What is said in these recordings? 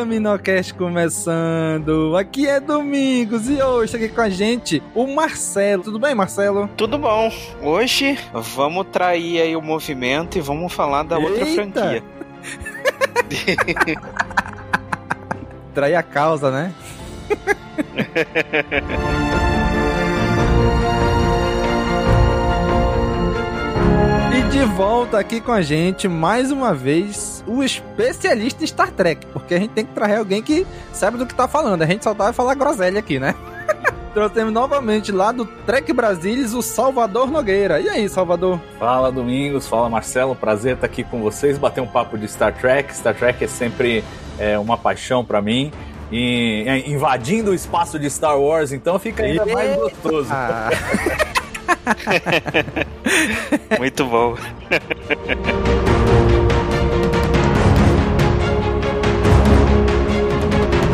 Caminocast começando. Aqui é Domingos e hoje aqui com a gente o Marcelo. Tudo bem, Marcelo? Tudo bom. Hoje vamos trair aí o movimento e vamos falar da outra Eita! franquia. Trair a causa, né? de volta aqui com a gente, mais uma vez, o especialista em Star Trek, porque a gente tem que trazer alguém que sabe do que tá falando. A gente só vai falar groselha aqui, né? Trouxemos novamente lá do Trek Brasilis o Salvador Nogueira. E aí, Salvador? Fala Domingos, fala Marcelo, prazer estar aqui com vocês, bater um papo de Star Trek. Star Trek é sempre é, uma paixão pra mim. E é, invadindo o espaço de Star Wars, então fica ainda mais gostoso. Ah. Muito bom.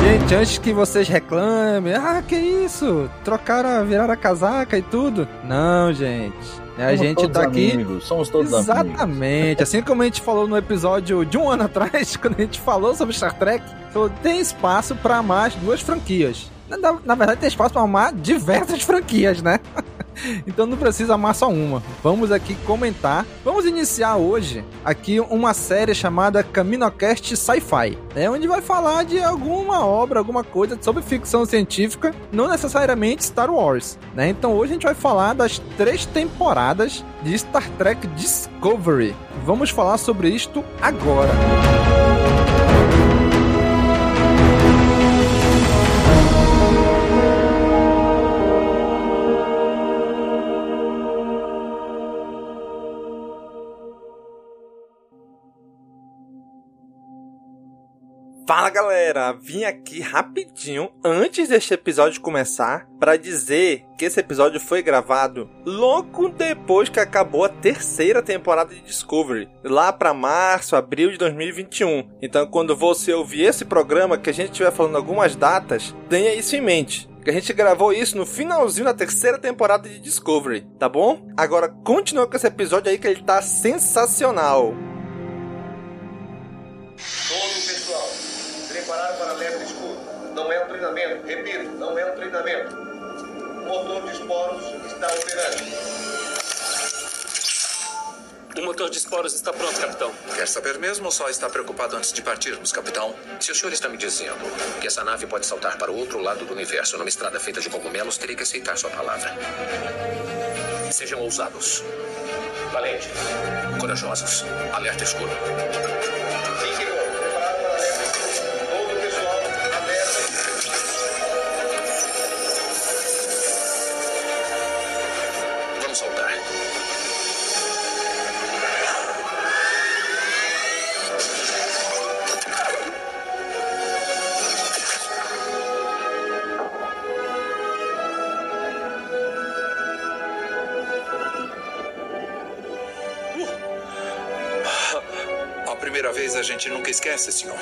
Gente, antes que vocês reclamem, ah, que isso? Trocaram, viraram a casaca e tudo. Não, gente. A Somos gente todos tá aqui. amigos, somos todos amigos. Exatamente. Assim como a gente falou no episódio de um ano atrás, quando a gente falou sobre Star Trek, falou, tem espaço pra amar as duas franquias. Na, na verdade, tem espaço pra amar diversas franquias, né? Então não precisa amar só uma. Vamos aqui comentar. Vamos iniciar hoje aqui uma série chamada CaminoCast Sci-Fi. É onde vai falar de alguma obra, alguma coisa sobre ficção científica, não necessariamente Star Wars, né? Então hoje a gente vai falar das três temporadas de Star Trek Discovery. Vamos falar sobre isto agora. Fala galera, vim aqui rapidinho antes deste episódio começar para dizer que esse episódio foi gravado logo depois que acabou a terceira temporada de Discovery, lá para março, abril de 2021. Então, quando você ouvir esse programa que a gente estiver falando algumas datas, tenha isso em mente. Que a gente gravou isso no finalzinho da terceira temporada de Discovery, tá bom? Agora continua com esse episódio aí que ele tá sensacional. Todo treinamento, repito, não é um treinamento. O motor de esporos está operando. O motor de esporos está pronto, capitão. Quer saber mesmo ou só está preocupado antes de partirmos, capitão? Se o senhor está me dizendo que essa nave pode saltar para o outro lado do universo numa estrada feita de cogumelos, terei que aceitar sua palavra. Sejam ousados. Valente. Corajosos. Alerta escuro. Esquece, senhor.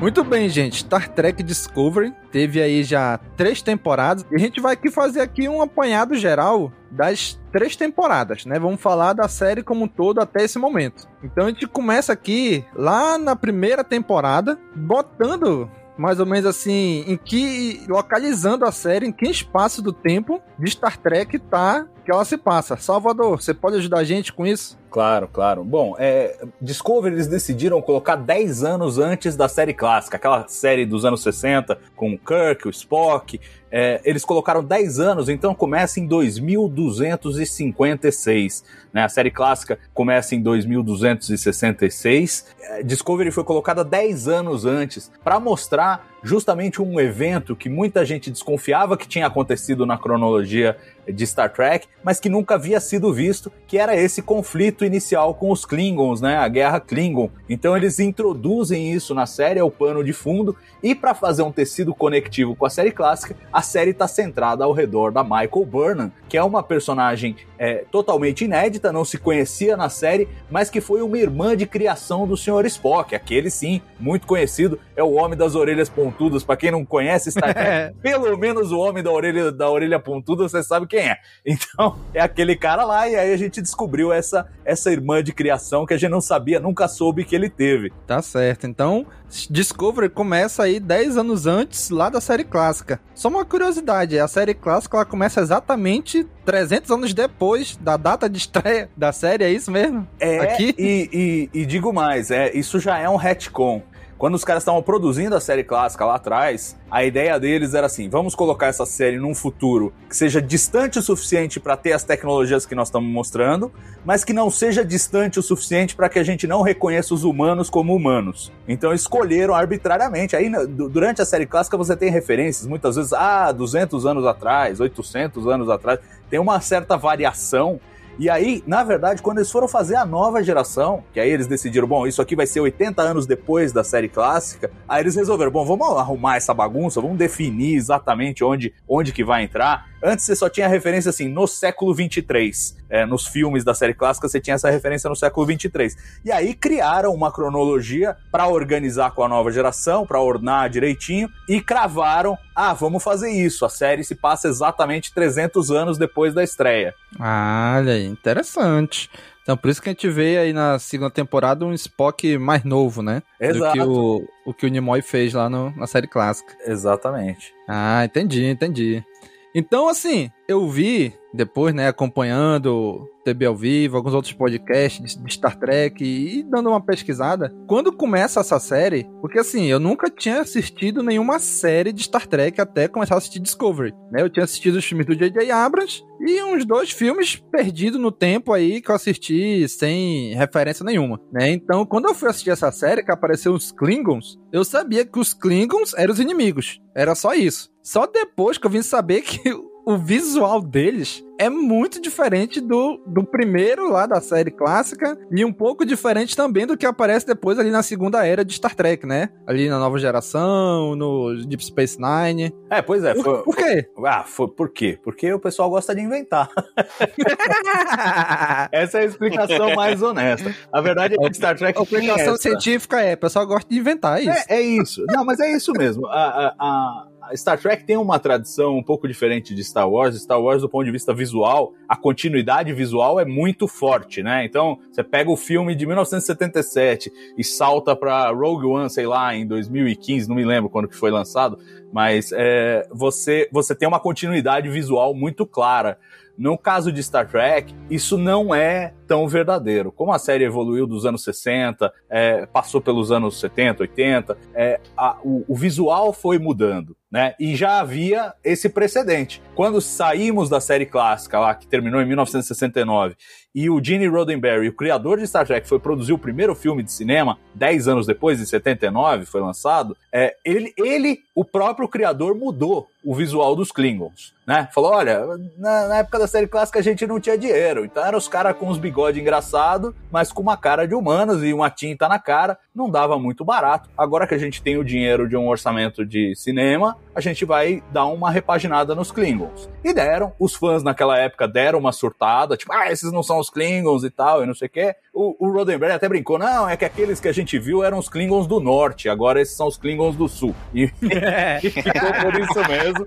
Muito bem, gente. Star Trek Discovery teve aí já três temporadas e a gente vai aqui fazer aqui um apanhado geral das três temporadas, né? Vamos falar da série como um todo até esse momento. Então a gente começa aqui lá na primeira temporada, botando mais ou menos assim, em que localizando a série, em que espaço do tempo de Star Trek tá que ela se passa. Salvador, você pode ajudar a gente com isso? Claro, claro. Bom, é, Discovery eles decidiram colocar 10 anos antes da série clássica, aquela série dos anos 60 com o Kirk, o Spock. É, eles colocaram 10 anos, então começa em 2256. Né? A série clássica começa em 2266. É, Discovery foi colocada 10 anos antes para mostrar justamente um evento que muita gente desconfiava que tinha acontecido na cronologia de Star Trek, mas que nunca havia sido visto, que era esse conflito inicial com os Klingons, né? A guerra Klingon. Então eles introduzem isso na série, é o pano de fundo, e para fazer um tecido conectivo com a série clássica, a série está centrada ao redor da Michael Burnham, que é uma personagem é, totalmente inédita, não se conhecia na série, mas que foi uma irmã de criação do Sr. Spock, aquele sim, muito conhecido, é o homem das orelhas pontudas. Para quem não conhece Star Trek, pelo menos o homem da orelha da orelha pontuda, você sabe quem é. Então, é aquele cara lá, e aí a gente descobriu essa, essa irmã de criação que a gente não sabia, nunca soube que ele teve. Tá certo. Então, Discovery começa aí 10 anos antes lá da série clássica. Só uma curiosidade, a série clássica ela começa exatamente 300 anos depois da data de estreia da série, é isso mesmo? É, Aqui? E, e, e digo mais, é, isso já é um retcon. Quando os caras estavam produzindo a série clássica lá atrás, a ideia deles era assim: vamos colocar essa série num futuro que seja distante o suficiente para ter as tecnologias que nós estamos mostrando, mas que não seja distante o suficiente para que a gente não reconheça os humanos como humanos. Então escolheram arbitrariamente. Aí durante a série clássica você tem referências, muitas vezes, ah, 200 anos atrás, 800 anos atrás, tem uma certa variação e aí, na verdade, quando eles foram fazer a nova geração, que aí eles decidiram, bom, isso aqui vai ser 80 anos depois da série clássica, aí eles resolveram, bom, vamos arrumar essa bagunça, vamos definir exatamente onde, onde que vai entrar. Antes você só tinha referência assim, no século 23. É, nos filmes da série clássica você tinha essa referência no século 23. E aí criaram uma cronologia para organizar com a nova geração, para ornar direitinho, e cravaram, ah, vamos fazer isso. A série se passa exatamente 300 anos depois da estreia. Ah, olha interessante. Então, por isso que a gente vê aí na segunda temporada um Spock mais novo, né? Exato. Do que o, o que o Nimoy fez lá no, na série clássica. Exatamente. Ah, entendi, entendi. Então, assim, eu vi depois, né, acompanhando TB ao vivo, alguns outros podcasts de Star Trek e dando uma pesquisada. Quando começa essa série, porque assim, eu nunca tinha assistido nenhuma série de Star Trek até começar a assistir Discovery, né? Eu tinha assistido os filmes do J.J. Abrams e uns dois filmes perdidos no tempo aí que eu assisti sem referência nenhuma, né? Então, quando eu fui assistir essa série que apareceu os Klingons, eu sabia que os Klingons eram os inimigos. Era só isso. Só depois que eu vim saber que o visual deles é muito diferente do, do primeiro lá da série clássica e um pouco diferente também do que aparece depois ali na segunda era de Star Trek, né? Ali na nova geração, no Deep Space Nine. É, pois é. Por, foi, por quê? Foi, ah, foi, por quê? Porque o pessoal gosta de inventar. Essa é a explicação mais honesta. A verdade é que Star Trek. A explicação científica é, o pessoal gosta de inventar, é isso. É, é isso. Não, mas é isso mesmo. a, a, a Star Trek tem uma tradição um pouco diferente de Star Wars. Star Wars, do ponto de vista visual, a continuidade visual é muito forte, né? Então, você pega o filme de 1977 e salta para Rogue One, sei lá, em 2015, não me lembro quando que foi lançado, mas é, você, você tem uma continuidade visual muito clara. No caso de Star Trek, isso não é tão verdadeiro. Como a série evoluiu dos anos 60, é, passou pelos anos 70, 80, é, a, o, o visual foi mudando. Né? E já havia esse precedente. Quando saímos da série clássica lá, que terminou em 1969, e o Gene Roddenberry, o criador de Star Trek, foi produzir o primeiro filme de cinema, 10 anos depois, em 79, foi lançado, é, ele, ele, o próprio criador, mudou o visual dos Klingons, né? Falou, olha, na, na, época da série clássica a gente não tinha dinheiro, então eram os caras com os bigodes engraçados, mas com uma cara de humanos e uma tinta na cara, não dava muito barato. Agora que a gente tem o dinheiro de um orçamento de cinema, a gente vai dar uma repaginada nos Klingons. E deram, os fãs naquela época deram uma surtada, tipo, ah, esses não são os Klingons e tal, e não sei o quê. O, o Roddenberry até brincou, não, é que aqueles que a gente viu eram os Klingons do Norte, agora esses são os Klingons do Sul. E, e ficou por isso mesmo.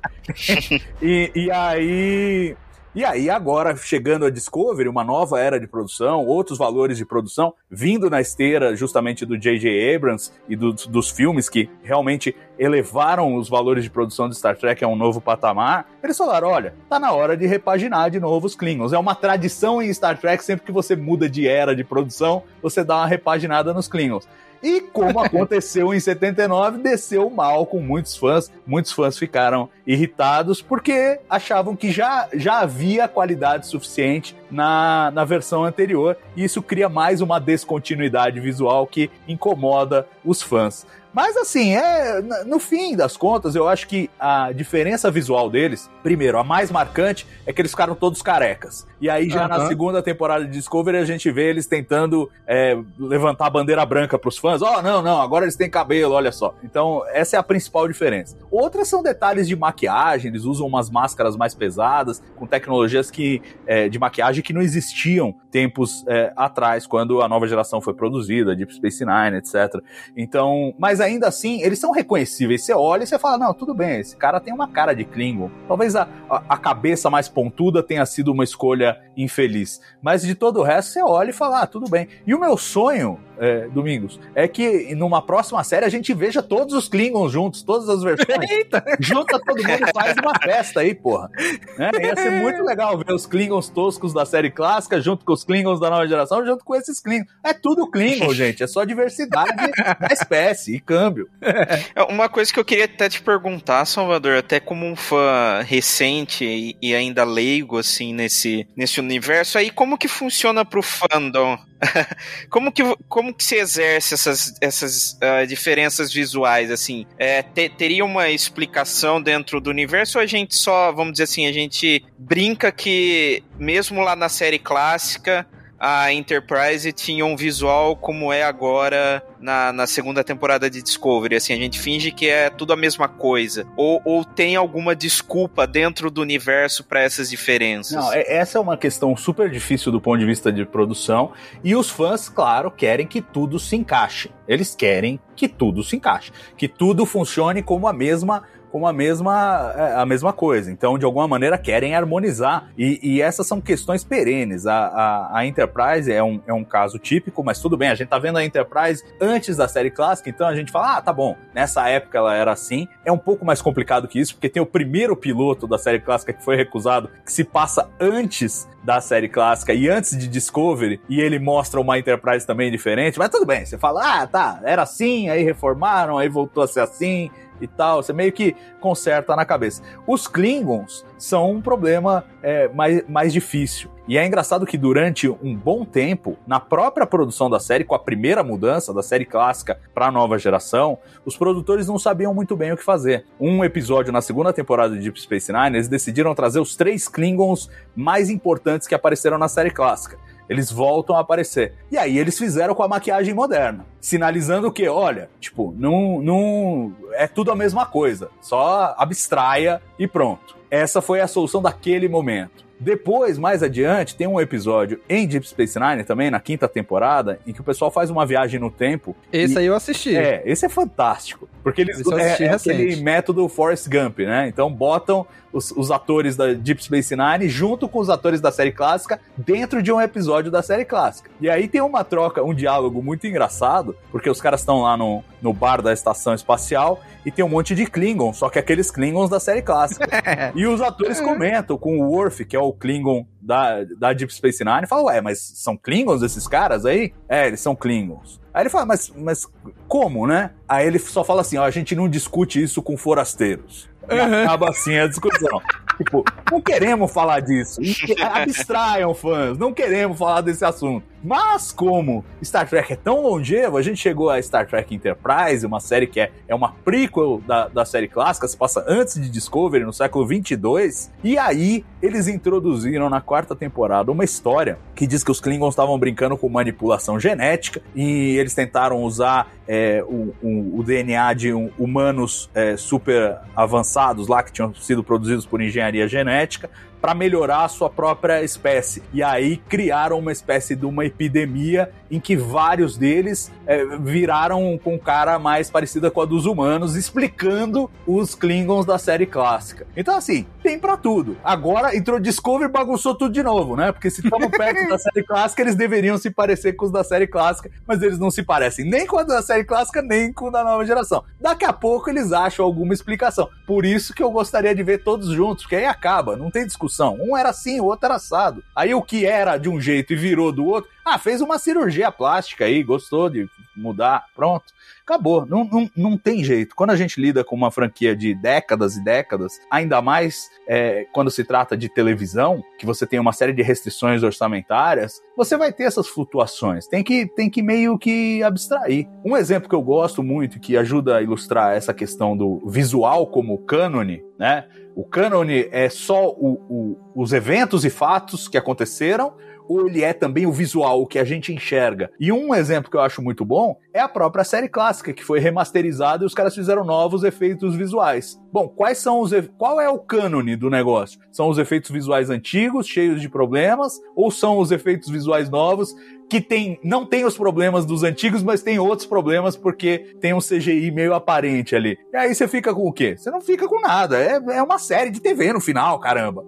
e, e aí e aí, agora, chegando a Discovery, uma nova era de produção, outros valores de produção, vindo na esteira justamente do J.J. Abrams e do, dos filmes que realmente elevaram os valores de produção de Star Trek a um novo patamar, eles falaram: olha, tá na hora de repaginar de novo os Klingons. É uma tradição em Star Trek, sempre que você muda de era de produção, você dá uma repaginada nos Klingons. E como aconteceu em 79, desceu mal com muitos fãs. Muitos fãs ficaram irritados porque achavam que já, já havia qualidade suficiente na, na versão anterior. E isso cria mais uma descontinuidade visual que incomoda os fãs. Mas assim, é no fim das contas, eu acho que a diferença visual deles, primeiro, a mais marcante é que eles ficaram todos carecas. E aí já uhum. na segunda temporada de Discovery a gente vê eles tentando é, levantar a bandeira branca pros fãs. Ó, oh, não, não, agora eles têm cabelo, olha só. Então, essa é a principal diferença. Outras são detalhes de maquiagem, eles usam umas máscaras mais pesadas, com tecnologias que, é, de maquiagem que não existiam tempos é, atrás, quando a nova geração foi produzida, Deep Space Nine, etc. Então, mas ainda assim, eles são reconhecíveis. Você olha e você fala, não, tudo bem, esse cara tem uma cara de Klingon. Talvez a, a, a cabeça mais pontuda tenha sido uma escolha infeliz. Mas de todo o resto, você olha e fala, ah, tudo bem. E o meu sonho é, Domingos, é que numa próxima série a gente veja todos os Klingons juntos, todas as versões. Eita. Junta todo mundo e faz uma festa aí, porra. É, ia ser muito legal ver os Klingons toscos da série clássica junto com os Klingons da nova geração, junto com esses Klingons. É tudo Klingon, gente. É só diversidade da espécie e câmbio. É, uma coisa que eu queria até te perguntar, Salvador, até como um fã recente e, e ainda leigo, assim, nesse, nesse universo aí, como que funciona pro fandom? como, que, como que se exerce essas, essas uh, diferenças visuais, assim? É, te, teria uma explicação dentro do universo ou a gente só, vamos dizer assim, a gente brinca que mesmo lá na série clássica a Enterprise tinha um visual como é agora na, na segunda temporada de Discovery. Assim, a gente finge que é tudo a mesma coisa. Ou, ou tem alguma desculpa dentro do universo para essas diferenças? Não, é, essa é uma questão super difícil do ponto de vista de produção. E os fãs, claro, querem que tudo se encaixe. Eles querem que tudo se encaixe. Que tudo funcione como a mesma como a mesma, é, a mesma coisa. Então, de alguma maneira, querem harmonizar. E, e essas são questões perenes. A, a, a, Enterprise é um, é um caso típico, mas tudo bem, a gente tá vendo a Enterprise antes da série clássica, então a gente fala, ah, tá bom, nessa época ela era assim. É um pouco mais complicado que isso, porque tem o primeiro piloto da série clássica que foi recusado, que se passa antes da série clássica e antes de Discovery, e ele mostra uma Enterprise também diferente, mas tudo bem, você fala, ah, tá, era assim, aí reformaram, aí voltou a ser assim, e tal. Você meio que conserta na cabeça. Os Klingons são um problema é, mais, mais difícil. E é engraçado que durante um bom tempo, na própria produção da série, com a primeira mudança da série clássica para a nova geração, os produtores não sabiam muito bem o que fazer. Um episódio na segunda temporada de Deep Space Nine, eles decidiram trazer os três Klingons mais importantes que apareceram na série clássica. Eles voltam a aparecer. E aí eles fizeram com a maquiagem moderna, sinalizando que, olha, tipo, não, não é tudo a mesma coisa, só abstraia e pronto. Essa foi a solução daquele momento. Depois, mais adiante, tem um episódio em Deep Space Nine também, na quinta temporada, em que o pessoal faz uma viagem no tempo. Esse e... aí eu assisti. É, esse é fantástico. Porque eles é, é aquele método Forrest Gump, né? Então botam os, os, atores da Deep Space Nine junto com os atores da série clássica dentro de um episódio da série clássica. E aí tem uma troca, um diálogo muito engraçado, porque os caras estão lá no, no bar da estação espacial e tem um monte de Klingon, só que aqueles Klingons da série clássica. e os atores comentam com o Worf, que é o Klingon da, da Deep Space Nine, falam, ué, mas são Klingons esses caras aí? É, eles são Klingons. Aí ele fala, mas, mas como, né? Aí ele só fala assim, ó, a gente não discute isso com forasteiros. Uhum. Acaba assim a discussão. Tipo, não queremos falar disso. Abstraiam, fãs. Não queremos falar desse assunto. Mas como Star Trek é tão longevo, a gente chegou a Star Trek Enterprise, uma série que é, é uma prequel da, da série clássica, se passa antes de Discovery, no século 22. E aí, eles introduziram na quarta temporada uma história que diz que os Klingons estavam brincando com manipulação genética e eles tentaram usar é, o, o, o, DNA de um, humanos é, super avançados lá, que tinham sido produzidos por engenharia genética, para melhorar a sua própria espécie. E aí criaram uma espécie de uma epidemia em que vários deles é, viraram com cara mais parecida com a dos humanos, explicando os Klingons da série clássica. Então, assim, tem para tudo. Agora entrou Discovery e bagunçou tudo de novo, né? Porque se estamos perto da série clássica, eles deveriam se parecer com os da série clássica, mas eles não se parecem nem com a da série clássica, nem com a da nova geração. Daqui a pouco eles acham alguma explicação. Por isso que eu gostaria de ver todos juntos, porque aí acaba, não tem discussão discussão. Um era assim, o outro era assado. Aí o que era de um jeito e virou do outro, ah, fez uma cirurgia plástica aí, gostou de mudar, pronto. Acabou, não, não, não tem jeito. Quando a gente lida com uma franquia de décadas e décadas, ainda mais é, quando se trata de televisão, que você tem uma série de restrições orçamentárias, você vai ter essas flutuações. Tem que, tem que meio que abstrair. Um exemplo que eu gosto muito, que ajuda a ilustrar essa questão do visual como cânone, né? O cânone é só o, o, os eventos e fatos que aconteceram, ou ele é também o visual, o que a gente enxerga. E um exemplo que eu acho muito bom é a própria série clássica, que foi remasterizada e os caras fizeram novos efeitos visuais. Bom, quais são os qual é o cânone do negócio? São os efeitos visuais antigos, cheios de problemas, ou são os efeitos visuais novos que tem, não tem os problemas dos antigos, mas tem outros problemas porque tem um CGI meio aparente ali. E aí você fica com o quê? Você não fica com nada. É, é uma série de TV no final, caramba.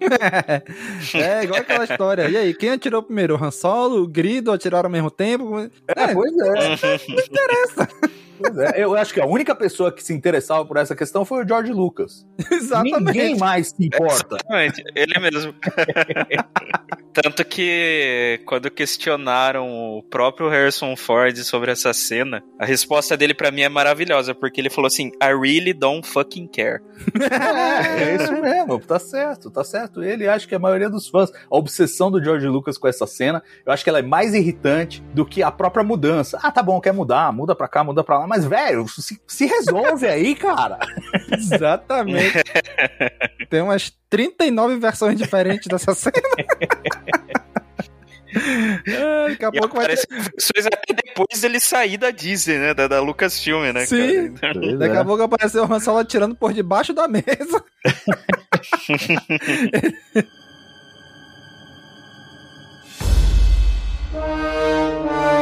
é, igual aquela história. E aí, quem atirou primeiro? O Han Solo, o Grido atiraram ao mesmo tempo? É, pois é. Não interessa. Pois é, eu acho que a única pessoa que se interessava por essa questão foi o George Lucas. Exatamente. Ninguém mais se importa. Exatamente, ele mesmo. Tanto que quando questionaram o próprio Harrison Ford sobre essa cena, a resposta dele para mim é maravilhosa, porque ele falou assim: I really don't fucking care. É, é isso mesmo, tá certo, tá certo. Ele acho que a maioria dos fãs, a obsessão do George Lucas com essa cena, eu acho que ela é mais irritante do que a própria mudança. Ah, tá bom, quer mudar, muda pra cá, muda pra lá, mas velho, se, se resolve aí, cara. Exatamente. Tem umas 39 versões diferentes dessa cena. É, daqui a e pouco vai ter... versões até depois dele sair da Disney, né? Da, da Lucasfilm, né? Sim. Daqui a é. pouco apareceu o Han Solo atirando por debaixo da mesa.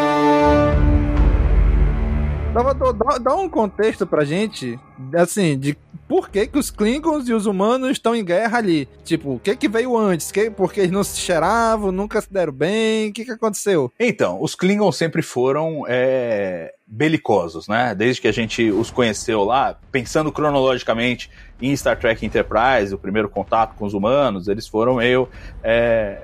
Dá, dá, dá, um contexto pra gente, assim, de por que, que os Klingons e os humanos estão em guerra ali. Tipo, o que que veio antes? Que, porque eles não se cheiravam, nunca se deram bem? O que que aconteceu? Então, os Klingons sempre foram é, belicosos, né? Desde que a gente os conheceu lá, pensando cronologicamente em Star Trek Enterprise, o primeiro contato com os humanos, eles foram meio... É,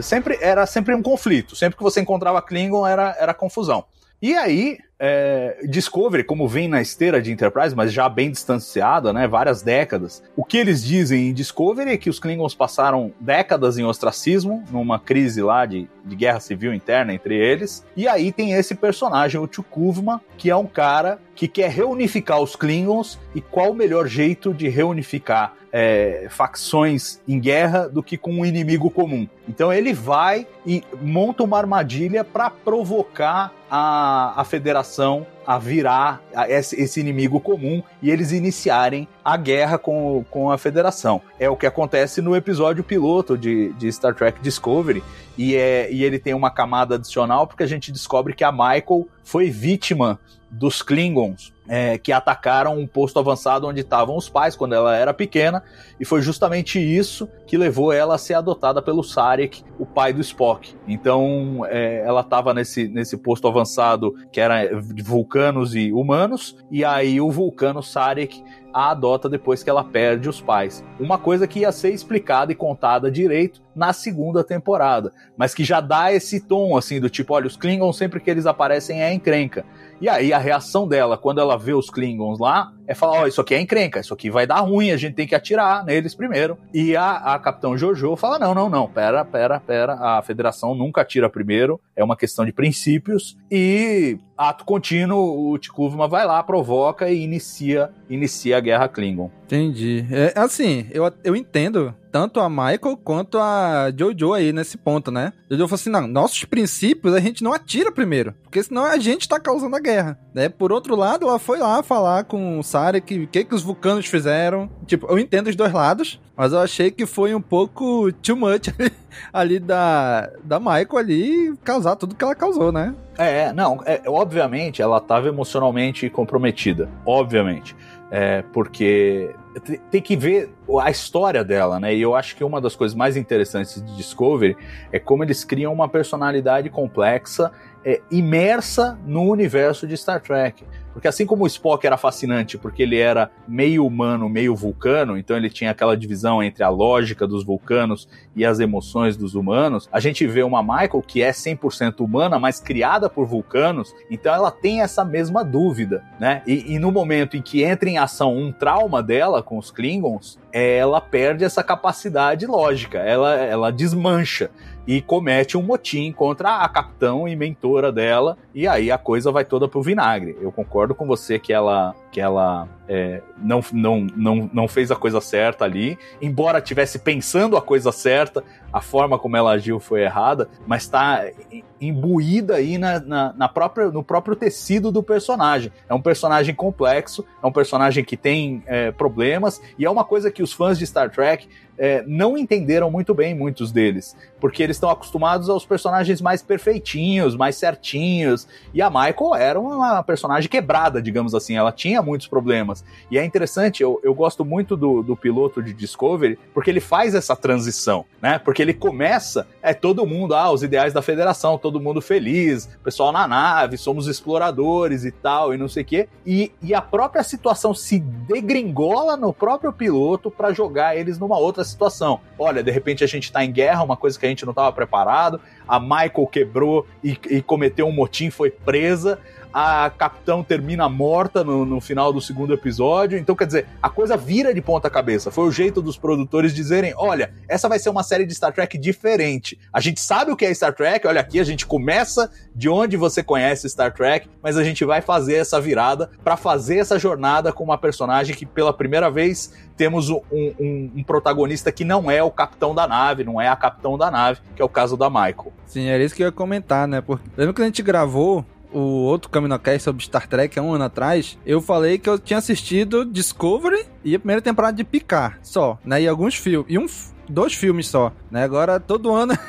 sempre era sempre um conflito. Sempre que você encontrava Klingon era, era confusão. E aí, é, Discovery, como vem na esteira de Enterprise, mas já bem distanciada, né, várias décadas, o que eles dizem em Discovery é que os Klingons passaram décadas em ostracismo, numa crise lá de, de guerra civil interna entre eles, e aí tem esse personagem, o Chukuvma, que é um cara que quer reunificar os Klingons, e qual o melhor jeito de reunificar é, facções em guerra do que com um inimigo comum. Então ele vai e monta uma armadilha para provocar a, a federação a virar esse, inimigo comum e eles iniciarem a guerra com, com a federação. É o que acontece no episódio piloto de, de Star Trek Discovery. E, é, e ele tem uma camada adicional porque a gente descobre que a Michael foi vítima dos Klingons é, que atacaram um posto avançado onde estavam os pais quando ela era pequena, e foi justamente isso que levou ela a ser adotada pelo Sarek, o pai do Spock. Então é, ela estava nesse, nesse posto avançado que era de vulcanos e humanos, e aí o vulcano Sarek a adota depois que ela perde os pais. Uma coisa que ia ser explicada e contada direito na segunda temporada, mas que já dá esse tom assim do tipo, olha, os Klingons sempre que eles aparecem é encrenca. E aí a reação dela quando ela vê os Klingons lá é falar, ó, isso aqui é encrenca, isso aqui vai dar ruim, a gente tem que atirar neles primeiro. E a, a capitão Jojo fala, não, não, não, pera, pera, pera, a federação nunca atira primeiro, é uma questão de princípios, e ato contínuo, o Tikuvma vai lá, provoca e inicia, inicia a guerra Klingon. Entendi. É, assim, eu, eu entendo tanto a Michael quanto a Jojo aí nesse ponto, né? Jojo falou assim: não, nossos princípios a gente não atira primeiro, porque senão a gente tá causando a guerra, né? Por outro lado, ela foi lá falar com o O que, que os vulcanos fizeram. Tipo, eu entendo os dois lados, mas eu achei que foi um pouco too much ali, ali da, da Michael ali causar tudo que ela causou, né? É, não, é, obviamente ela estava emocionalmente comprometida, obviamente. É, porque tem que ver a história dela, né? E eu acho que uma das coisas mais interessantes de Discovery é como eles criam uma personalidade complexa, é, imersa no universo de Star Trek. Porque assim como o Spock era fascinante porque ele era meio humano, meio vulcano, então ele tinha aquela divisão entre a lógica dos vulcanos e as emoções dos humanos, a gente vê uma Michael que é 100% humana, mas criada por vulcanos, então ela tem essa mesma dúvida, né? E, e no momento em que entra em ação um trauma dela com os Klingons, ela perde essa capacidade lógica, ela, ela desmancha e comete um motim contra a capitão e mentora dela, e aí a coisa vai toda pro vinagre. Eu concordo com você que ela que ela é, não, não, não, não fez a coisa certa ali, embora tivesse pensando a coisa certa, a forma como ela agiu foi errada, mas está imbuída aí na, na, na, própria, no próprio tecido do personagem. É um personagem complexo, é um personagem que tem é, problemas, e é uma coisa que os fãs de Star Trek é, não entenderam muito bem, muitos deles, porque eles estão acostumados aos personagens mais perfeitinhos, mais certinhos, e a Michael era uma personagem quebrada, digamos assim, ela tinha muitos problemas. E é interessante, eu, eu gosto muito do, do piloto de Discovery, porque ele faz essa transição, né? Porque ele começa, é todo mundo, ah, os ideais da federação, todo mundo feliz, pessoal na nave, somos exploradores e tal, e não sei o quê, e, e a própria situação se degringola no próprio piloto para jogar eles numa outra situação. Olha, de repente a gente tá em guerra, uma coisa que a gente não estava preparado, a Michael quebrou e, e cometeu um motim, foi presa a capitão termina morta no, no, final do segundo episódio. Então, quer dizer, a coisa vira de ponta cabeça. Foi o jeito dos produtores dizerem: olha, essa vai ser uma série de Star Trek diferente. A gente sabe o que é Star Trek, olha aqui, a gente começa de onde você conhece Star Trek, mas a gente vai fazer essa virada para fazer essa jornada com uma personagem que pela primeira vez temos um, um, um, protagonista que não é o capitão da nave, não é a capitão da nave, que é o caso da Michael. Sim, era isso que eu ia comentar, né? Porque lembra que a gente gravou o outro CaminoCast sobre Star Trek há um ano atrás, eu falei que eu tinha assistido Discovery e a primeira temporada de Picard, só, né? E alguns filmes. E um, dois filmes só, né? Agora, todo ano...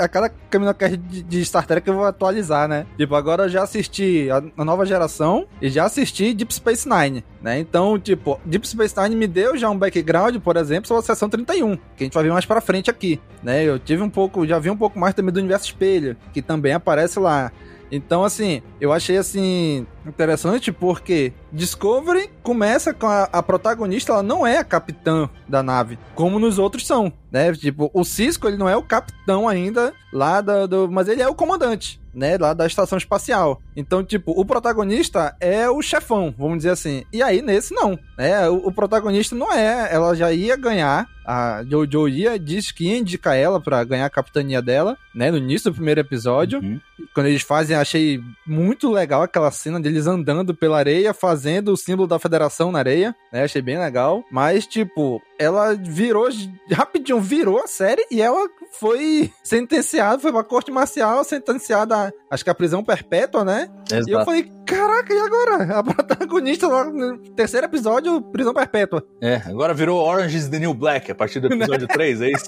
a cada CaminoCast de, Star Trek eu vou atualizar, né? Tipo, agora eu já assisti a, nova geração e já assisti Deep Space Nine, né? Então, tipo, Deep Space Nine me deu já um background, por exemplo, sobre a sessão 31, que a gente vai ver mais pra frente aqui, né? Eu tive um pouco, já vi um pouco mais também do Universo Espelho, que também aparece lá. Então, assim, eu achei assim interessante porque Discovery começa com a, a, protagonista, ela não é a capitã da nave, como nos outros são, né? Tipo, o Cisco, ele não é o capitão ainda lá do, do mas ele é o comandante, né, lá da estação espacial. Então, tipo, o protagonista é o chefão, vamos dizer assim. E aí nesse não, né? O, o protagonista não é, ela já ia ganhar a Jojo ia diz que ia indicar ela para ganhar a capitania dela, né, no início do primeiro episódio. Uhum. Quando eles fazem, achei muito legal aquela cena deles andando pela areia, fazendo o símbolo da federação na areia, né? Achei bem legal. Mas, tipo, ela virou, rapidinho, virou a série e ela foi sentenciada, foi pra corte marcial, sentenciada, acho que a prisão perpétua, né? Exato. E eu falei, caraca, e agora? A protagonista lá no terceiro episódio, prisão perpétua. É, agora virou Orange is the New Black a partir do episódio 3, é isso?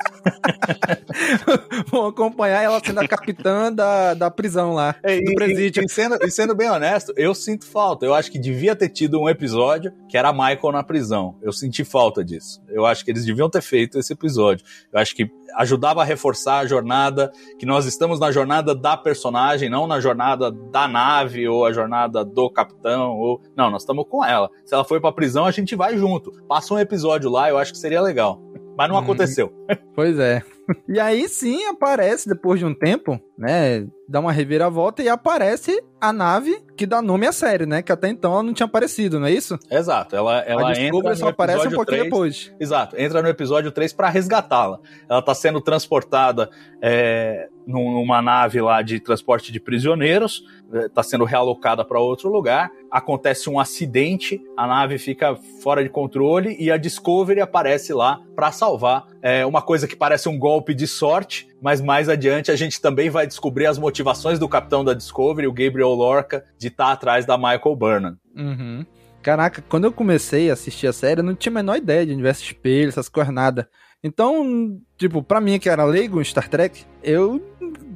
Vão acompanhar ela sendo a capitã da, da prisão lá, é, do presídio. E, e, sendo, e sendo bem honesto, eu sinto falta. Eu acho que devia ter tido um episódio que era Michael na prisão. Eu senti falta disso. Eu acho que eles deviam ter feito esse episódio. Eu acho que ajudava a reforçar a jornada, que nós estamos na jornada da personagem, não na jornada da nave ou a jornada do capitão, ou não, nós estamos com ela. Se ela for para prisão, a gente vai junto. Passa um episódio lá, eu acho que seria legal. Mas não hum, aconteceu. Pois é. E aí sim aparece depois de um tempo, né? dá uma reviravolta e aparece a nave que dá nome à série, né? Que até então ela não tinha aparecido, não é isso? Exato, ela, ela a entra no só aparece um pouquinho 3. depois. Exato, entra no episódio 3 para resgatá-la. Ela tá sendo transportada é, num- numa nave lá de transporte de prisioneiros, é, tá sendo realocada para outro lugar. Acontece um acidente, a nave fica fora de controle e a Discovery aparece lá para salvar. É uma coisa que parece um golpe de sorte, mas mais adiante a gente também vai descobrir as motivações do capitão da Discovery, o Gabriel Lorca, de estar atrás da Michael Burnham. Uhum. Caraca, quando eu comecei a assistir a série, eu não tinha a menor ideia de universo espelho, essas coisas nada. Então, tipo, pra mim que era leigo em Star Trek, eu,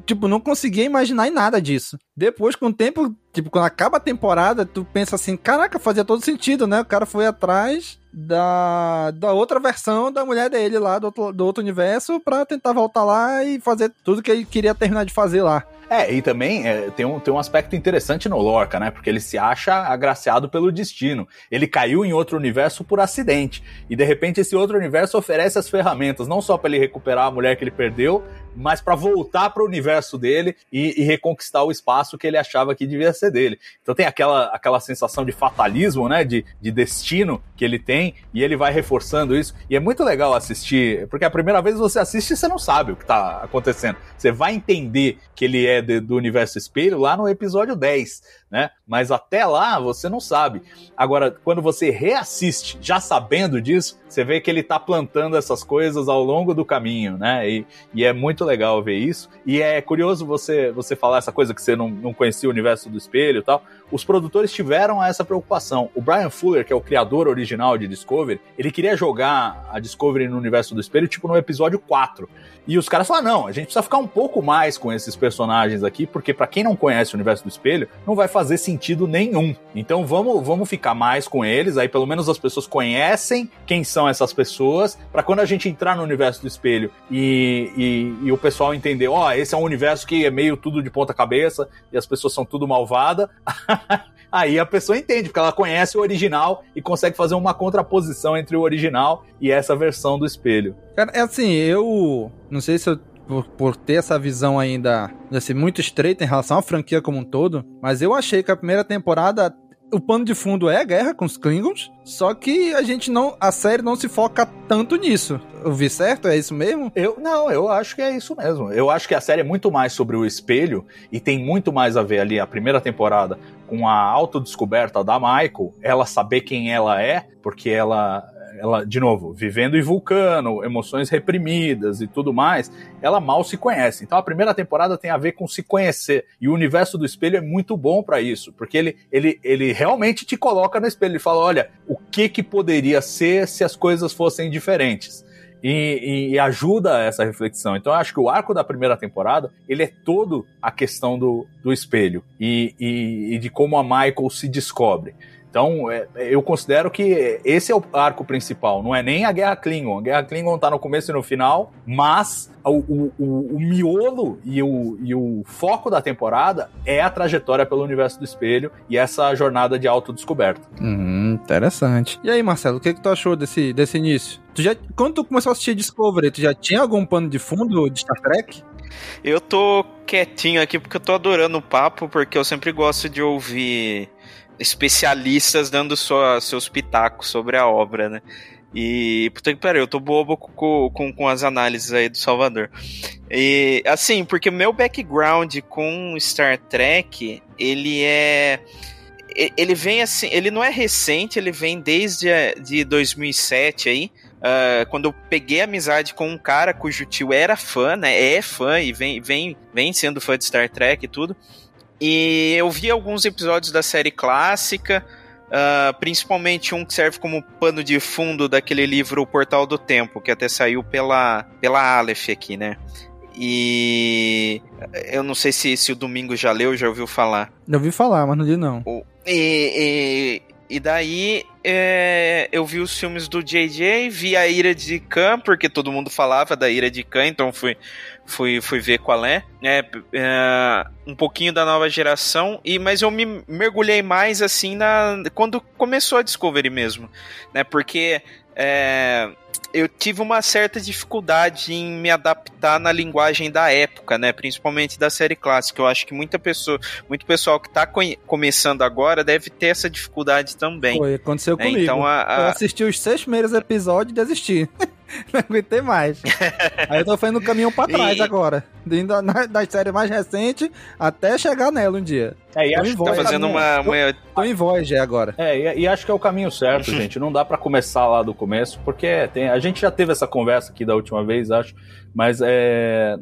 tipo, não conseguia imaginar em nada disso. Depois, com o tempo, tipo, quando acaba a temporada, tu pensa assim, caraca, fazia todo sentido, né? O cara foi atrás da, da outra versão da mulher dele lá, do outro, do outro universo, pra tentar voltar lá e fazer tudo que ele queria terminar de fazer lá. É, e também é, tem, um, tem um aspecto interessante no Lorca, né? Porque ele se acha agraciado pelo destino. Ele caiu em outro universo por acidente. E de repente esse outro universo oferece as ferramentas, não só para ele recuperar a mulher que ele perdeu, mas para voltar para o universo dele e, e reconquistar o espaço que ele achava que devia ser dele. Então tem aquela, aquela sensação de fatalismo, né? De, de destino que ele tem, e ele vai reforçando isso. E é muito legal assistir, porque a primeira vez você assiste você não sabe o que tá acontecendo. Você vai entender que ele é de- do universo espelho lá no episódio 10, né? Mas até lá você não sabe. Agora, quando você reassiste, já sabendo disso, você vê que ele tá plantando essas coisas ao longo do caminho, né? E, e é muito legal ver isso. E é curioso você, você falar essa coisa que você não, não conhecia o universo do espelho e tal. Os produtores tiveram essa preocupação. O Brian Fuller, que é o criador original de Discovery, ele queria jogar a Discovery no universo do espelho, tipo no episódio 4. E os caras falaram: não, a gente precisa ficar um pouco mais com esses personagens aqui, porque para quem não conhece o universo do espelho, não vai fazer sentido nenhum. Então vamos, vamos ficar mais com eles, aí pelo menos as pessoas conhecem quem são essas pessoas, para quando a gente entrar no universo do espelho e, e, e o pessoal entender: ó, esse é um universo que é meio tudo de ponta-cabeça e as pessoas são tudo malvada. Aí a pessoa entende, porque ela conhece o original e consegue fazer uma contraposição entre o original e essa versão do espelho. Cara, é assim, eu não sei se eu por, por ter essa visão ainda assim, muito estreita em relação à franquia como um todo, mas eu achei que a primeira temporada o pano de fundo é a guerra com os Klingons, só que a gente não, a série não se foca tanto nisso. Eu vi certo? É isso mesmo? Eu não, eu acho que é isso mesmo. Eu acho que a série é muito mais sobre o espelho e tem muito mais a ver ali a primeira temporada com a autodescoberta da Michael, ela saber quem ela é, porque ela ela, de novo, vivendo em vulcano, emoções reprimidas e tudo mais, ela mal se conhece. Então a primeira temporada tem a ver com se conhecer. E o universo do espelho é muito bom para isso, porque ele, ele, ele realmente te coloca no espelho. Ele fala: olha, o que que poderia ser se as coisas fossem diferentes? E, e, ajuda essa reflexão. Então eu acho que o arco da primeira temporada ele é todo a questão do, do espelho e, e, e de como a Michael se descobre. Então, é, eu considero que esse é o arco principal, não é nem a Guerra Klingon. A Guerra Klingon tá no começo e no final, mas o, o, o, o miolo e o, e o foco da temporada é a trajetória pelo universo do espelho e essa jornada de autodescoberta. Hum, interessante. E aí, Marcelo, o que, que tu achou desse, desse início? Tu já, quando tu começou a assistir Discovery, tu já tinha algum pano de fundo de Star Trek? Eu tô quietinho aqui porque eu tô adorando o papo, porque eu sempre gosto de ouvir especialistas dando sua, seus pitacos sobre a obra, né? E, puta que pariu, eu tô bobo com, com, com as análises aí do Salvador. E, assim, porque meu background com Star Trek, ele é. Ele vem assim, ele não é recente, ele vem desde de 2007 aí, Uh, quando eu peguei amizade com um cara cujo tio era fã, né? É fã e vem, vem, vem sendo fã de Star Trek e tudo. E eu vi alguns episódios da série clássica, uh, principalmente um que serve como pano de fundo daquele livro O Portal do Tempo, que até saiu pela, pela Aleph aqui, né? E eu não sei se, se o Domingo já leu, já ouviu falar. Eu ouvi falar, mas não li não. E, e, e daí é, eu vi os filmes do JJ, vi a Ira de Khan, porque todo mundo falava da Ira de Khan, então fui, fui, fui ver qual é. é, é um pouquinho da nova geração, e mas eu me mergulhei mais assim na quando começou a Discovery mesmo, né? Porque é, eu tive uma certa dificuldade em me adaptar na linguagem da época, né? Principalmente da série clássica. Eu acho que muita pessoa, muito pessoal que está começando agora deve ter essa dificuldade também. Foi, aconteceu É, comigo. então a- a- Eu assisti os seis primeiros episódios e desisti. Não aguentei mais. Aí eu tô fazendo o caminho pra trás E- agora. Indo na, das séries mais recentes até chegar nela um dia. É, e Tô acho em que. Tá fazendo uma, uma- Tô em Voyager agora. É, e, e acho que é o caminho certo, gente. Não dá pra começar lá do começo, porque tem, a gente já teve essa conversa aqui da última vez, acho. Mas é,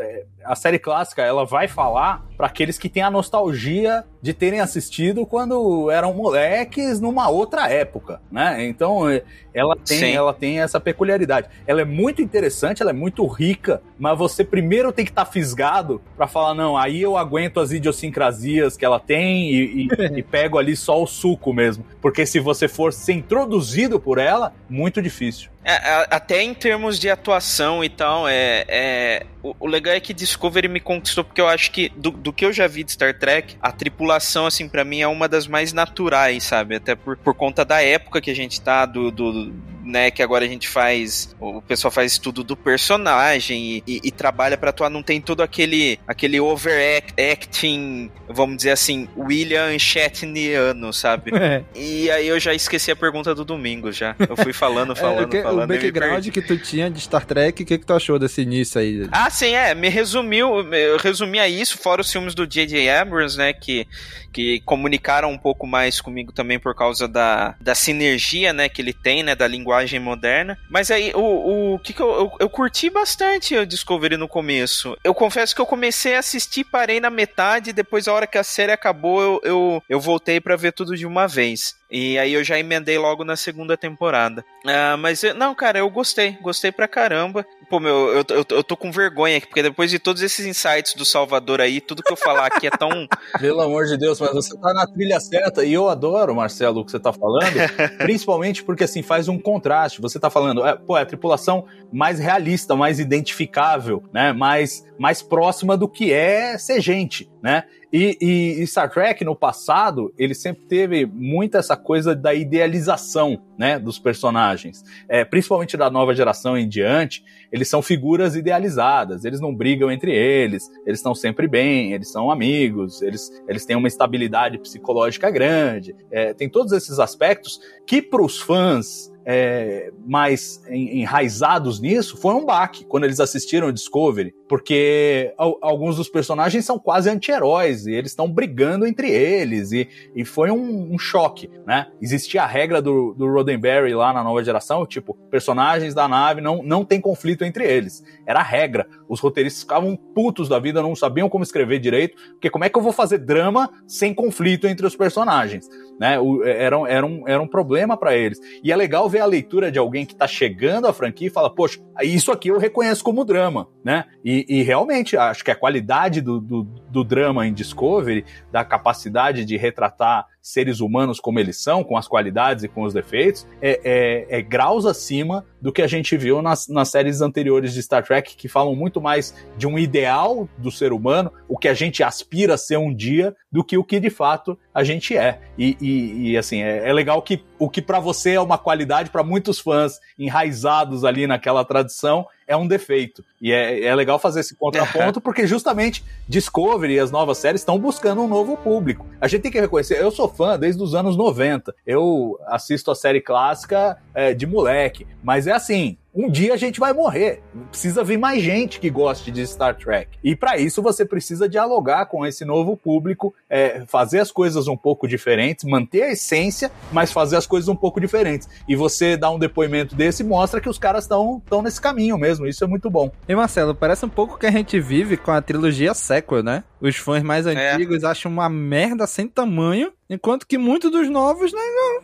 é, a série clássica ela vai falar pra aqueles que têm a nostalgia de terem assistido quando eram moleques numa outra época, né? Então é, ela tem, Sim. ela tem essa peculiaridade. Ela é muito interessante, ela é muito rica, mas você primeiro tem que estar fisgado pra falar não, aí eu aguento as idiosincrasias que ela tem e, e- e pego ali só o suco mesmo, porque se você for ser introduzido por ela, muito difícil. É, até em termos de atuação e tal, é, é o, o legal é que Discovery me conquistou porque eu acho que do, do que eu já vi de Star Trek, a tripulação assim pra mim é uma das mais naturais, sabe? Até por, por conta da época que a gente tá, do, do né, que agora a gente faz, o pessoal faz estudo do personagem e, e- e trabalha pra atuar, não tem todo aquele aquele overacting, vamos dizer assim, William Shatneriano, sabe? É. E aí eu já esqueci a pergunta do domingo já. Eu fui falando, falando, É, que- falando. O background que tu tinha de Star Trek, o que, que tu achou desse início aí? Ah, sim, é. Me resumiu, eu resumia isso, fora os filmes do J.J. Abrams, né, que, que comunicaram um pouco mais comigo também por causa da, da sinergia, né, que ele tem, né, da linguagem moderna. Mas aí, o, o que que eu, eu, eu curti bastante o Discovery no começo. Eu confesso que eu comecei a assistir, parei na metade, depois a hora que a série acabou, eu, eu, eu voltei pra ver tudo de uma vez. E aí eu já emendei logo na segunda temporada. Ah, mas, não, cara, eu gostei. Gostei pra caramba. Pô, meu, eu, eu, eu tô com vergonha aqui, porque depois de todos esses insights do Salvador aí, tudo que eu falar aqui é tão... Pelo amor de Deus, mas você tá na trilha certa e eu adoro, Marcelo, o que você tá falando, principalmente porque assim faz um contraste. Você tá falando, é, pô, é a tripulação mais realista, mais identificável, né? Mais, mais próxima do que é ser gente, né? E, e- e Star Trek no passado, ele sempre teve muito essa coisa da idealização, né, dos personagens. É, principalmente da nova geração em diante, eles são figuras idealizadas, eles não brigam entre eles, eles estão sempre bem, eles são amigos, eles, eles têm uma estabilidade psicológica grande. É, tem todos esses aspectos que para os fãs é, mais en- enraizados nisso foi um baque quando eles assistiram o Discovery, porque al- alguns dos personagens são quase anti-heróis e eles estão brigando entre eles e, e foi um, um choque, né? Existia a regra do, do Roddenberry lá na nova geração, tipo, personagens da nave não, não tem conflito entre eles. Era a regra. Os roteiristas ficavam putos da vida, não sabiam como escrever direito, porque como é que eu vou fazer drama sem conflito entre os personagens? Né? O- era, um- era, um, era um problema para eles. E é legal ver a leitura de alguém que tá chegando à franquia e fala, poxa, isso aqui eu reconheço como drama, né? E, e realmente acho que a qualidade do, do, do drama em Discovery, da capacidade de retratar seres humanos como eles são, com as qualidades e com os defeitos, é, é, é graus acima do que a gente viu nas, nas séries anteriores de Star Trek, que falam muito mais de um ideal do ser humano, o que a gente aspira a ser um dia, do que o que de fato a gente é. E, e- e, assim, é, é legal que o que pra você é uma qualidade, pra muitos fãs enraizados ali naquela tradição, é um defeito. E é, é legal fazer esse contraponto, porque justamente Discovery e as novas séries estão buscando um novo público. A gente tem que reconhecer, eu sou fã desde os anos 90. Eu assisto a série clássica é, de moleque. Mas é assim, um dia a gente vai morrer. Precisa vir mais gente que goste de Star Trek. E para isso você precisa dialogar com esse novo público, é, fazer as coisas um pouco diferentes, manter a essência, mas fazer as coisas um pouco diferentes. E você dá um depoimento desse mostra que os caras estão nesse caminho mesmo. Isso é muito bom. E Marcelo, parece um pouco que a gente vive com a trilogia sequel, né? Os fãs mais É. antigos acham uma merda sem tamanho, enquanto que muitos dos novos, né,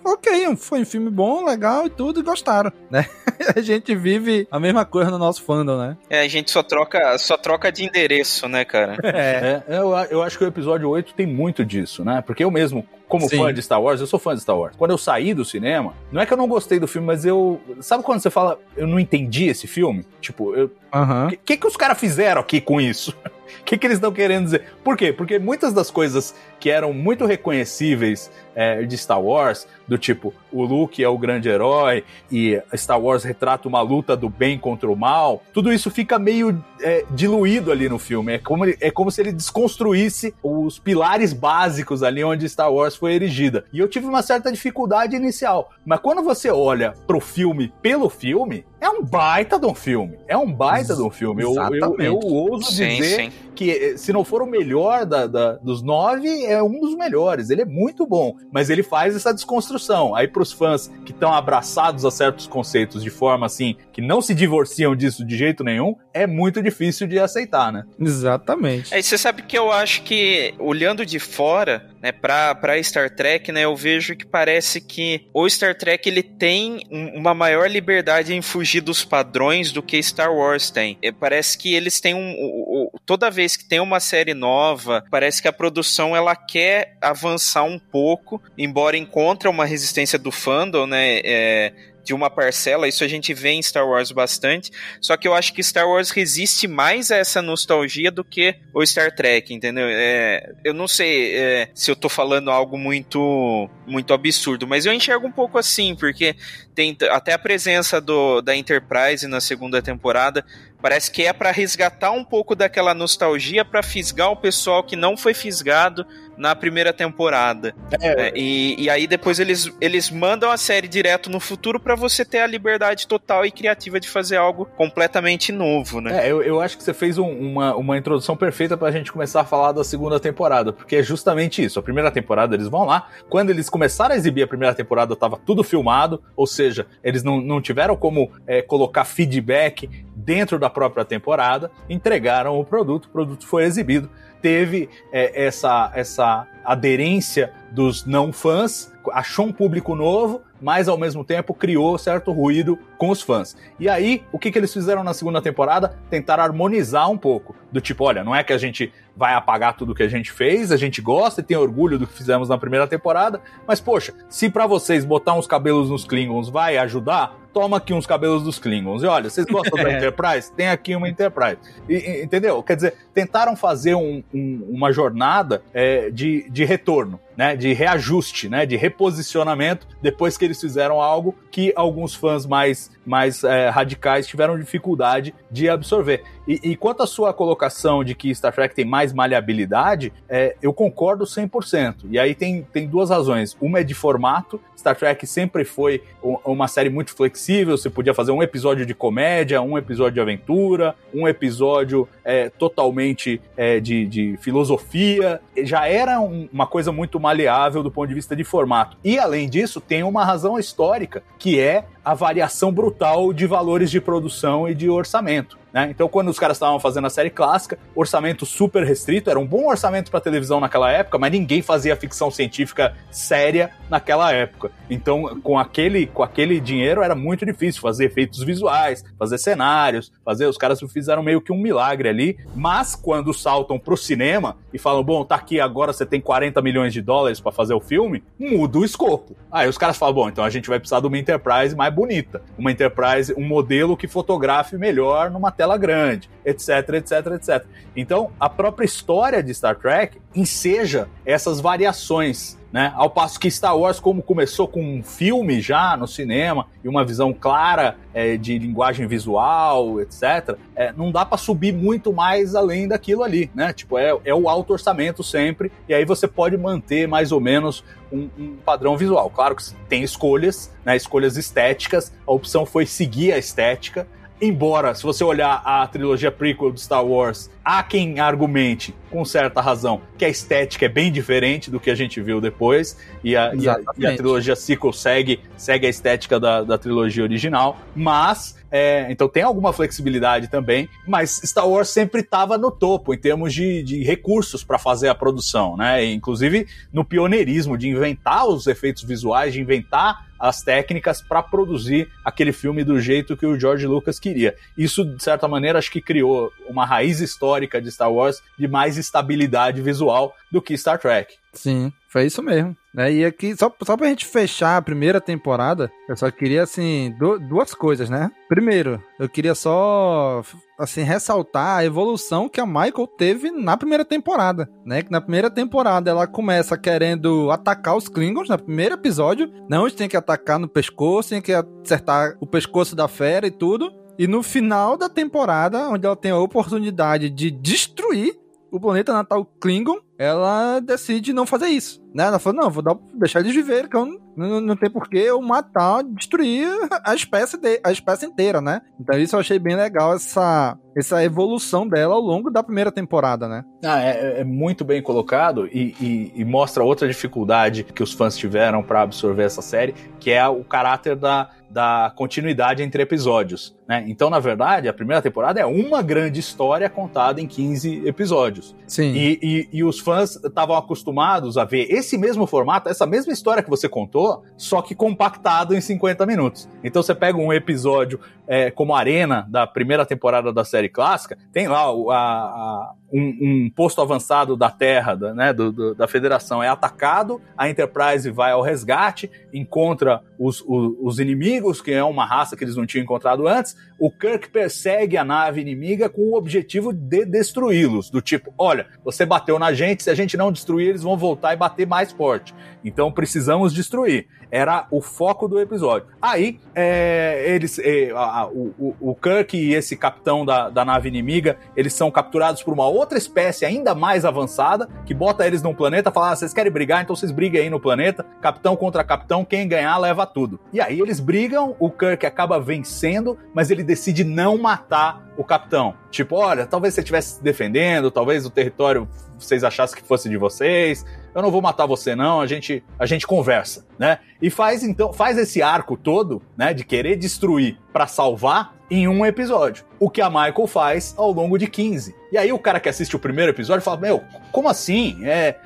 ok, foi um filme bom, legal e tudo, e gostaram, né? A gente vive a mesma coisa no nosso fandom, né? É, a gente só troca, só troca de endereço, né, cara? É. É, eu, eu acho que o episódio 8 tem muito disso, né? Porque eu mesmo, como Sim. fã de Star Wars, eu sou fã de Star Wars. Quando eu saí do cinema, não é que eu não gostei do filme, mas eu. Sabe quando você fala, eu não entendi esse filme? Tipo, eu. O que, que, que os caras fizeram aqui com isso? O que, que eles estão querendo dizer? Por quê? Porque muitas das coisas que eram muito reconhecíveis é, de Star Wars, do tipo, o Luke é o grande herói e Star Wars retrata uma luta do bem contra o mal, tudo isso fica meio é, diluído ali no filme. É como, é como se ele desconstruísse os pilares básicos ali onde Star Wars foi erigida. E eu tive uma certa dificuldade inicial. Mas quando você olha pro filme pelo filme, é um baita de um filme. É um baita de um filme. Eu, eu, eu, ouso sim, dizer sim. Que eh, se não for o melhor da, da, dos nove, é um dos melhores. Ele é muito bom mas ele faz essa desconstrução. Aí para os fãs que estão abraçados a certos conceitos de forma assim, que não se divorciam disso de jeito nenhum, é muito difícil de aceitar, né? Exatamente. Aí você sabe que eu acho que olhando de fora, né, pra, pra Star Trek, né, eu vejo que parece que o Star Trek ele tem uma maior liberdade em fugir dos padrões do que Star Wars tem. É, parece que eles têm um, toda vez que tem uma série nova, parece que a produção ela quer avançar um pouco, embora encontre uma resistência do fandom, né, é, de uma parcela, isso a gente vê em Star Wars bastante, só que eu acho que Star Wars resiste mais a essa nostalgia do que o Star Trek, entendeu? É, eu não sei é, se eu tô falando algo muito muito absurdo, mas eu enxergo um pouco assim, porque tem até a presença do, da Enterprise na segunda temporada parece que é para resgatar um pouco daquela nostalgia para fisgar o pessoal que não foi fisgado na primeira temporada. É. É, e, e aí depois eles, eles mandam a série direto no futuro para você ter a liberdade total e criativa de fazer algo completamente novo, né? É, eu, eu acho que você fez um, uma, uma introdução perfeita pra gente começar a falar da segunda temporada, porque é justamente isso. A primeira temporada eles vão lá, quando eles começaram a exibir a primeira temporada, tava tudo filmado, ou seja, eles não, não tiveram como é, colocar feedback dentro da própria temporada, entregaram o produto, o produto foi exibido teve é, essa, essa aderência dos não fãs, achou um público novo, mas ao mesmo tempo criou certo ruído com os fãs. E aí, o que, que eles fizeram na segunda temporada? Tentar harmonizar um pouco. Do tipo, olha, não é que a gente vai apagar tudo que a gente fez, a gente gosta e tem orgulho do que fizemos na primeira temporada, mas poxa, se para vocês botar uns cabelos nos Klingons vai ajudar, toma aqui uns cabelos dos Klingons. E olha, vocês gostam da é. Enterprise? Tem aqui uma Enterprise. E, e, entendeu? Quer dizer, tentaram fazer um, um, uma jornada é, de, de retorno né, de reajuste, né, de reposicionamento depois que eles fizeram algo que alguns fãs mais, mais é, radicais tiveram dificuldade de absorver. E, e, quanto à sua colocação de que Star Trek tem mais maleabilidade, é, eu concordo 100%. E aí tem, tem duas razões. Uma é de formato. Star Trek sempre foi uma série muito flexível. Você podia fazer um episódio de comédia, um episódio de aventura, um episódio é, totalmente é, de, de filosofia. Já era um, uma coisa muito maleável do ponto de vista de formato. E além disso, tem uma razão histórica, que é a variação brutal de valores de produção e de orçamento. Né? Então, quando os caras estavam fazendo a série clássica, orçamento super restrito, era um bom orçamento para televisão naquela época, mas ninguém fazia ficção científica séria naquela época. Então, com aquele, com aquele dinheiro era muito difícil fazer efeitos visuais, fazer cenários, fazer. Os caras fizeram meio que um milagre ali. Mas quando saltam pro cinema e falam, bom, tá aqui agora você tem 40 milhões de dólares para fazer o filme, muda o escopo. Aí os caras falam, bom, então a gente vai precisar de uma Enterprise mais bonita, uma Enterprise, um modelo que fotografe melhor numa tela grande, etc, etc, etc. Então, a própria história de Star Trek enseja essas variações né? Ao passo que Star Wars, como começou com um filme já no cinema e uma visão clara é, de linguagem visual, etc., é, não dá para subir muito mais além daquilo ali, né? Tipo, é, é o alto orçamento sempre, e aí você pode manter mais ou menos um, um, padrão visual. Claro que tem escolhas, né? Escolhas estéticas, a opção foi seguir a estética, Embora, se você olhar a trilogia prequel do Star Wars, há quem argumente, com certa razão, que a estética é bem diferente do que a gente viu depois, e a, e a, e a trilogia sequel segue, segue a estética da, da trilogia original, mas é, então tem alguma flexibilidade também, mas Star Wars sempre estava no topo em termos de, de recursos para fazer a produção, né? Inclusive no pioneirismo de inventar os efeitos visuais, de inventar as técnicas para produzir aquele filme do jeito que o George Lucas queria. Isso, de certa maneira, acho que criou uma raiz histórica de Star Wars de mais estabilidade visual do que Star Trek. Sim, foi isso mesmo. Né? E aqui, só, só pra gente fechar a primeira temporada, eu só queria, assim, du duas coisas, né? Primeiro, eu queria só, assim, ressaltar a evolução que a Michael teve na primeira temporada, né? Que na primeira temporada ela começa querendo atacar os Klingons, no primeiro episódio, não, a gente tem que atacar no pescoço, tem que acertar o pescoço da fera e tudo. E no final da temporada, onde ela tem a oportunidade de destruir o planeta natal Klingon, ela decide não fazer isso. Né? Ela falou, não, vou dar, deixar eles viver, que eu não, não, tem porquê eu matar, destruir a espécie, de, a espécie inteira, né? Então isso eu achei bem legal, essa, essa evolução dela ao longo da primeira temporada, né? Ah, é, é muito bem colocado e, e, e, mostra outra dificuldade que os fãs tiveram para absorver essa série, que é o caráter da, da continuidade entre episódios. Né? Então, na verdade, a primeira temporada é uma grande história contada em 15 episódios. Sim. E, e, e os fãs estavam acostumados a ver esse mesmo formato, essa mesma história que você contou, só que compactado em 50 minutos. Então você pega um episódio é, como Arena, da primeira temporada da série clássica, tem lá a, a, um, um, posto avançado da Terra, da, né, do, do, da Federação, é atacado, a Enterprise vai ao resgate, encontra os, os, os inimigos, que é uma raça que eles não tinham encontrado antes, o Kirk persegue a nave inimiga com o objetivo de destruí-los, do tipo, olha, você bateu na gente, se a gente não destruir, eles vão voltar e bater mais forte. Então precisamos destruir. Era o foco do episódio. Aí, é, eles, é, a, o, o, Kirk e esse capitão da, da nave inimiga, eles são capturados por uma outra espécie ainda mais avançada, que bota eles num planeta e fala: ah, vocês querem brigar, então vocês briguem aí no planeta. Capitão contra capitão, quem ganhar leva tudo. E aí eles brigam, o Kirk acaba vencendo, mas ele decide não matar o capitão. Tipo, olha, talvez você estivesse se defendendo, talvez o território vocês achassem que fosse de vocês. Eu não vou matar você não, a gente a gente conversa, né? E faz então, faz esse arco todo, né, de querer destruir para salvar em um episódio. O que a Michael faz ao longo de 15. E aí o cara que assiste o primeiro episódio fala: "Meu, como assim? É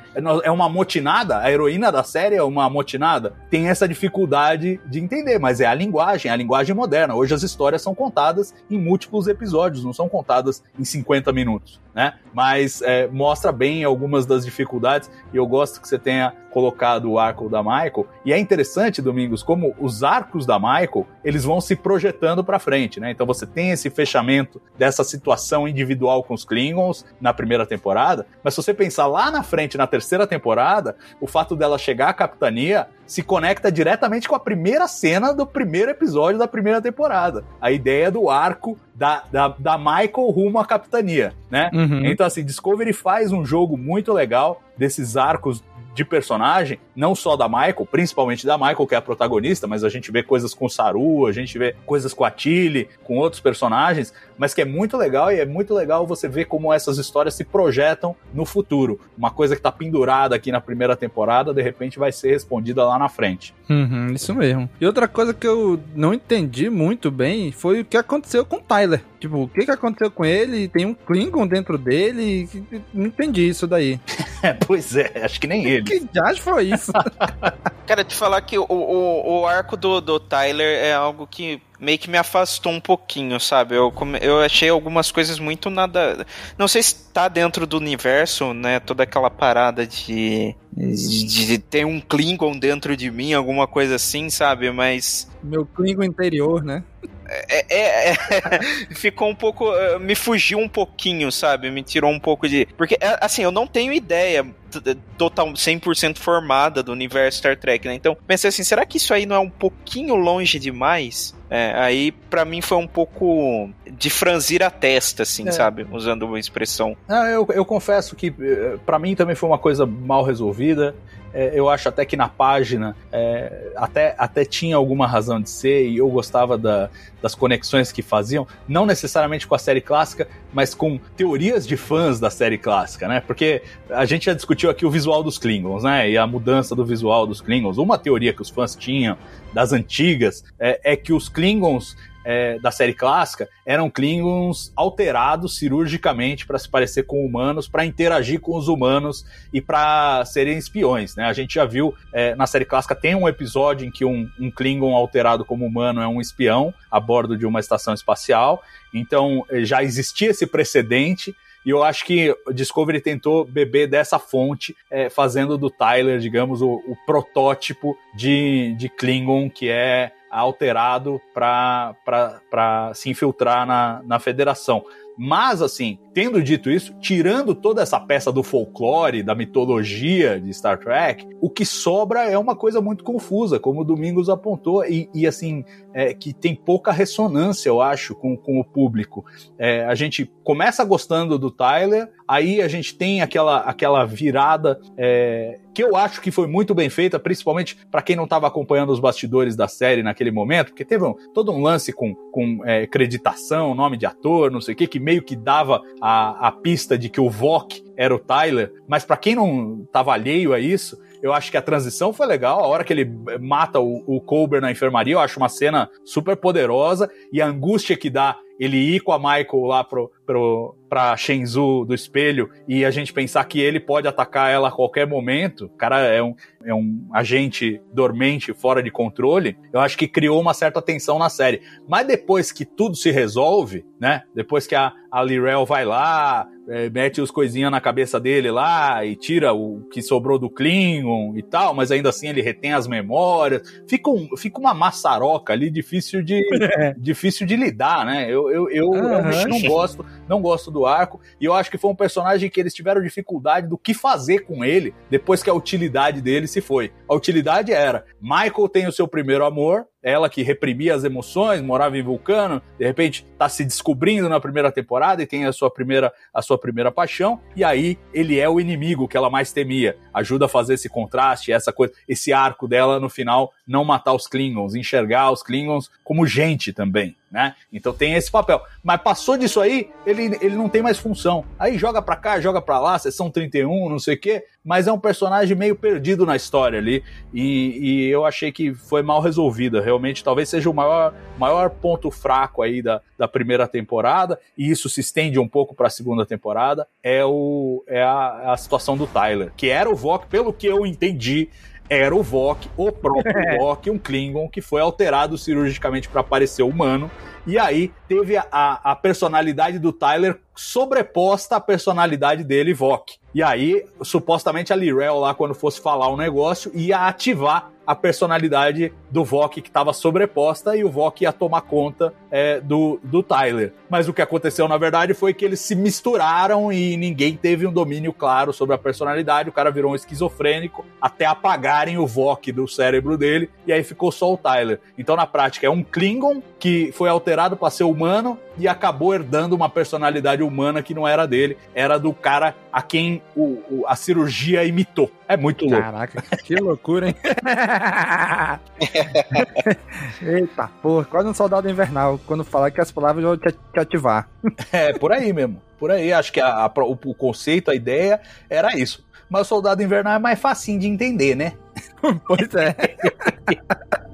é uma motinada? A heroína da série é uma motinada?" Tem essa dificuldade de entender, mas é a linguagem, é a linguagem moderna. Hoje as histórias são contadas em múltiplos episódios, não são contadas em 50 minutos, né? Mas é, mostra bem algumas das dificuldades e eu gosto que você tenha colocado o arco da Michael. E é interessante, Domingos, como os arcos da Michael, eles vão se projetando para frente, né? Então você tem esse fechamento dessa situação individual com os Klingons na primeira temporada, mas se você pensar lá na frente, na terceira temporada, o fato dela chegar à capitania se conecta diretamente com a primeira cena do primeiro episódio da primeira temporada. A ideia do arco da, da, da Michael rumo à capitania, né? Uhum. Então, assim, Discovery faz um jogo muito legal desses arcos de personagem, não só da Michael, principalmente da Michael, que é a protagonista, mas a gente vê coisas com Saru, a gente vê coisas com a Tilly, com outros personagens, mas que é muito legal e é muito legal você ver como essas histórias se projetam no futuro. Uma coisa que tá pendurada aqui na primeira temporada, de repente vai ser respondida lá na frente. Uhum, isso mesmo. E outra coisa que eu não entendi muito bem foi o que aconteceu com o Tyler. Tipo, o que, que aconteceu com ele? Tem um Klingon dentro dele? Não entendi isso daí. É, pois é, acho que nem ele. Que diacho foi isso? Cara, te falar que o, o, o arco do, do Tyler é algo que meio que me afastou um pouquinho, sabe? Eu, eu achei algumas coisas muito nada. Não sei se tá dentro do universo, né? Toda aquela parada de. de, de ter um Klingon dentro de mim, alguma coisa assim, sabe? Mas. Meu Klingon interior, né? É, é, é, ficou um pouco. Eh, me fugiu um pouquinho, sabe? Me tirou um pouco de. Porque, é, assim, eu não tenho ideia total 100% formada do universo Star Trek, né? Então, pensei assim, será que isso aí não é um pouquinho longe demais? É, aí para mim foi um pouco de franzir a testa, assim, é. sabe? Usando uma expressão. Ah, eu, eu confesso que eh, para mim também foi uma coisa mal resolvida. É, eu acho até que na página é, até, até tinha alguma razão de ser e eu gostava da, das conexões que faziam, não necessariamente com a série clássica, mas com teorias de fãs da série clássica, né? Porque a gente já discutiu aqui o visual dos Klingons, né? E a mudança do visual dos Klingons. Uma teoria que os fãs tinham das antigas é, é que os Klingons é, da série clássica eram Klingons alterados cirurgicamente para se parecer com humanos, para interagir com os humanos e para serem espiões. Né? A gente já viu é, na série clássica tem um episódio em que um, um Klingon alterado como humano é um espião a bordo de uma estação espacial. Então já existia esse precedente E eu acho que Discovery tentou beber dessa fonte, é, fazendo do Tyler, digamos, o, o protótipo de, de Klingon que é alterado para se infiltrar na, na federação. Mas, assim, tendo dito isso, tirando toda essa peça do folclore, da mitologia de Star Trek, o que sobra é uma coisa muito confusa, como o Domingos apontou, e, e assim, é, que tem pouca ressonância, eu acho, com, com o público. É, a gente começa gostando do Tyler, aí a gente tem aquela, aquela virada é, que eu acho que foi muito bem feita, principalmente para quem não estava acompanhando os bastidores da série naquele momento, porque teve um, todo um lance com, com é, creditação, nome de ator, não sei o que, que meio que dava a pista de que o Vok era o Tyler, mas para quem não estava alheio a isso, eu acho que a transição foi legal. A hora que ele mata o, o Colbert na enfermaria, eu acho uma cena super poderosa. E a angústia que dá ele ir com a Michael lá pro, pro, pra Shenzhou do espelho e a gente pensar que ele pode atacar ela a qualquer momento, o cara é um, é um agente dormente, fora de controle, eu acho que criou uma certa tensão na série. Mas depois que tudo se resolve, né? Depois que a, a Lirel vai lá, é, mete os coisinhas na cabeça dele lá e tira o que sobrou do Klingon e tal, mas ainda assim ele retém as memórias. Fica, um, fica uma maçaroca ali difícil de, difícil de lidar, né? Eu, eu, eu uhum. realmente não gosto, não gosto do arco. E eu acho que foi um personagem que eles tiveram dificuldade do que fazer com ele depois que a utilidade dele se foi. A utilidade era: Michael tem o seu primeiro amor, ela que reprimia as emoções, morava em Vulcano, de repente está se descobrindo na primeira temporada e tem a sua primeira a sua primeira paixão, e aí ele é o inimigo que ela mais temia. Ajuda a fazer esse contraste, essa coisa, esse arco dela no final não matar os Klingons, enxergar os Klingons como gente também né? Então tem esse papel. Mas passou disso aí, ele, ele não tem mais função. Aí joga pra cá, joga pra lá, sessão 31, não sei o quê, mas é um personagem meio perdido na história ali. E, e eu achei que foi mal resolvida. Realmente, talvez seja o maior, maior ponto fraco aí da, da primeira temporada, e isso se estende um pouco pra segunda temporada, é, o, é a, a situação do Tyler, que era o Vok, pelo que eu entendi era o Vok, o próprio Vok, um Klingon que foi alterado cirurgicamente para parecer humano. E aí teve a, a, personalidade do Tyler sobreposta à personalidade dele, Vok. E aí, supostamente, a Lirel lá, quando fosse falar um negócio, ia ativar a personalidade do Vok que estava sobreposta e o Vok ia tomar conta é, do, do Tyler. Mas o que aconteceu, na verdade, foi que eles se misturaram e ninguém teve um domínio claro sobre a personalidade. O cara virou um esquizofrênico até apagarem o Vok do cérebro dele e aí ficou só o Tyler. Então, na prática, é um Klingon que foi alterado para ser humano e acabou herdando uma personalidade humana que não era dele, era do cara a quem o, o, a cirurgia imitou. É muito louco. Caraca, que loucura, hein? Eita, porra, quase um soldado invernal quando falar que as palavras vão te, te ativar. É, por aí mesmo. Por aí, acho que a, a, o, o conceito, a ideia era isso. Mas o soldado invernal é mais facinho de entender, né? pois é.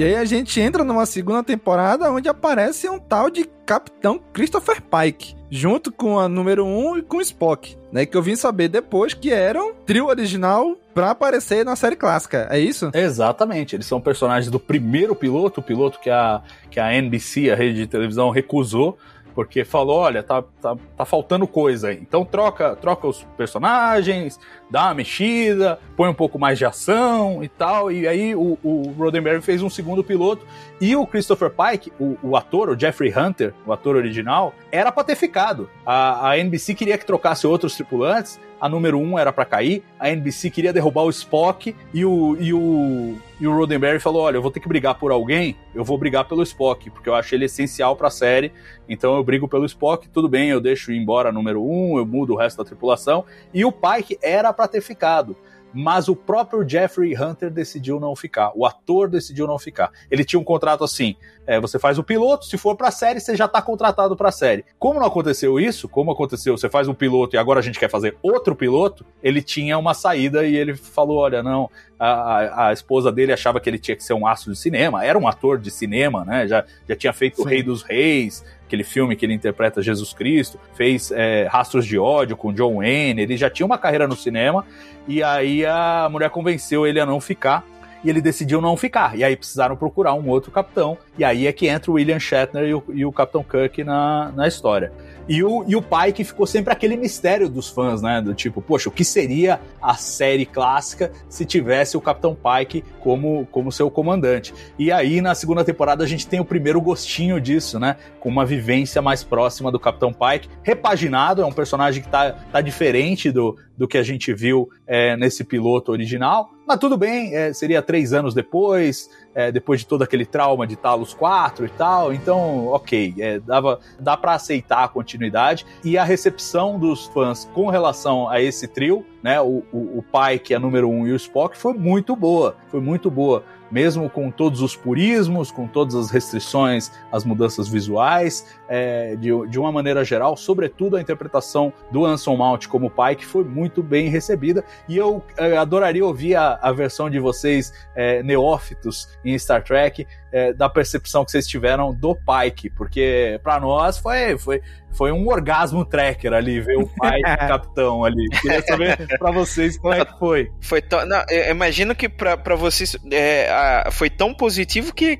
E aí a gente entra numa segunda temporada onde aparece um tal de Capitão Christopher Pike, junto com a número 1 e com o Spock, né? Que eu vim saber depois que eram trio original para aparecer na série clássica, é isso? Exatamente, eles são personagens do primeiro piloto, o piloto que a, que a NBC, a rede de televisão, recusou porque falou, olha, tá, tá, tá faltando coisa aí. Então troca, troca os personagens, dá uma mexida, põe um pouco mais de ação e tal. E aí o, o Roddenberry fez um segundo piloto e o Christopher Pike, o, o ator, o Jeffrey Hunter, o ator original, era pra ter ficado. A, a NBC queria que trocasse outros tripulantes, a número 1 um era para cair, a NBC queria derrubar o Spock e o, e o, e o Roddenberry falou: Olha, eu vou ter que brigar por alguém, eu vou brigar pelo Spock, porque eu acho ele essencial para a série, então eu brigo pelo Spock, tudo bem, eu deixo ir embora a número 1, um, eu mudo o resto da tripulação. E o Pike era para ter ficado mas o próprio Jeffrey Hunter decidiu não ficar, o ator decidiu não ficar. Ele tinha um contrato assim: É, você faz o piloto, se for pra série, você já tá contratado pra série. Como não aconteceu isso, como aconteceu, você faz um piloto e agora a gente quer fazer outro piloto, ele tinha uma saída e ele falou: olha, não, a, a, a, esposa dele achava que ele tinha que ser um astro de cinema, era um ator de cinema, né? Já, já tinha feito Sim. O Rei dos Reis, aquele filme que ele interpreta Jesus Cristo, fez é, Rastros de Ódio com John Wayne, ele já tinha uma carreira no cinema, e aí a mulher convenceu ele a não ficar e ele decidiu não ficar. E aí precisaram procurar um outro capitão, e aí é que entra o William Shatner e o, e o Capitão Kirk na, na história. E o, e o pai que ficou sempre aquele mistério dos fãs, né? Do tipo, poxa, o que seria a série clássica se tivesse o Capitão Pike como, como seu comandante? E aí, na segunda temporada, a gente tem o primeiro gostinho disso, né? Com uma vivência mais próxima do Capitão Pike. Repaginado, é um personagem que tá, tá diferente do, do que a gente viu é, nesse piloto original. Mas tudo bem, é, seria três anos depois, é, depois de todo aquele trauma de Talos 4 e tal. Então, ok, é, dava, dá para aceitar a continuidade. E a recepção dos fãs com relação a esse trio, né? O, o, o pai, que é número um, e o Spock, foi muito boa. Foi muito boa mesmo com todos os purismos, com todas as restrições, as mudanças visuais, é, de, de uma maneira geral, sobretudo a interpretação do Anson Mount como pai, que foi muito bem recebida. E eu é, adoraria ouvir a, a, versão de vocês, é, neófitos em Star Trek, é, da percepção que vocês tiveram do Pike, porque para nós foi, foi, foi um orgasmo tracker ali, ver o Pike capitão ali. Queria saber para vocês como é que foi. Foi tão, não, eu imagino que para vocês é, a, foi tão positivo que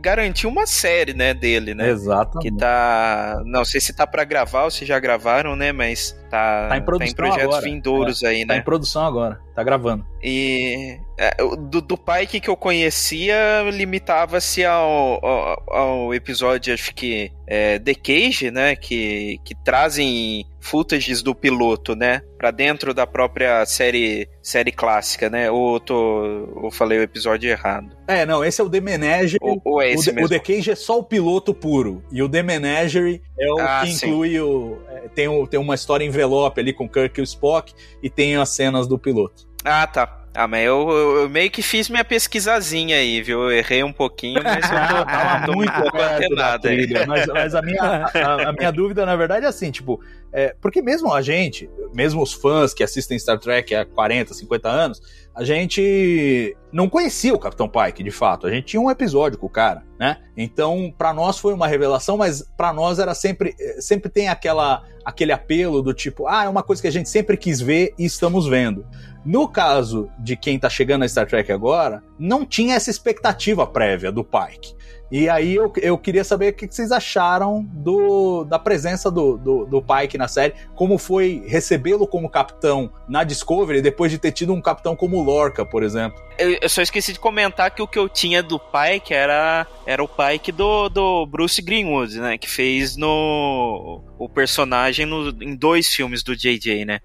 garantiu uma série, né, dele, né? Exato. Que tá, não sei se tá para gravar ou se já gravaram, né, mas tá, tá em, produção tá em projetos agora. vindouros é, aí, tá né? Tá em produção agora, tá gravando. E é, do, do Pike que eu conhecia limitava-se ao, ao, ao, episódio, acho que é, The Cage, né? Que, que trazem footages do piloto, né? Pra dentro da própria série série clássica, né? Ou, tô, ou falei o episódio errado. É, não, esse é o The Menagerie. Ou, ou é esse o, mesmo. o The Cage é só o piloto puro. E o The Menagerie é o Ah, que sim. inclui o. é, Tem, o. tem uma história envelope ali com Kirk e o Spock e tem as cenas do piloto. Ah, tá. Ah, mas eu, eu- eu meio que fiz minha pesquisazinha aí, viu? Eu errei um pouquinho, mas eu tô, tô muito um pouco antenado aí. mas, mas a, minha, a, a minha dúvida, na verdade, é assim, tipo, é, porque mesmo a gente, mesmo os fãs que assistem Star Trek há 40, 50 anos, a gente não conhecia o Capitão Pike, de fato. A gente tinha um episódio com o cara, né? Então, pra nós foi uma revelação, mas pra nós era sempre, eh, sempre tem aquela, aquele apelo do tipo, ah, é uma coisa que a gente sempre quis ver e estamos vendo. No caso de quem tá chegando na Star Trek agora, não tinha essa expectativa prévia do Pike. E aí eu, eu queria saber o que vocês acharam do, da presença do, do, do Pike na série, como foi recebê-lo como capitão na Discovery, depois de ter tido um capitão como Lorca, por exemplo. Eu, eu só esqueci de comentar que o que eu tinha do Pike era, era o Pike do, do Bruce Greenwood, né? Que fez no o personagem no- em dois filmes do JJ, né?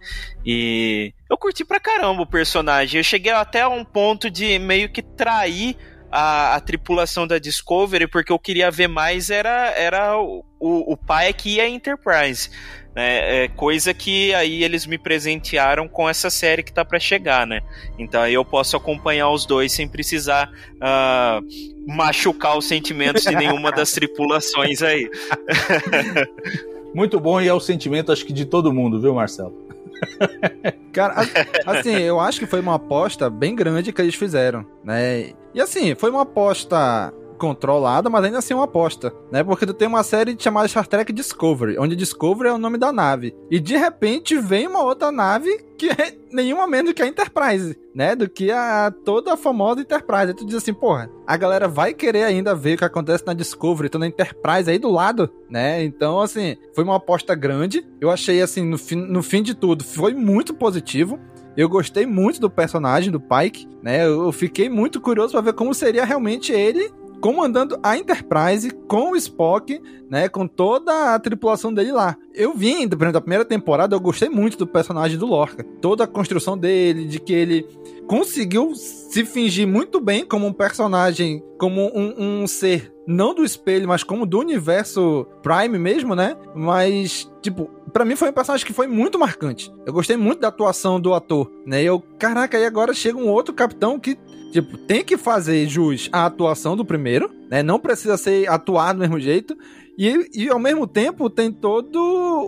E eu curti pra caramba o personagem. Eu cheguei até a um ponto de meio que trair a, a tripulação da Discovery, porque eu queria ver mais era, era o, o, o Pike e a Enterprise. né? É, coisa que aí eles me presentearam com essa série que tá pra chegar, né? Então aí eu posso acompanhar os dois sem precisar ah, machucar os sentimentos de nenhuma das tripulações aí. Muito bom e é o sentimento, acho que de todo mundo, viu, Marcelo? Cara, assim, eu acho que foi uma aposta bem grande que eles fizeram, né? E assim, foi uma aposta controlada, mas ainda assim uma aposta, né? Porque tu tem uma série chamada Star Trek Discovery, onde Discovery é o nome da nave. E de repente vem uma outra nave que é nenhuma menos que a Enterprise, né? Do que a toda a famosa Enterprise. Aí tu diz assim, porra, a galera vai querer ainda ver o que acontece na Discovery, tô na Enterprise aí do lado, né? Então, assim, foi uma aposta grande. Eu achei, assim, no fim, no fim de tudo, foi muito positivo. Eu gostei muito do personagem do Pike, né? Eu fiquei muito curioso pra ver como seria realmente ele comandando a Enterprise com o Spock, né, com toda a tripulação dele lá. Eu vim, por exemplo, da primeira temporada, eu gostei muito do personagem do Lorca. Toda a construção dele, de que ele conseguiu se fingir muito bem como um personagem, como um, um ser não do espelho, mas como do universo Prime mesmo, né? Mas, tipo, pra mim foi um personagem que foi muito marcante. Eu gostei muito da atuação do ator, né? Eu, caraca, aí agora chega um outro capitão que Tipo, tem que fazer jus à atuação do primeiro, né? Não precisa ser atuado do mesmo jeito. E, e ao mesmo tempo tem todo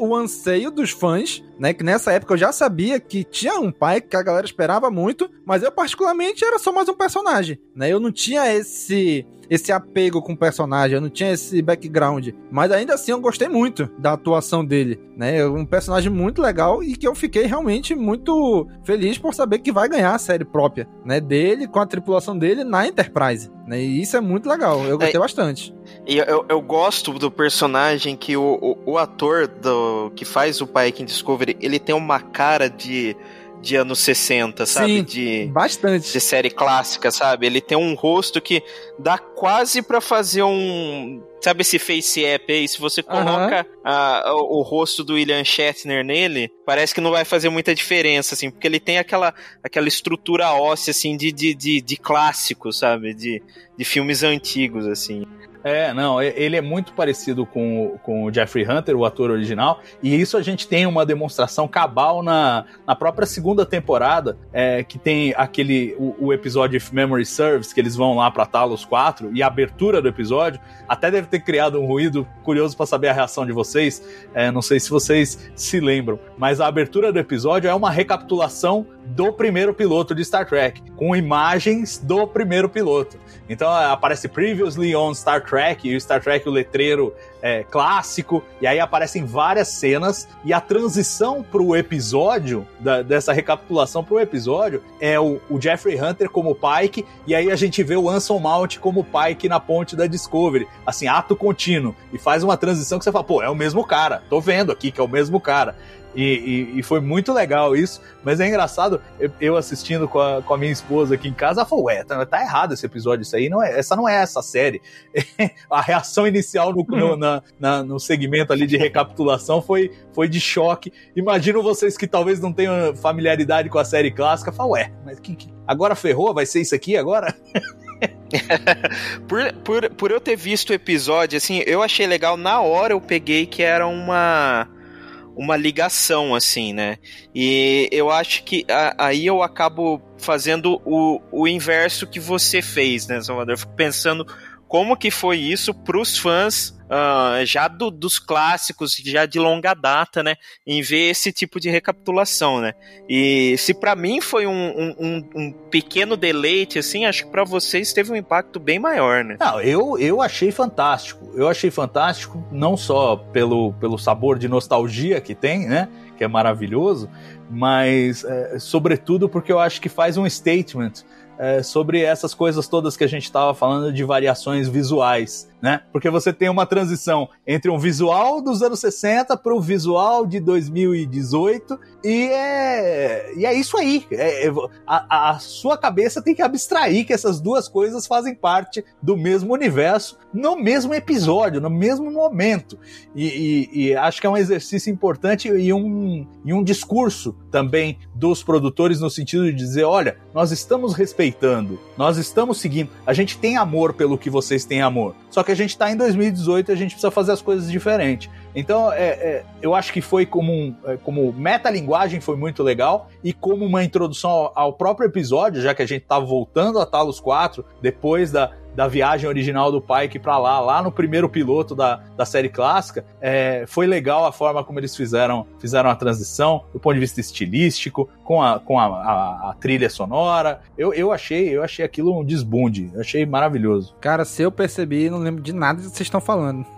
o anseio dos fãs, né? Que nessa época eu já sabia que tinha um pai que a galera esperava muito, mas eu particularmente era só mais um personagem, né? Eu não tinha esse esse apego com o personagem, eu não tinha esse background. Mas ainda assim eu gostei muito da atuação dele, né? Um personagem muito legal e que eu fiquei realmente muito feliz por saber que vai ganhar a série própria, né? Dele, com a tripulação dele na Enterprise, né? E isso é muito legal, eu gostei é, bastante. E eu, eu gosto do personagem que o, o, o ator do, que faz o Pike em Discovery, ele tem uma cara de de anos 60, sabe? Sim, de bastante. De série clássica, sabe? Ele tem um rosto que dá quase para fazer um, sabe esse face app aí? Se você coloca uhum. a, o, o, rosto do William Shatner nele, parece que não vai fazer muita diferença, assim, porque ele tem aquela, aquela estrutura óssea, assim, de, de, de, de clássico, sabe? De, de filmes antigos, assim. É, não, ele é muito parecido com, com o Jeffrey Hunter, o ator original, e isso a gente tem uma demonstração cabal na, na própria segunda temporada, é, que tem aquele, o, o, episódio If Memory Serves, que eles vão lá pra Talos 4, e a abertura do episódio até deve ter criado um ruído curioso para saber a reação de vocês, é, não sei se vocês se lembram, mas a abertura do episódio é uma recapitulação do primeiro piloto de Star Trek, com imagens do primeiro piloto. Então aparece Previously on Star Trek, e o Star Trek, o letreiro é, clássico, e aí aparecem várias cenas, e a transição pro episódio, da, dessa recapitulação pro episódio, é o, o, Jeffrey Hunter como Pike, e aí a gente vê o Anson Mount como Pike na ponte da Discovery, assim, ato contínuo, e faz uma transição que você fala, pô, é o mesmo cara, tô vendo aqui que é o mesmo cara. E, e, e, foi muito legal isso, mas é engraçado, eu, eu assistindo com a, com a, minha esposa aqui em casa, ela falou, ué, tá, tá, errado esse episódio, isso aí não é, essa não é essa série. a reação inicial no, no, na, na, no segmento ali de recapitulação foi, foi de choque. Imagino vocês que talvez não tenham familiaridade com a série clássica, falam, ué, mas que, que agora ferrou? Vai ser isso aqui agora? por, por, por eu ter visto o episódio, assim, eu achei legal, na hora eu peguei que era uma uma ligação, assim, né? E eu acho que a, aí eu acabo fazendo o, o inverso que você fez, né, Salvador? Eu fico pensando como que foi isso pros fãs uh, já do, dos clássicos, já de longa data, né? Em ver esse tipo de recapitulação, né? E se para mim foi um, um, um, pequeno deleite, assim, acho que para vocês teve um impacto bem maior, né? Não, eu, eu achei fantástico. Eu achei fantástico, não só pelo, pelo sabor de nostalgia que tem, né? Que é maravilhoso, mas é, sobretudo porque eu acho que faz um statement é, sobre essas coisas todas que a gente estava falando de variações visuais, né? Porque você tem uma transição entre um visual dos anos 60 para o visual de 2018 e é, e é isso aí. É, é, a, a sua cabeça tem que abstrair que essas duas coisas fazem parte do mesmo universo no mesmo episódio, no mesmo momento. E, e, e acho que é um exercício importante e um, e um discurso também dos produtores no sentido de dizer: olha, nós estamos respeitando, nós estamos seguindo, a gente tem amor pelo que vocês têm amor. Só que a gente está em 2018 e a gente precisa fazer as coisas diferentes. Então, é, é, eu acho que foi como, um, é, como metalinguagem foi muito legal e como uma introdução ao, ao próprio episódio, já que a gente estava voltando a Talos 4, depois da, da viagem original do Pike para lá, lá no primeiro piloto da, da série clássica, é, foi legal a forma como eles fizeram, fizeram a transição, do ponto de vista estilístico, com a, com a, a, a trilha sonora. Eu, eu achei eu achei aquilo um desbunde, eu achei maravilhoso. Cara, se eu percebi, não lembro de nada que vocês estão falando.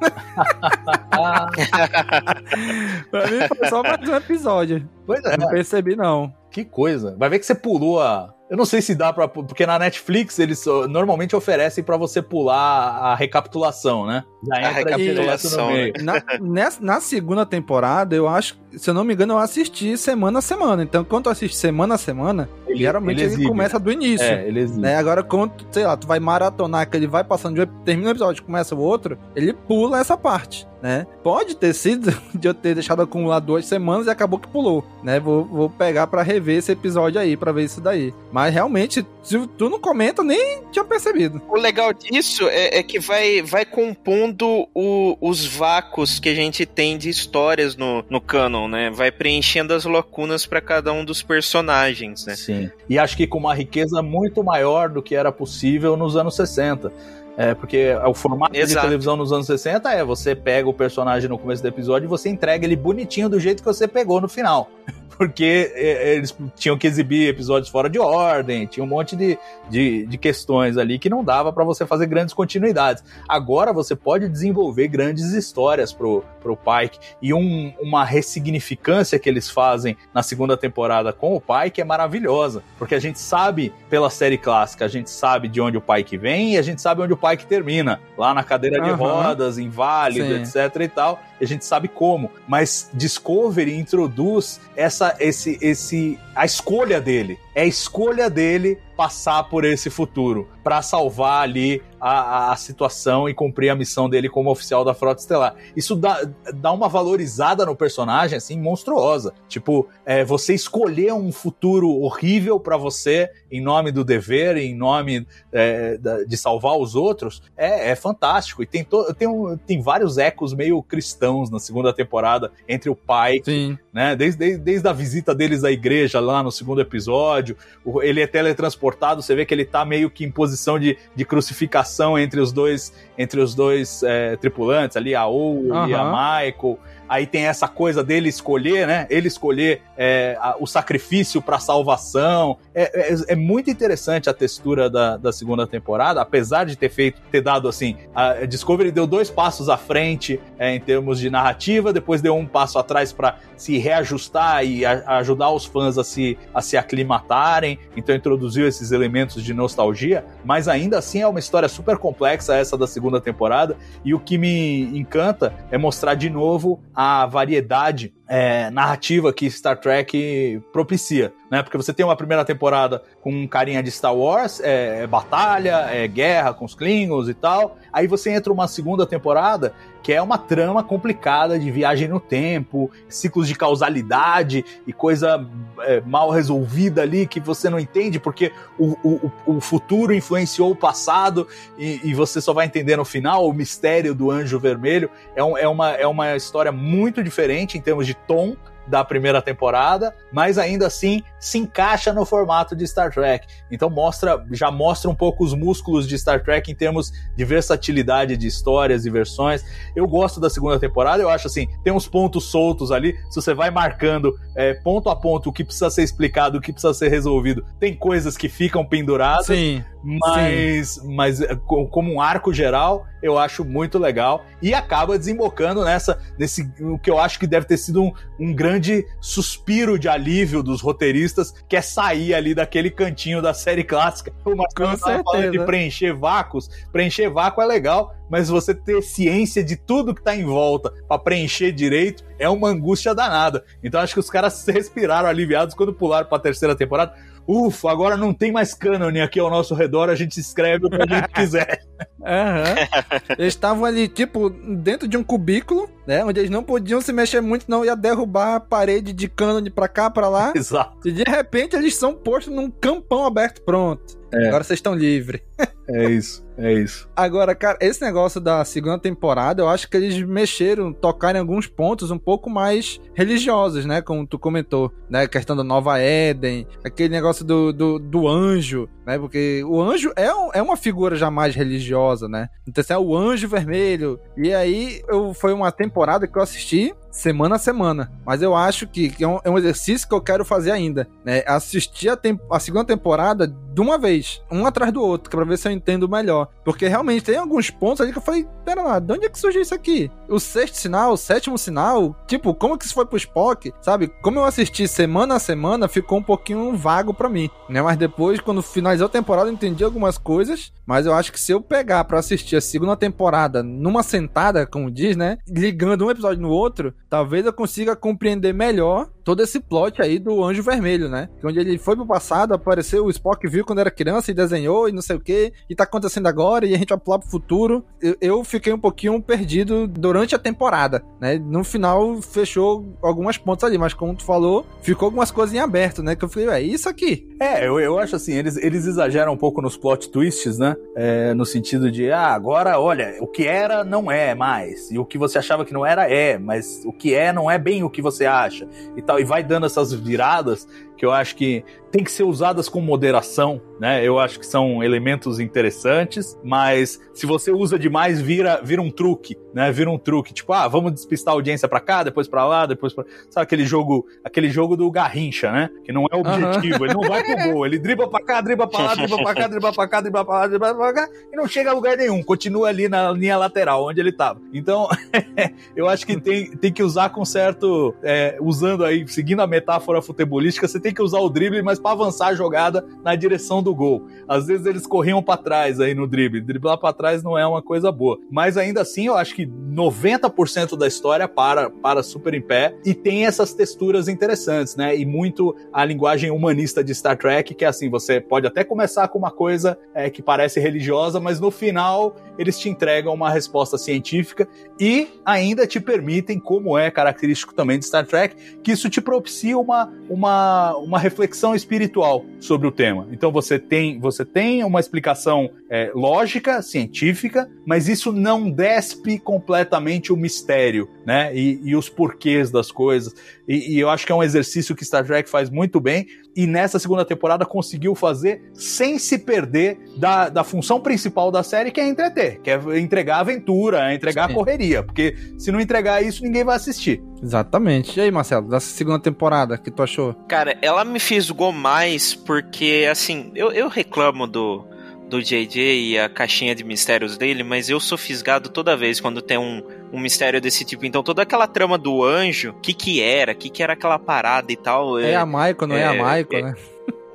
pra mim foi só mais um episódio. Pois é. Não percebi, não. Que coisa. Vai ver que você pulou a, eu não sei se dá para porque na Netflix eles normalmente oferecem para você pular a recapitulação, né? Já entra a recapitulação. Né? Na, nessa, na segunda temporada, eu acho, se eu não me engano, eu assisti semana a semana. Então, quando tu assiste semana a semana, ele, geralmente ele, ele começa do início. É, ele exige. Né? Agora, quando, sei lá, tu vai maratonar, que ele vai passando de termina um episódio, começa o outro, ele pula essa parte. Né? Pode ter sido de eu ter deixado acumular duas semanas e acabou que pulou, né? Vou, vou pegar para rever esse episódio aí, para ver isso daí. Mas realmente, se tu não comenta, nem tinha percebido. O legal disso é, é que vai, vai compondo o, os vácuos que a gente tem de histórias no, no canon, né? Vai preenchendo as lacunas para cada um dos personagens, né? Sim. Sim. E acho que com uma riqueza muito maior do que era possível nos anos 60. É, porque o formato Exato. de televisão nos anos 60 é você pega o personagem no começo do episódio e você entrega ele bonitinho do jeito que você pegou no final porque é, eles tinham que exibir episódios fora de ordem, tinha um monte de, de, de questões ali que não dava para você fazer grandes continuidades. Agora você pode desenvolver grandes histórias pro, pro Pike e um, uma ressignificância que eles fazem na segunda temporada com o Pike é maravilhosa, porque a gente sabe pela série clássica, a gente sabe de onde o Pike vem e a gente sabe onde o Pike termina, lá na cadeira de rodas, inválido, Sim. etc e tal, a gente sabe como, mas Discovery introduz essa esse, esse, a escolha dele. É a escolha dele passar por esse futuro para salvar ali a, a, situação e cumprir a missão dele como oficial da Frota Estelar. Isso dá, dá uma valorizada no personagem, assim, monstruosa. Tipo, é, você escolher um futuro horrível para você em nome do dever, em nome é, de salvar os outros, é, é fantástico. E tem, to, tem, um, tem vários ecos meio cristãos na segunda temporada entre o pai, Sim. né? Desde, desde, desde a visita deles à igreja lá no segundo episódio, ele é teletransportado, você vê que ele tá meio que em posição de, de crucificação entre os dois, entre os dois é, tripulantes ali, a Ou uhum. e a Michael. Aí tem essa coisa dele escolher, né? Ele escolher é, a, o sacrifício para salvação. É, é, é, muito interessante a textura da, da segunda temporada, apesar de ter feito, ter dado assim, a Discovery deu dois passos à frente é, em termos de narrativa, depois deu um passo atrás para se reajustar e a, ajudar os fãs a se, a se aclimatarem. Então introduziu esses elementos de nostalgia, mas ainda assim é uma história super complexa essa da segunda temporada. E o que me encanta é mostrar de novo a variedade é, narrativa que Star Trek propicia, né? Porque você tem uma primeira temporada com carinha de Star Wars, é, é batalha, é guerra com os Klingons e tal. Aí você entra uma segunda temporada que é uma trama complicada de viagem no tempo, ciclos de causalidade e coisa é, mal resolvida ali que você não entende porque o, o, o futuro influenciou o passado e, e, você só vai entender no final o mistério do anjo vermelho. É, um, é, uma, é uma história muito diferente em termos de tom da primeira temporada, mas ainda assim se encaixa no formato de Star Trek. Então mostra, já mostra um pouco os músculos de Star Trek em termos de versatilidade de histórias e versões. Eu gosto da segunda temporada, eu acho assim, tem uns pontos soltos ali. Se você vai marcando é, ponto a ponto o que precisa ser explicado, o que precisa ser resolvido, tem coisas que ficam penduradas. Sim. Mas, Sim. mas é, como um arco geral, eu acho muito legal e acaba desembocando nessa nesse o que eu acho que deve ter sido um, um grande suspiro de alívio dos roteiristas, que é sair ali daquele cantinho da série clássica. O Marcelo falando de preencher vácuos. Preencher vácuo é legal, mas você ter ciência de tudo que tá em volta para preencher direito é uma angústia danada. Então acho que os caras respiraram aliviados quando pularam para a terceira temporada ufa, agora não tem mais cânone aqui ao nosso redor, a gente escreve o que a gente quiser. Uhum. Eles estavam ali, tipo, dentro de um cubículo, né? Onde eles não podiam se mexer muito, não ia derrubar a parede de cânone pra cá, pra lá. Exato. E de repente eles são postos num campão aberto, pronto. É. Agora vocês estão livres. é isso. É isso. Agora, cara, esse negócio da segunda temporada, eu acho que eles mexeram, tocaram em alguns pontos um pouco mais religiosos, né? Como tu comentou, né? A questão da Nova Éden, aquele negócio do, do, do anjo, né? Porque o anjo é, é uma figura já mais religiosa, né? Então, assim, é o anjo vermelho. E aí, eu, foi uma temporada que eu assisti semana a semana. Mas eu acho que, que é, um, é, um, exercício que eu quero fazer ainda, né? Assistir a, a, segunda temporada de uma vez, um atrás do outro, é pra ver se eu entendo melhor. Porque realmente tem alguns pontos ali que eu falei, pera lá, de onde é que surgiu isso aqui? O sexto sinal, o sétimo sinal, tipo, como que isso foi pro Spock? Sabe? Como eu assisti semana a semana, ficou um pouquinho vago para mim, né? Mas depois, quando finalizou a temporada, eu entendi algumas coisas, mas eu acho que se eu pegar para assistir a segunda temporada numa sentada, como diz, né? Ligando um episódio no outro, talvez eu consiga compreender melhor todo esse plot aí do Anjo Vermelho, né? Onde ele foi pro passado, apareceu, o Spock viu quando era criança e desenhou e não sei o que, e tá acontecendo agora, e a gente vai pular pro futuro. Eu, eu, fiquei um pouquinho perdido durante a temporada, né? No final, fechou algumas pontas ali, mas como tu falou, ficou algumas coisas em aberto, né? Que eu falei, é isso aqui. É, eu, eu acho assim, eles, eles exageram um pouco nos plot twists, né? É, no sentido de, ah, agora, olha, o que era não é mais, e o que você achava que não era é, mas o que é não é bem o que você acha, e tal tal, e vai dando essas viradas que eu acho que tem que ser usadas com moderação, né? Eu acho que são elementos interessantes, mas se você usa demais, vira, vira um truque, né? Vira um truque, tipo, ah, vamos despistar a audiência para cá, depois para lá, depois pra... Sabe aquele jogo, aquele jogo do Garrincha, né? Que não é objetivo, uhum. ele não vai pro gol, ele dribla pra cá, dribla pra lá, dribla pra cá, dribla pra cá, dribla pra lá, dribla pra cá, e não chega a lugar nenhum, continua ali na linha lateral, onde ele tava. Então, eu acho que tem, tem que usar com certo, é, usando aí, seguindo a metáfora futebolística, você tem que usar o drible, mas para avançar a jogada na direção do gol. Às vezes eles corriam para trás aí no drible. Driblar para trás não é uma coisa boa. Mas ainda assim, eu acho que 90% da história para, para super em pé e tem essas texturas interessantes, né? E muito a linguagem humanista de Star Trek, que é assim, você pode até começar com uma coisa é, que parece religiosa, mas no final eles te entregam uma resposta científica e ainda te permitem, como é característico também de Star Trek, que isso te propicia uma, uma, uma reflexão espiritual sobre o tema. Então você tem, você tem uma explicação é, lógica, científica, mas isso não despe completamente o mistério, né? E, e os porquês das coisas. E, e, eu acho que é um exercício que Star Trek faz muito bem. E nessa segunda temporada conseguiu fazer sem se perder da, da função principal da série, que é entreter, que é entregar aventura, é entregar Sim. a correria. Porque se não entregar isso, ninguém vai assistir. Exatamente. E aí, Marcelo, dessa segunda temporada, que tu achou? Cara, ela me fisgou mais porque, assim, eu, eu reclamo do, do JJ e a caixinha de mistérios dele, mas eu sou fisgado toda vez quando tem um, um mistério desse tipo. Então, toda aquela trama do anjo, o que que era, o que que era aquela parada e tal. É, é a Michael, não é, é a Michael, é, né?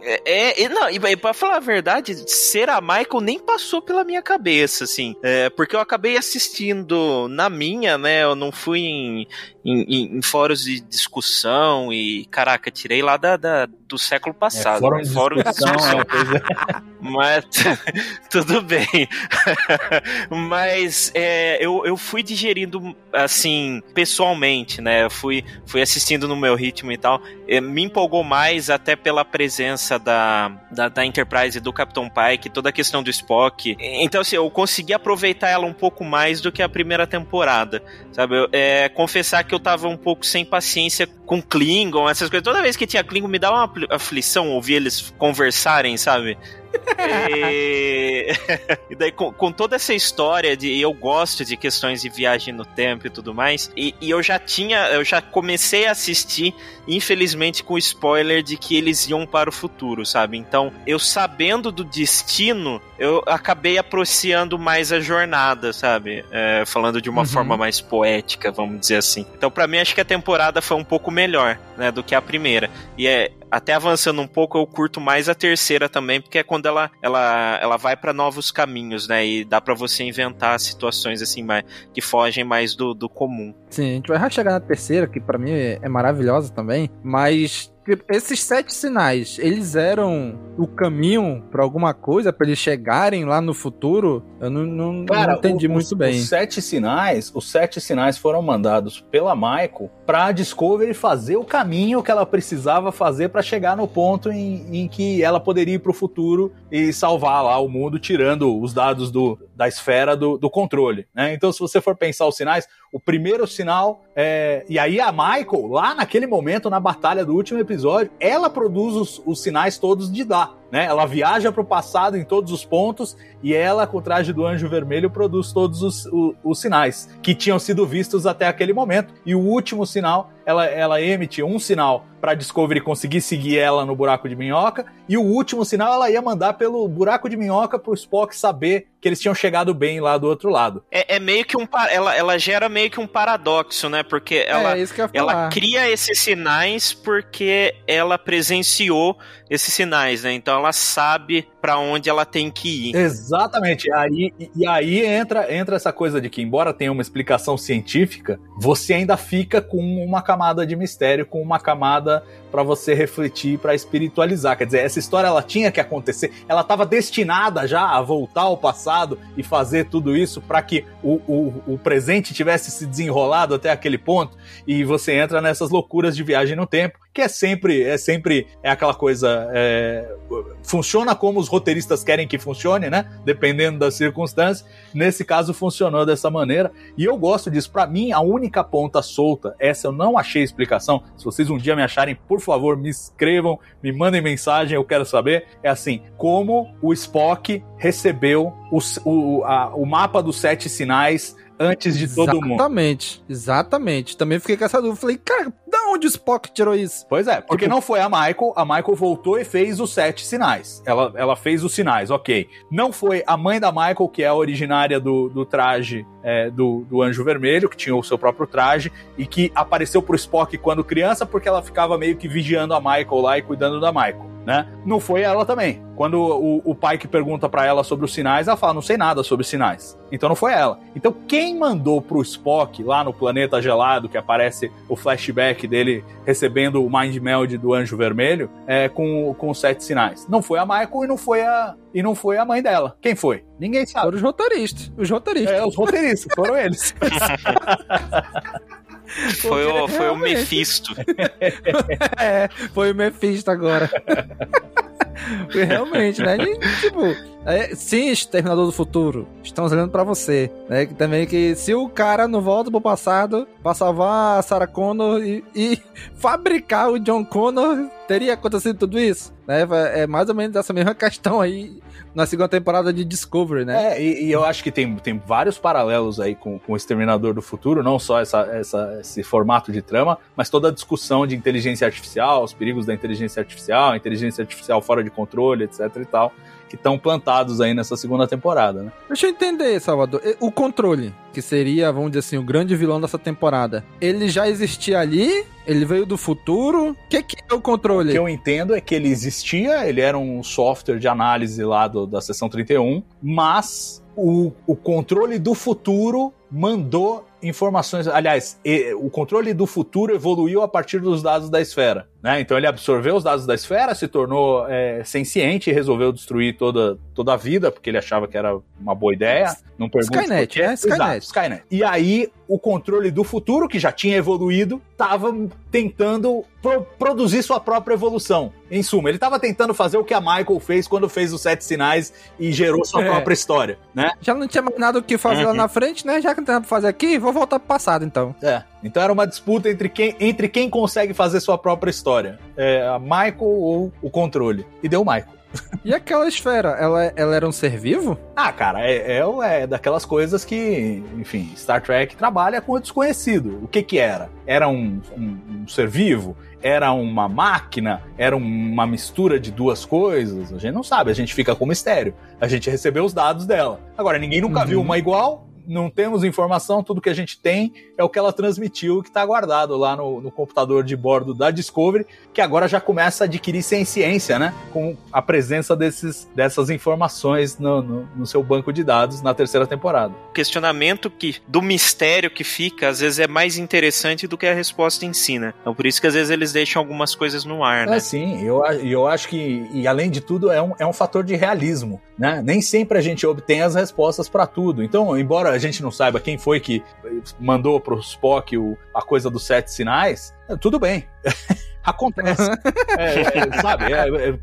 É, é, não, e pra falar a verdade, ser a Michael nem passou pela minha cabeça, assim. É, porque eu acabei assistindo na minha, né? Eu não fui em, em, em fóruns de discussão e, caraca, tirei lá da, da do século passado. É, fórum, de fórum de discussão. É, Mas tudo bem. Mas é, eu, eu fui digerindo, assim, pessoalmente, né? Eu fui, fui assistindo no meu ritmo e tal. É, me empolgou mais até pela presença da, da, da Enterprise e do Capitão Pike, toda a questão do Spock. Então, assim, eu consegui aproveitar ela um pouco mais do que a primeira temporada, sabe? Eu, é, confessar que eu tava um pouco sem paciência com Klingon, essas coisas. Toda vez que tinha Klingon, me dava uma aflição ouvir eles conversarem, sabe? E... e, daí, com, com, toda essa história de eu gosto de questões de viagem no tempo e tudo mais, e, e, eu já tinha, eu já comecei a assistir, infelizmente, com o spoiler de que eles iam para o futuro, sabe? Então, eu sabendo do destino, eu acabei apreciando mais a jornada, sabe? É, falando de uma uhum. forma mais poética, vamos dizer assim. Então, para mim, acho que a temporada foi um pouco melhor, né, do que a primeira. E é, até avançando um pouco, eu curto mais a terceira também, porque é quando ela, ela, ela vai para novos caminhos, né? E dá para você inventar situações assim mais, que fogem mais do, do comum. Sim, a gente vai chegar na terceira, que para mim é maravilhosa também, mas esses sete sinais, eles eram o caminho para alguma coisa, para eles chegarem lá no futuro? Eu não, não, Cara, não entendi o, muito os, bem. Os sete sinais, os sete sinais foram mandados pela Michael para Discovery fazer o caminho que ela precisava fazer para chegar no ponto em, em que ela poderia ir para o futuro e salvar lá o mundo, tirando os dados do, da esfera do, do controle. Né? Então, se você for pensar os sinais, o primeiro sinal é. E aí a Michael, lá naquele momento, na batalha do último episódio, ela produz os, os sinais todos de dar. Né? Ela viaja para o passado em todos os pontos e ela, com o traje do Anjo Vermelho, produz todos os, os, os, sinais que tinham sido vistos até aquele momento. E o último sinal, ela, ela emite um sinal para Discovery conseguir seguir ela no buraco de minhoca, e o último sinal ela ia mandar pelo buraco de minhoca para o Spock saber que eles tinham chegado bem lá do outro lado. É, é meio que um. Ela, ela gera meio que um paradoxo, né? Porque ela, é, ela cria esses sinais porque ela presenciou esses sinais, né? Então ela sabe para onde ela tem que ir. Exatamente. Aí, e aí entra, entra essa coisa de que, embora tenha uma explicação científica, você ainda fica com uma camada de mistério, com uma camada para você refletir, para espiritualizar. Quer dizer, essa história ela tinha que acontecer, ela estava destinada já a voltar ao passado e fazer tudo isso para que o, o, o presente tivesse se desenrolado até aquele ponto e você entra nessas loucuras de viagem no tempo que é sempre, é sempre é aquela coisa. É, funciona como os roteiristas querem que funcione, né? Dependendo das circunstâncias. Nesse caso, funcionou dessa maneira. E eu gosto disso. Para mim, a única ponta solta, essa eu não achei explicação. Se vocês um dia me acharem, por favor, me escrevam, me mandem mensagem, eu quero saber. É assim: como o Spock recebeu o, o, a, o mapa dos sete sinais antes de todo exatamente, mundo. Exatamente, exatamente. Também fiquei com essa dúvida. Falei, cara, da onde o Spock tirou isso? Pois é, porque tipo... não foi a Michael. A Michael voltou e fez os sete sinais. Ela, ela fez os sinais, ok. Não foi a mãe da Michael, que é a originária do, do traje é, do, do Anjo Vermelho, que tinha o seu próprio traje, e que apareceu pro Spock quando criança, porque ela ficava meio que vigiando a Michael lá e cuidando da Michael né? Não foi ela também. Quando o, o pai que pergunta para ela sobre os sinais, ela fala: não sei nada sobre sinais. Então não foi ela. Então quem mandou pro Spock lá no planeta gelado, que aparece o flashback dele recebendo o Mind Meld do Anjo Vermelho, é, com, com os sete sinais? Não foi a Michael e não foi a, e não foi a mãe dela. Quem foi? Ninguém sabe. Foram os roteiristas. Os roteiristas. É, os roteiristas, foram eles. Foi o, foi o Mephisto. é, foi o Mephisto agora. realmente, né? E, tipo, é, sim, Exterminador do Futuro, estamos olhando para você, né? Que também que se o cara não volta pro passado pra salvar a Sarah Connor e, e fabricar o John Connor, teria acontecido tudo isso, né? É mais ou menos essa mesma questão aí na segunda temporada de Discovery, né? É, e, e, eu acho que tem, tem vários paralelos aí com, com o Exterminador do Futuro, não só essa, essa, esse formato de trama, mas toda a discussão de inteligência artificial, os perigos da inteligência artificial, inteligência artificial fora de controle, etc e tal que estão plantados aí nessa segunda temporada, né? Deixa eu entender, Salvador. O controle, que seria, vamos dizer assim, o grande vilão dessa temporada, ele já existia ali? Ele veio do futuro? O que, que é o controle? O que eu entendo é que ele existia, ele era um software de análise lá do, da seção 31, mas o, o controle do futuro mandou informações. Aliás, o controle do futuro evoluiu a partir dos dados da esfera. Né? Então ele absorveu os dados da esfera, se tornou é, senciente e resolveu destruir toda, toda a vida, porque ele achava que era uma boa ideia. Não pergunta Skynet, é Skynet. Exato, Skynet. E aí o controle do futuro, que já tinha evoluído, estava tentando pro produzir sua própria evolução. Em suma, ele estava tentando fazer o que a Michael fez quando fez os Sete Sinais e gerou sua é. própria história, né? Já não tinha mais nada o que fazer uhum. lá na frente, né? Já que não tem nada pra fazer aqui, vou voltar pro passado, então. É. Então era uma disputa entre quem, entre quem consegue fazer sua própria história. É, a Michael ou o controle. E deu o Michael. E aquela esfera, ela, ela era um ser vivo? Ah, cara, é, é, é, daquelas coisas que, enfim, Star Trek trabalha com o desconhecido. O que que era? Era um, um, um ser vivo? Era uma máquina? Era uma mistura de duas coisas? A gente não sabe, a gente fica com mistério. A gente recebeu os dados dela. Agora, ninguém nunca uhum. viu uma igual, não temos informação, tudo que a gente tem é o que ela transmitiu, que está guardado lá no, no, computador de bordo da Discovery, que agora já começa a adquirir ciência, né? Com a presença desses, dessas informações no, no, no, seu banco de dados na terceira temporada. O questionamento que, do mistério que fica, às vezes é mais interessante do que a resposta em si, né? Então por isso que às vezes eles deixam algumas coisas no ar, né? É, sim, eu, eu acho que, e além de tudo, é um, é um fator de realismo, né? Nem sempre a gente obtém as respostas para tudo. Então, embora gente não saiba quem foi que mandou pro Spock o, a coisa dos sete sinais, tudo bem. Acontece. é, é, sabe? É, é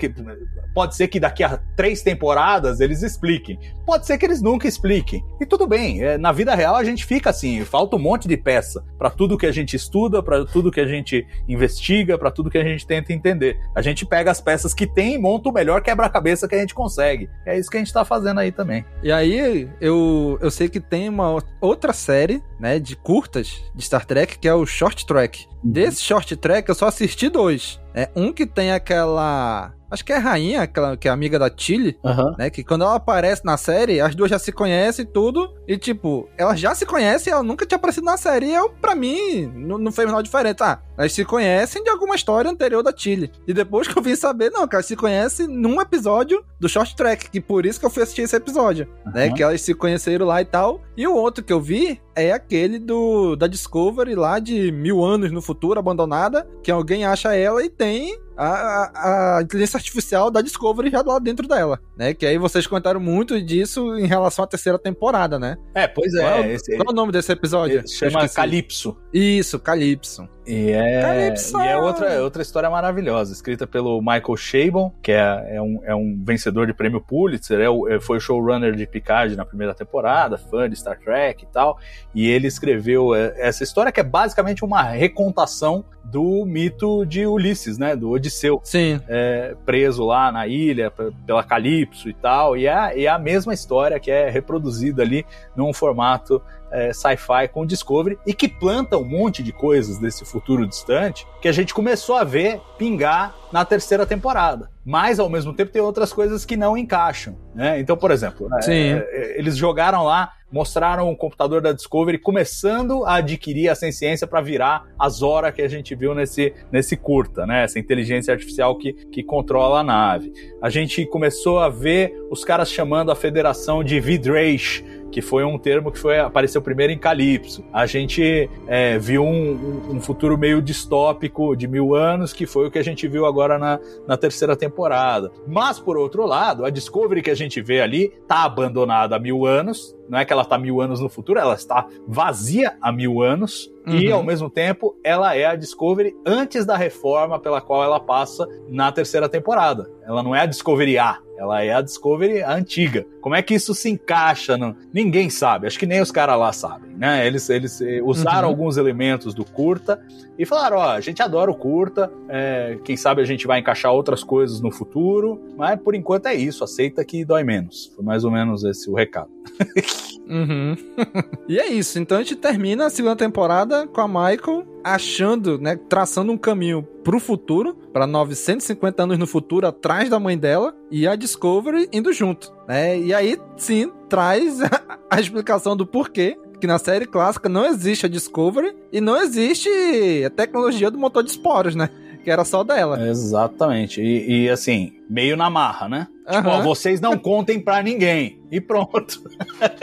pode ser que daqui a três temporadas eles expliquem. Pode ser que eles nunca expliquem. E tudo bem. É, na vida real a gente fica assim. Falta um monte de peça para tudo que a gente estuda, para tudo que a gente investiga, para tudo que a gente tenta entender. A gente pega as peças que tem e monta o melhor quebra-cabeça que a gente consegue. É isso que a gente tá fazendo aí também. E aí, eu, eu sei que tem uma outra série, né, de curtas de Star Trek, que é o Short Track. Uhum. Desse Short Track eu só assisti dois. É um que tem aquela Acho que é a rainha, aquela que é amiga da Tilly, uhum. né? Que quando ela aparece na série, as duas já se conhecem e tudo. E, tipo, elas já se conhecem, ela nunca tinha aparecido na série. E eu, pra mim, não, não fez menor diferença. Ah, elas se conhecem de alguma história anterior da Tilly. E depois que eu vim saber, não, que elas se conhecem num episódio do Short Track. Que por isso que eu fui assistir esse episódio. Uhum. Né? Que elas se conheceram lá e tal. E o outro que eu vi é aquele do da Discovery lá de mil anos no futuro, abandonada. Que alguém acha ela e tem a, a, a inteligência artificial da Discovery já lá dentro dela, né? Que aí vocês comentaram muito disso em relação à terceira temporada, né? É, pois é. Qual é o, esse- qual é o nome desse episódio? Ele chama. Calypso. Isso, Calypso. E é, Calypso! e é outra, outra história maravilhosa, escrita pelo Michael Chabon, que é, é, um, é um vencedor de prêmio Pulitzer, é o- é- foi o showrunner de Picard na primeira temporada, fã de Star Trek e tal, e ele escreveu é, essa história que é basicamente uma recontação do mito de Ulisses, né, do Odisseu. Sim. É, preso lá na ilha pela Calypso e tal, e é, e é a mesma história que é reproduzida ali num formato é, sci-fi com Discovery e que planta um monte de coisas desse futuro distante que a gente começou a ver pingar na terceira temporada. Mas, ao mesmo tempo, tem outras coisas que não encaixam. Né? Então, por exemplo, é, é, eles jogaram lá, mostraram o computador da Discovery começando a adquirir a ciência para virar a Zora que a gente viu nesse, nesse curta, né? essa inteligência artificial que, que controla a nave. A gente começou a ver os caras chamando a federação de Vidraish, que foi um termo que foi apareceu primeiro em Calypso. A gente é, viu um, um- futuro meio distópico de mil anos, que foi o que a gente viu agora na, na terceira temporada. Mas, por outro lado, a Discovery que a gente vê ali tá abandonada há mil anos. Não é que ela está mil anos no futuro, ela está vazia há mil anos. E, Uhum. ao mesmo tempo, ela é a Discovery antes da reforma pela qual ela passa na terceira temporada. Ela não é a Discovery A, ela é a Discovery antiga. Como é que isso se encaixa? No... Ninguém sabe, acho que nem os caras lá sabem, né? Eles, eles eh, usaram Uhum. alguns elementos do curta e falaram: ó, a gente adora o curta, é, quem sabe a gente vai encaixar outras coisas no futuro, mas por enquanto é isso, aceita que dói menos. Foi mais ou menos esse o recado. Uhum. e é isso. Então a gente termina a segunda temporada com a Michael achando, né, traçando um caminho pro futuro, para 950 anos no futuro, atrás da mãe dela, e a Discovery indo junto, né? E aí, sim, traz a, a explicação do porquê que na série clássica não existe a Discovery e não existe a tecnologia do motor de esporos, né? Que era só dela. Exatamente. E, e, assim, meio na marra, né? Tipo, Aham. ó, vocês não contem pra ninguém. E pronto.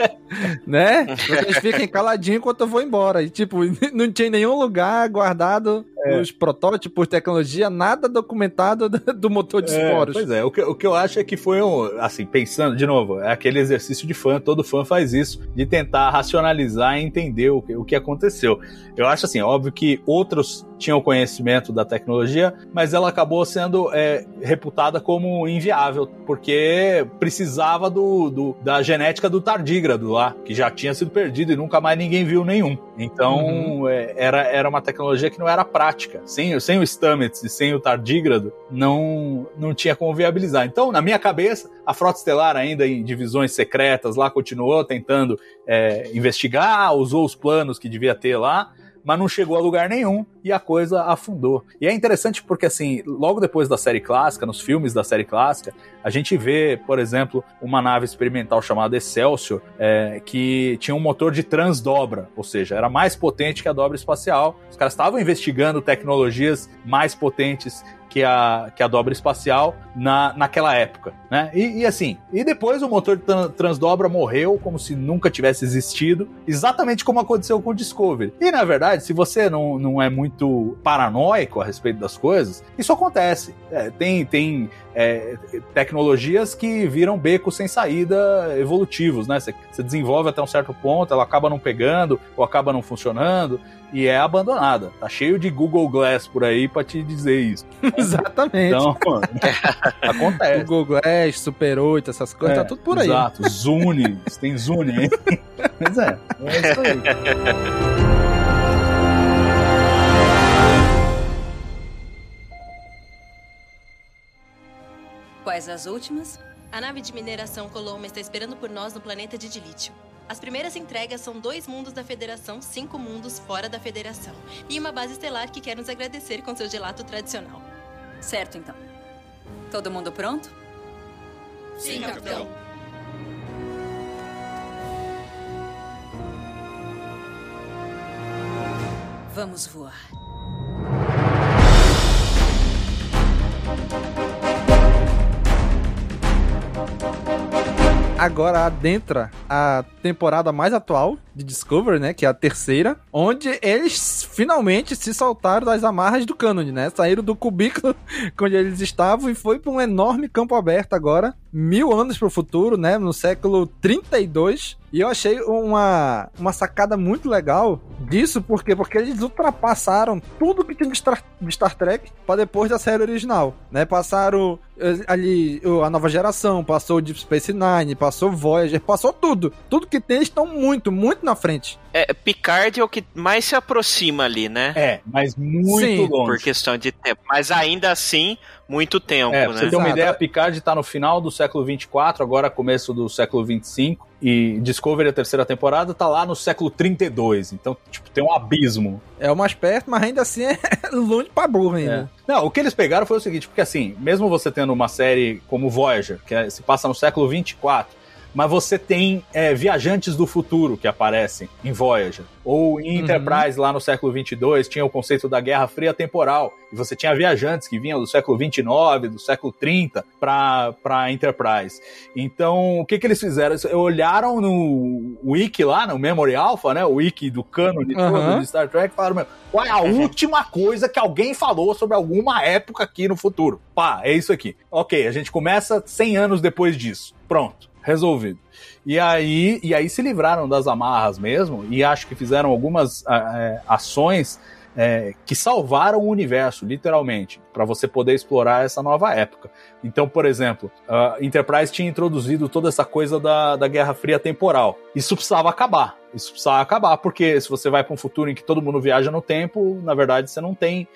né? Vocês fiquem caladinhos enquanto eu vou embora. E, tipo, não tinha nenhum lugar guardado É. os protótipos, tecnologia, nada documentado do do motor de É, esporos. pois é, o que, o que eu acho é que foi um, assim, pensando, de novo, é aquele exercício de fã, todo fã faz isso, de tentar racionalizar e entender o que, o que aconteceu. Eu acho assim, óbvio que outros tinham conhecimento da tecnologia, mas ela acabou sendo é, reputada como inviável, porque precisava do, do- da genética do tardígrado lá, que já tinha sido perdido e nunca mais ninguém viu nenhum. Então, é, era, era uma tecnologia que não era prática. Sem, sem o Stamets e sem o tardígrado, não, não tinha como viabilizar. Então, na minha cabeça, a Frota Estelar, ainda em divisões secretas lá, continuou tentando é, investigar, usou os planos que devia ter lá, mas não chegou a lugar nenhum e a coisa afundou. E é interessante porque, assim, logo depois da série clássica, nos filmes da série clássica, a gente vê, por exemplo, uma nave experimental chamada Excelsior, é, que tinha um motor de transdobra, ou seja, era mais potente que a dobra espacial. Os caras estavam investigando tecnologias mais potentes que a, que a dobra espacial na, naquela época, né? E, e assim, e depois o motor tran- transdobra morreu como se nunca tivesse existido, exatamente como aconteceu com o Discovery. E na verdade, se você não, não é muito paranoico a respeito das coisas, isso acontece. É, tem tem é, tecnologias que viram becos sem saída evolutivos, né? Você você desenvolve até um certo ponto, ela acaba não pegando ou acaba não funcionando e é abandonada. Tá cheio de Google Glass por aí pra te dizer isso. Exatamente. Então, acontece. Google Glass, Super 8, essas coisas, É, tá tudo por aí. Exato, Zune, você tem Zune aí. Mas é, é isso aí. Quais as últimas? A nave de mineração Coloma está esperando por nós no planeta de Dilítio. As primeiras entregas são dois mundos da Federação, cinco mundos fora da Federação. E uma base estelar que quer nos agradecer com seu gelato tradicional. Certo, então. Todo mundo pronto? Sim, capitão. Vamos voar. Agora adentra a temporada mais atual, de Discovery, né? Que é a terceira, onde eles finalmente se soltaram das amarras do cânone, né? Saíram do cubículo onde eles estavam e foi para um enorme campo aberto agora, mil anos para o futuro, né? No século 32. E eu achei uma, uma sacada muito legal disso, porque porque eles ultrapassaram tudo que tinha de Star, de Star Trek para depois da série original, né? Passaram eh, ali a nova geração, passou Deep Space Nine, passou Voyager, passou tudo. Tudo que tem estão muito, muito na frente. É, Picard é o que mais se aproxima ali, né? É, mas muito Sim, longe. por questão de tempo. Mas ainda assim, muito tempo, É, pra né? você ter uma ideia, Picard tá no final do século 24, agora começo do século 25, e Discovery, a terceira temporada, tá lá no século 32. Então, tipo, tem um abismo. É o mais perto, mas ainda assim é longe pra burro ainda. É. Não, o que eles pegaram foi o seguinte, porque assim, mesmo você tendo uma série como Voyager, que é- se passa no século 24, mas você tem é, viajantes do futuro que aparecem em Voyager. Ou em Enterprise, lá no século 22, tinha o conceito da Guerra Fria Temporal. E você tinha viajantes que vinham do século 29, do século 30 para Enterprise. Então, o que, que eles fizeram? Eles olharam no wiki lá, no Memory Alpha, né? O wiki do cânone todo Aham. de Star Trek, falaram, meu, qual é a última coisa que alguém falou sobre alguma época aqui no futuro? Pá, é isso aqui. Ok, a gente começa 100 anos depois disso. Pronto, resolvido. E aí, e aí se livraram das amarras mesmo, e acho que fizeram algumas ah, eh, ações eh, que salvaram o universo, literalmente, para você poder explorar essa nova época. Então, por exemplo, a Enterprise tinha introduzido toda essa coisa da, da Guerra Fria temporal. Isso precisava acabar. Isso precisava acabar, porque se você vai para um futuro em que todo mundo viaja no tempo, na verdade você não tem.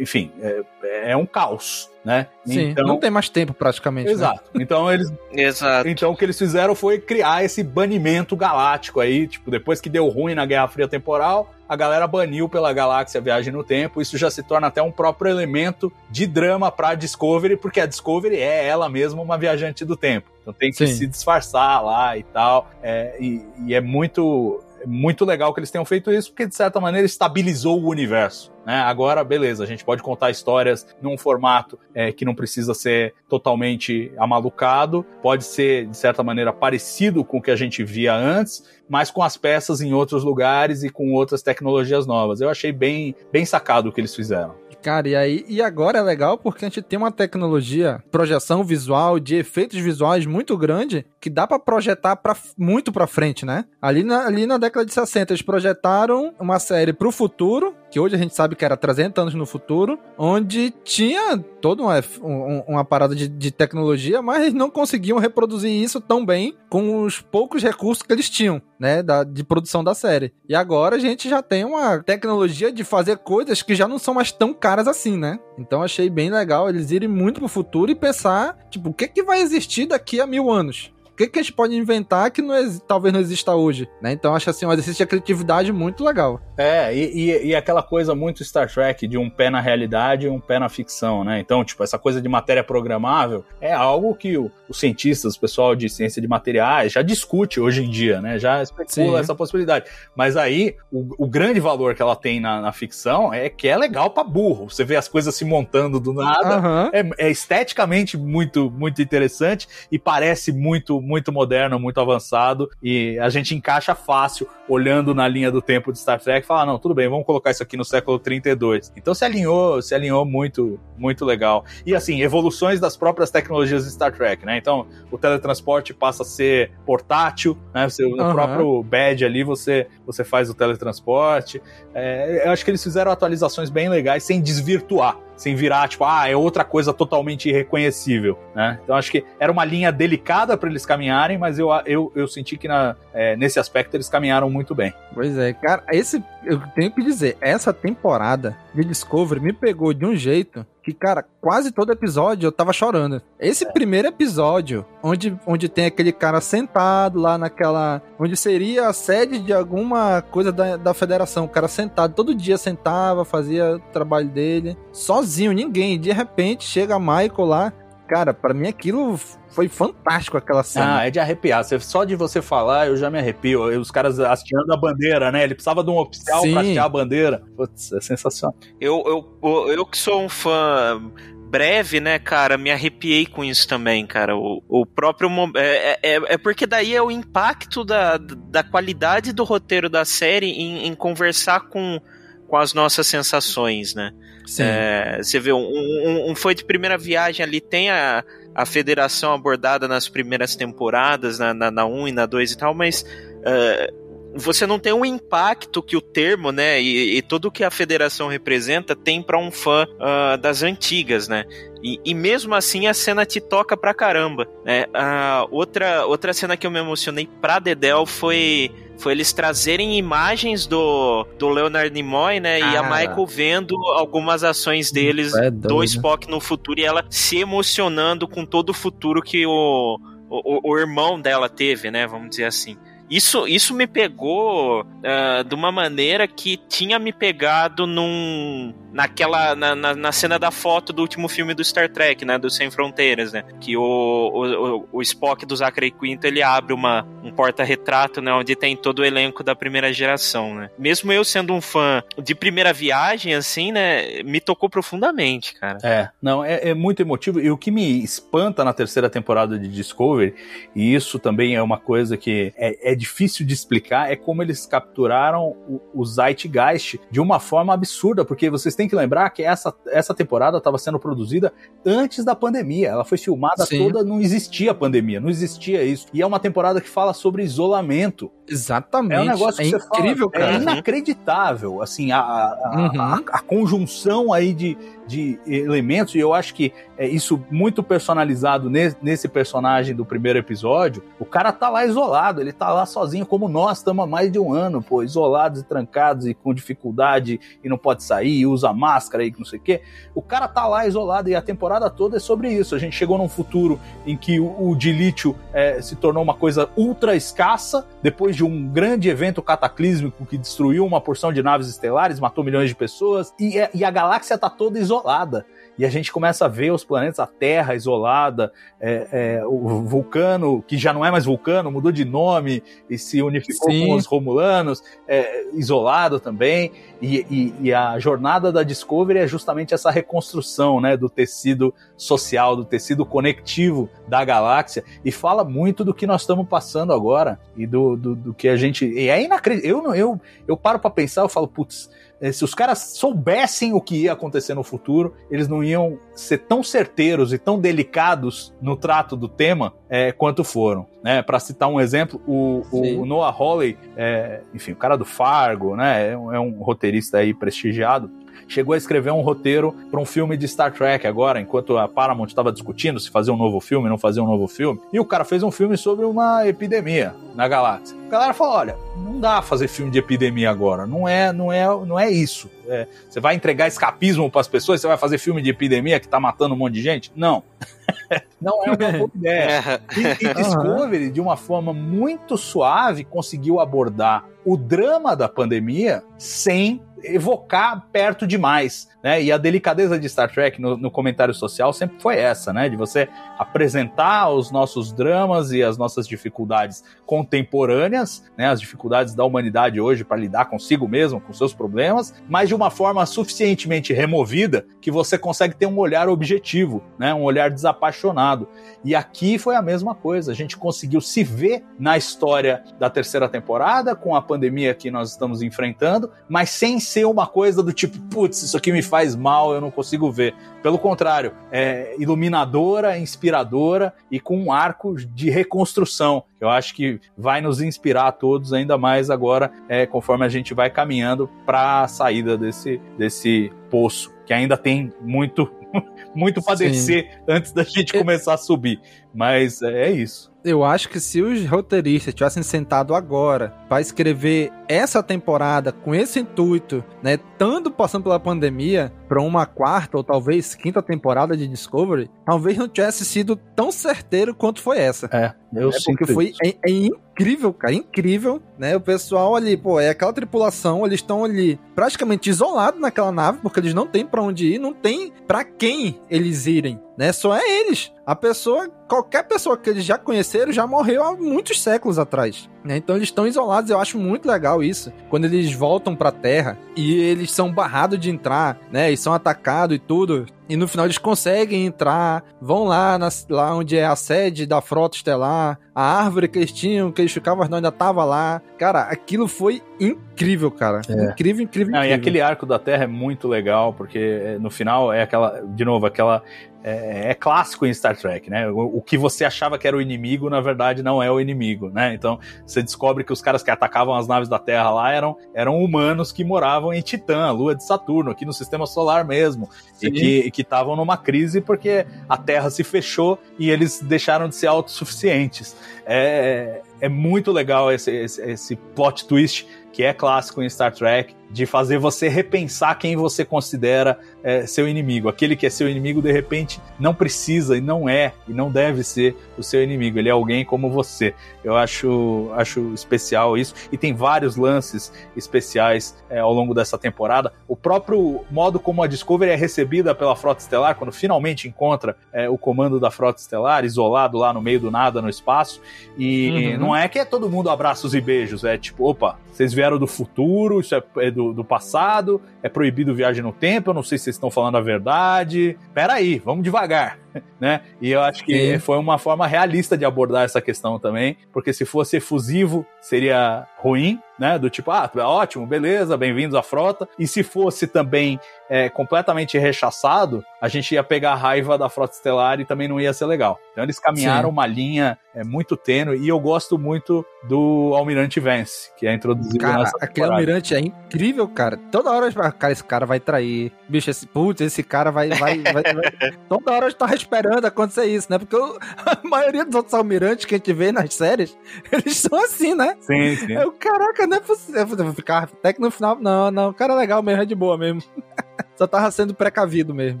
Enfim, é, é um caos, né? Sim, não tem mais tempo praticamente. né? Exato. Então eles. Exato. Então o que eles fizeram foi criar esse banimento galáctico aí, tipo, depois que deu ruim na Guerra Fria Temporal, a galera baniu pela galáxia a viagem no tempo. Isso já se torna até um próprio elemento de drama pra Discovery, porque a Discovery é ela mesma uma viajante do tempo. Então tem que Sim. se disfarçar lá e tal. É, e, e é muito. É Muito legal que eles tenham feito isso, porque de certa maneira estabilizou o universo. Né? Agora, beleza, a gente pode contar histórias num formato é, que não precisa ser totalmente amalucado, pode ser, de certa maneira, parecido com o que a gente via antes, mas com as peças em outros lugares e com outras tecnologias novas. Eu achei bem, bem sacado o que eles fizeram. Cara, e aí e agora é legal porque a gente tem uma tecnologia, projeção visual, de efeitos visuais muito grande, que dá pra projetar pra, muito pra frente, né? Ali na, ali na década de 60, eles projetaram uma série pro futuro, que hoje a gente sabe que era 300 anos no futuro, onde tinha toda uma, um- uma parada de, de tecnologia, mas eles não conseguiam reproduzir isso tão bem com os poucos recursos que eles tinham, né, da, de produção da série. E agora a gente já tem uma tecnologia de fazer coisas que já não são mais tão caras assim, né? Então achei bem legal eles irem muito pro futuro e pensar, tipo, o que que vai existir daqui a mil anos? O que, que a gente pode inventar que não talvez não exista hoje, né? Então acho assim um exercício de criatividade muito legal. É, e, e- e aquela coisa muito Star Trek de um pé na realidade e um pé na ficção, né? Então, tipo, essa coisa de matéria programável é algo que o- os cientistas, o pessoal de ciência de materiais, já discute hoje em dia, né? Já especula Sim. essa possibilidade. Mas aí, o, o grande valor que ela tem na, na ficção é que é legal pra burro. Você vê as coisas se montando do nada. Aham. É, é esteticamente muito, muito interessante e parece muito, muito moderno, muito avançado. E a gente encaixa fácil olhando na linha do tempo de Star Trek e fala: não, tudo bem, vamos colocar isso aqui no século 32. Então se alinhou, se alinhou muito, muito legal. E assim, evoluções das próprias tecnologias de Star Trek, né? Então o teletransporte passa a ser portátil, né? Você, No Aham. próprio badge ali você, você faz o teletransporte. É, eu acho que eles fizeram atualizações bem legais sem desvirtuar, sem virar, tipo, ah, é outra coisa totalmente irreconhecível, né? Então acho que era uma linha delicada para eles caminharem, mas eu, eu, eu senti que na, é, nesse aspecto eles caminharam muito bem. Pois é, cara, esse eu tenho que dizer, essa temporada de Discovery me pegou de um jeito que, cara, quase todo episódio eu tava chorando. Esse primeiro episódio, onde, onde tem aquele cara sentado lá naquela. onde seria a sede de alguma coisa da, da federação. O cara sentado, todo dia sentava, fazia o trabalho dele, sozinho, ninguém. De repente chega Michael lá. Cara, para mim aquilo foi fantástico aquela cena. Ah, é de arrepiar. Só de você falar, eu já me arrepio. Os caras hasteando a bandeira, né? Ele precisava de um oficial Sim. pra hastear a bandeira. Putz, é sensacional. Eu, eu, eu que sou um fã breve, né, cara, me arrepiei com isso também, cara. O, o próprio. É, é, é, porque daí é o impacto da, da qualidade do roteiro da série em, em conversar com, com as nossas sensações, né? É, você vê, um, um, um, foi de primeira viagem ali, tem a, a federação abordada nas primeiras temporadas, na, na, na 1 e na 2 e tal, mas. Uh, você não tem o impacto que o termo, né, e, e tudo que a federação representa tem para um fã uh, das antigas, né? E, e, mesmo assim a cena te toca pra caramba. Né? Uh, outra, outra cena que eu me emocionei pra Dedel foi foi eles trazerem imagens do, do Leonard Nimoy, né? Cara. E a Michael vendo algumas ações deles é do Spock no futuro e ela se emocionando com todo o futuro que o, o, o irmão dela teve, né? Vamos dizer assim. Isso, isso me pegou uh, de uma maneira que tinha me pegado num. Naquela. Na, na, na, cena da foto do último filme do Star Trek, né? Do Sem Fronteiras, né? Que o, o, o Spock do Zachary Quinto ele abre uma, um porta-retrato, né? Onde tem todo o elenco da primeira geração, né? Mesmo eu sendo um fã de primeira viagem, assim, né? Me tocou profundamente, cara. É, não, é, é muito emotivo. E o que me espanta na terceira temporada de Discovery, e isso também é uma coisa que é, é difícil de explicar é como eles capturaram o, o Zeitgeist de uma forma absurda, porque vocês têm que lembrar que essa, essa temporada estava sendo produzida antes da pandemia. Ela foi filmada Sim. toda, não existia pandemia, não existia isso. E é uma temporada que fala sobre isolamento. Exatamente. É um negócio é incrível, fala, cara. É inacreditável, assim, a, a, uhum. a, a conjunção aí de, de elementos, e eu acho que é isso muito personalizado nesse, nesse, personagem do primeiro episódio. O cara tá lá isolado, ele tá lá sozinho, como nós estamos há mais de um ano, pô, isolados e trancados e com dificuldade e não pode sair, e usa máscara e não sei o quê. O cara tá lá isolado e a temporada toda é sobre isso. A gente chegou num futuro em que o, o dilítio é, se tornou uma coisa ultra escassa, depois de um grande evento cataclísmico que destruiu uma porção de naves estelares, matou milhões de pessoas, e, é, e a galáxia tá toda isolada. E a gente começa a ver os planetas, a Terra isolada, é, é, o vulcano, que já não é mais vulcano, mudou de nome e se unificou Sim. com os Romulanos, é, isolado também. E, e, e, a jornada da Discovery é justamente essa reconstrução né, do tecido social, do tecido conectivo da galáxia, e fala muito do que nós estamos passando agora e do, do, do que a gente. E é inacreditável. Eu, eu, eu paro para pensar, eu falo, putz se os caras soubessem o que ia acontecer no futuro, eles não iam ser tão certeiros e tão delicados no trato do tema é, quanto foram. Né? Para citar um exemplo, o, o Noah Hawley, é, enfim, o cara do Fargo, né? é um, é um roteirista aí prestigiado, chegou a escrever um roteiro para um filme de Star Trek agora, enquanto a Paramount estava discutindo se fazer um novo filme, não fazer um novo filme. E o cara fez um filme sobre uma epidemia na galáxia. A galera falou: olha, não dá fazer filme de epidemia agora. Não é, não é, não é isso. É, você vai entregar escapismo para as pessoas? Você vai fazer filme de epidemia que tá matando um monte de gente? Não. não é uma boa ideia. E, e Discovery, de uma forma muito suave, conseguiu abordar o drama da pandemia sem evocar perto demais, né? E a delicadeza de Star Trek no, no, comentário social sempre foi essa, né? De você apresentar os nossos dramas e as nossas dificuldades contemporâneas, né? As dificuldades da humanidade hoje para lidar consigo mesmo, com seus problemas, mas de uma forma suficientemente removida que você consegue ter um olhar objetivo, né? Um olhar desapaixonado. E aqui foi a mesma coisa. A gente conseguiu se ver na história da terceira temporada com a pandemia que nós estamos enfrentando, mas sem ser uma coisa do tipo, putz, isso aqui me faz mal, eu não consigo ver. Pelo contrário, é iluminadora, inspiradora e com um arco de reconstrução. Eu acho que vai nos inspirar a todos ainda mais agora, é, conforme a gente vai caminhando para a saída desse, desse poço, que ainda tem muito muito para descer antes da gente começar a subir. Mas é isso eu acho que se os roteiristas tivessem sentado agora para escrever essa temporada com esse intuito, né, tanto passando pela pandemia, para uma quarta ou talvez quinta temporada de Discovery, talvez não tivesse sido tão certeiro quanto foi essa. É, eu é, Porque foi é, é, incrível, cara, incrível, né? O pessoal ali, pô, é aquela tripulação, eles estão ali praticamente isolados naquela nave, porque eles não têm para onde ir, não tem para quem eles irem né? Só é eles. A pessoa, qualquer pessoa que eles já conheceram já morreu há muitos séculos atrás. Né? Então eles estão isolados. Eu acho muito legal isso. Quando eles voltam pra Terra e eles são barrados de entrar, né? E são atacados e tudo. E no final eles conseguem entrar, vão lá, na, lá onde é a sede da frota estelar, a árvore que eles tinham, que eles ficavam, ainda tava lá. Cara, aquilo foi incrível, cara. É. Incrível, incrível, Não, incrível. e aquele arco da Terra é muito legal, porque é, no final é aquela, de novo, aquela. É, é clássico em Star Trek, né? O, o, que você achava que era o inimigo, na verdade, não é o inimigo, né? Então você descobre que os caras que atacavam as naves da Terra lá eram, eram humanos que moravam em Titã, a lua de Saturno, aqui no sistema solar mesmo. Sim. E que estavam numa crise porque a Terra se fechou e eles deixaram de ser autossuficientes. É, é muito legal esse, esse, esse plot twist que é clássico em Star Trek, de fazer você repensar quem você considera é, seu inimigo. Aquele que é seu inimigo, de repente, não precisa e não é e não deve ser o seu inimigo. Ele é alguém como você. Eu acho, acho especial isso. E tem vários lances especiais é, ao longo dessa temporada. O próprio modo como a Discovery é recebida pela Frota Estelar, quando finalmente encontra é, o comando da Frota Estelar, isolado lá no meio do nada no espaço. E uhum. não é que é todo mundo abraços e beijos, é tipo, opa, vocês vieram do futuro, isso é, é do, do, passado, é proibido viagem no tempo, eu não sei se vocês estão falando a verdade. Pera aí, vamos devagar, né? E eu acho que Sim. foi uma forma realista de abordar essa questão também, porque se fosse efusivo, seria ruim, né? Do tipo, ah, ótimo, beleza, bem-vindos à frota. E se fosse também é, completamente rechaçado, a gente ia pegar a raiva da frota estelar e também não ia ser legal. Então eles caminharam Sim. uma linha é, muito tênue e eu gosto muito do Almirante Vance, que é introduzido cara, nessa aquele temporada. Almirante é incrível, cara. Toda hora, cara, esse cara vai trair. Bicho, esse, putz, esse cara vai, vai, vai, vai. Toda hora eu tava esperando acontecer isso, né? Porque eu, a maioria dos outros almirantes que a gente vê nas séries, eles são assim, né? Sim, sim. Eu, caraca, não é possível. Eu vou ficar até que no final, não, não, o cara é legal mesmo, é de boa mesmo. Só tava sendo precavido mesmo.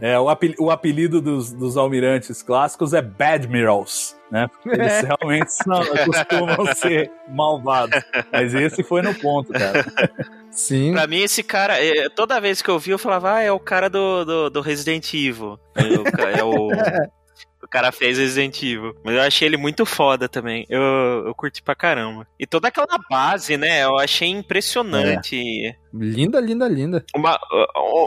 É, o, apel o apelido dos, dos almirantes clássicos é Badmirals, né? Porque eles é. realmente são, costumam ser malvados. Mas esse foi no ponto, cara. Sim. Pra mim, esse cara, toda vez que eu vi, eu falava, ah, é o cara do, do, do Resident Evil. É o. O cara fez Resident Evil. Mas eu achei ele muito foda também. Eu, eu curti pra caramba. E toda aquela base, né? Eu achei impressionante. É. Linda, linda, linda. Uma,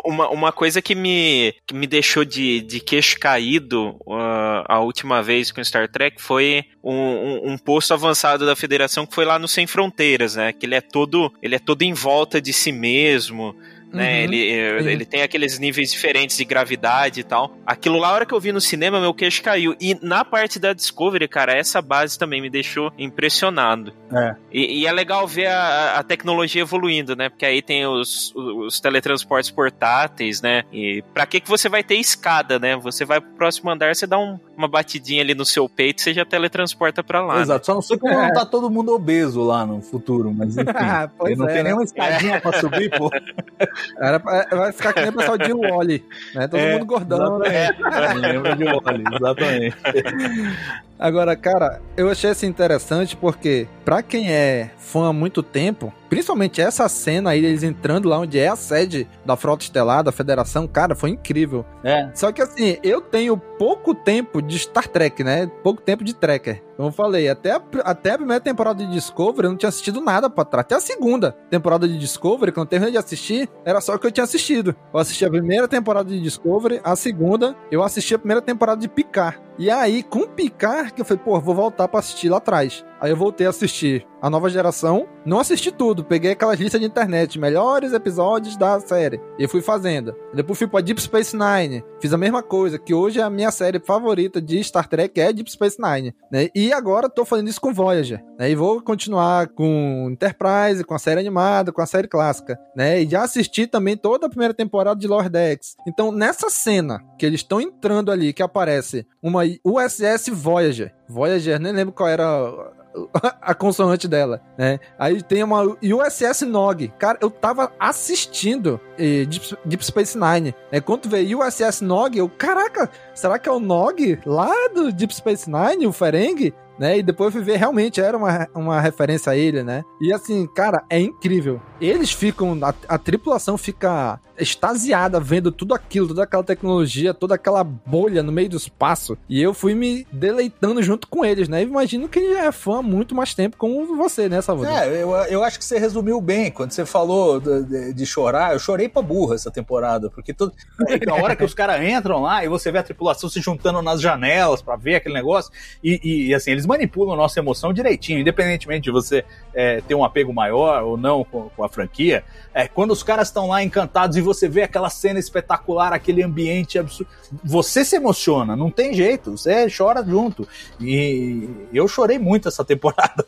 uma, uma coisa que me, que me deixou de, de queixo caído uh, a última vez com Star Trek foi um, um, um, posto avançado da Federação que foi lá no Sem Fronteiras, né? Que ele é todo, ele é todo em volta de si mesmo né? Uhum, ele, ele tem aqueles níveis diferentes de gravidade e tal. Aquilo lá, a hora que eu vi no cinema, meu queixo caiu. E na parte da Discovery, cara, essa base também me deixou impressionado. É. E, e é legal ver a, a, tecnologia evoluindo, né? Porque aí tem os, os teletransportes portáteis, né? E pra que, que você vai ter escada, né? Você vai pro próximo andar, você dá um, uma batidinha ali no seu peito, você já teletransporta pra lá. Exato, né? só não sei como é. tá todo mundo obeso lá no futuro, mas enfim. não é, tem né? nenhuma escadinha é. pra subir, pô. Era, vai ficar que nem o pessoal de Wally, né? Todo é, mundo gordão, né? Lembra de Wally, exatamente. Agora, cara, eu achei isso interessante porque, pra quem é fã há muito tempo, principalmente essa cena aí, eles entrando lá onde é a sede da Frota Estelar, da Federação, cara, foi incrível. É. Só que assim, eu tenho pouco tempo de Star Trek, né? Pouco tempo de Trekker. Como eu falei, até a, até a primeira temporada de Discovery eu não tinha assistido nada pra trás. Até a segunda temporada de Discovery, quando eu terminei de assistir, era só o que eu tinha assistido. Eu assisti a primeira temporada de Discovery, a segunda, eu assisti a primeira temporada de Picard. E aí, com Picard, que eu falei, pô, vou voltar pra assistir lá atrás. Aí eu voltei a assistir a nova geração. Não assisti tudo, peguei aquelas listas de internet, melhores episódios da série. E fui fazendo. Depois fui pra Deep Space Nine. Fiz a mesma coisa, que hoje é a minha série favorita de Star Trek é Deep Space Nine. Né? E agora tô fazendo isso com Voyager. Né? E vou continuar com Enterprise, com a série animada, com a série clássica. Né? E já assisti também toda a primeira temporada de Lower Decks. Então, nessa cena que eles estão entrando ali, que aparece uma USS Voyager. Voyager, nem lembro qual era a consoante dela, né? Aí tem uma USS Nog. Cara, eu tava assistindo eh, Deep, Deep, Space Nine. Né? Quando vê USS Nog, eu, caraca, será que é o Nog lá do Deep Space Nine, o Ferengi? Né? E depois eu fui ver, realmente era uma, uma referência a ele, né? E assim, cara, é incrível. Eles ficam, a, a tripulação fica extasiada vendo tudo aquilo, toda aquela tecnologia, toda aquela bolha no meio do espaço. E eu fui me deleitando junto com eles, né? imagino que ele é fã há muito mais tempo como você, né, Salvador? É, eu, eu acho que você resumiu bem. Quando você falou de, de chorar, eu chorei pra burra essa temporada, porque todo, na hora que os caras entram lá e você vê a tripulação se juntando nas janelas para ver aquele negócio, e, e, e, assim, eles manipulam a nossa emoção direitinho, independentemente de você é, ter um apego maior ou não com, com a franquia. É, quando os caras estão lá encantados e você vê aquela cena espetacular, aquele ambiente absurdo, você se emociona, não tem jeito, você chora junto. E eu chorei muito essa temporada.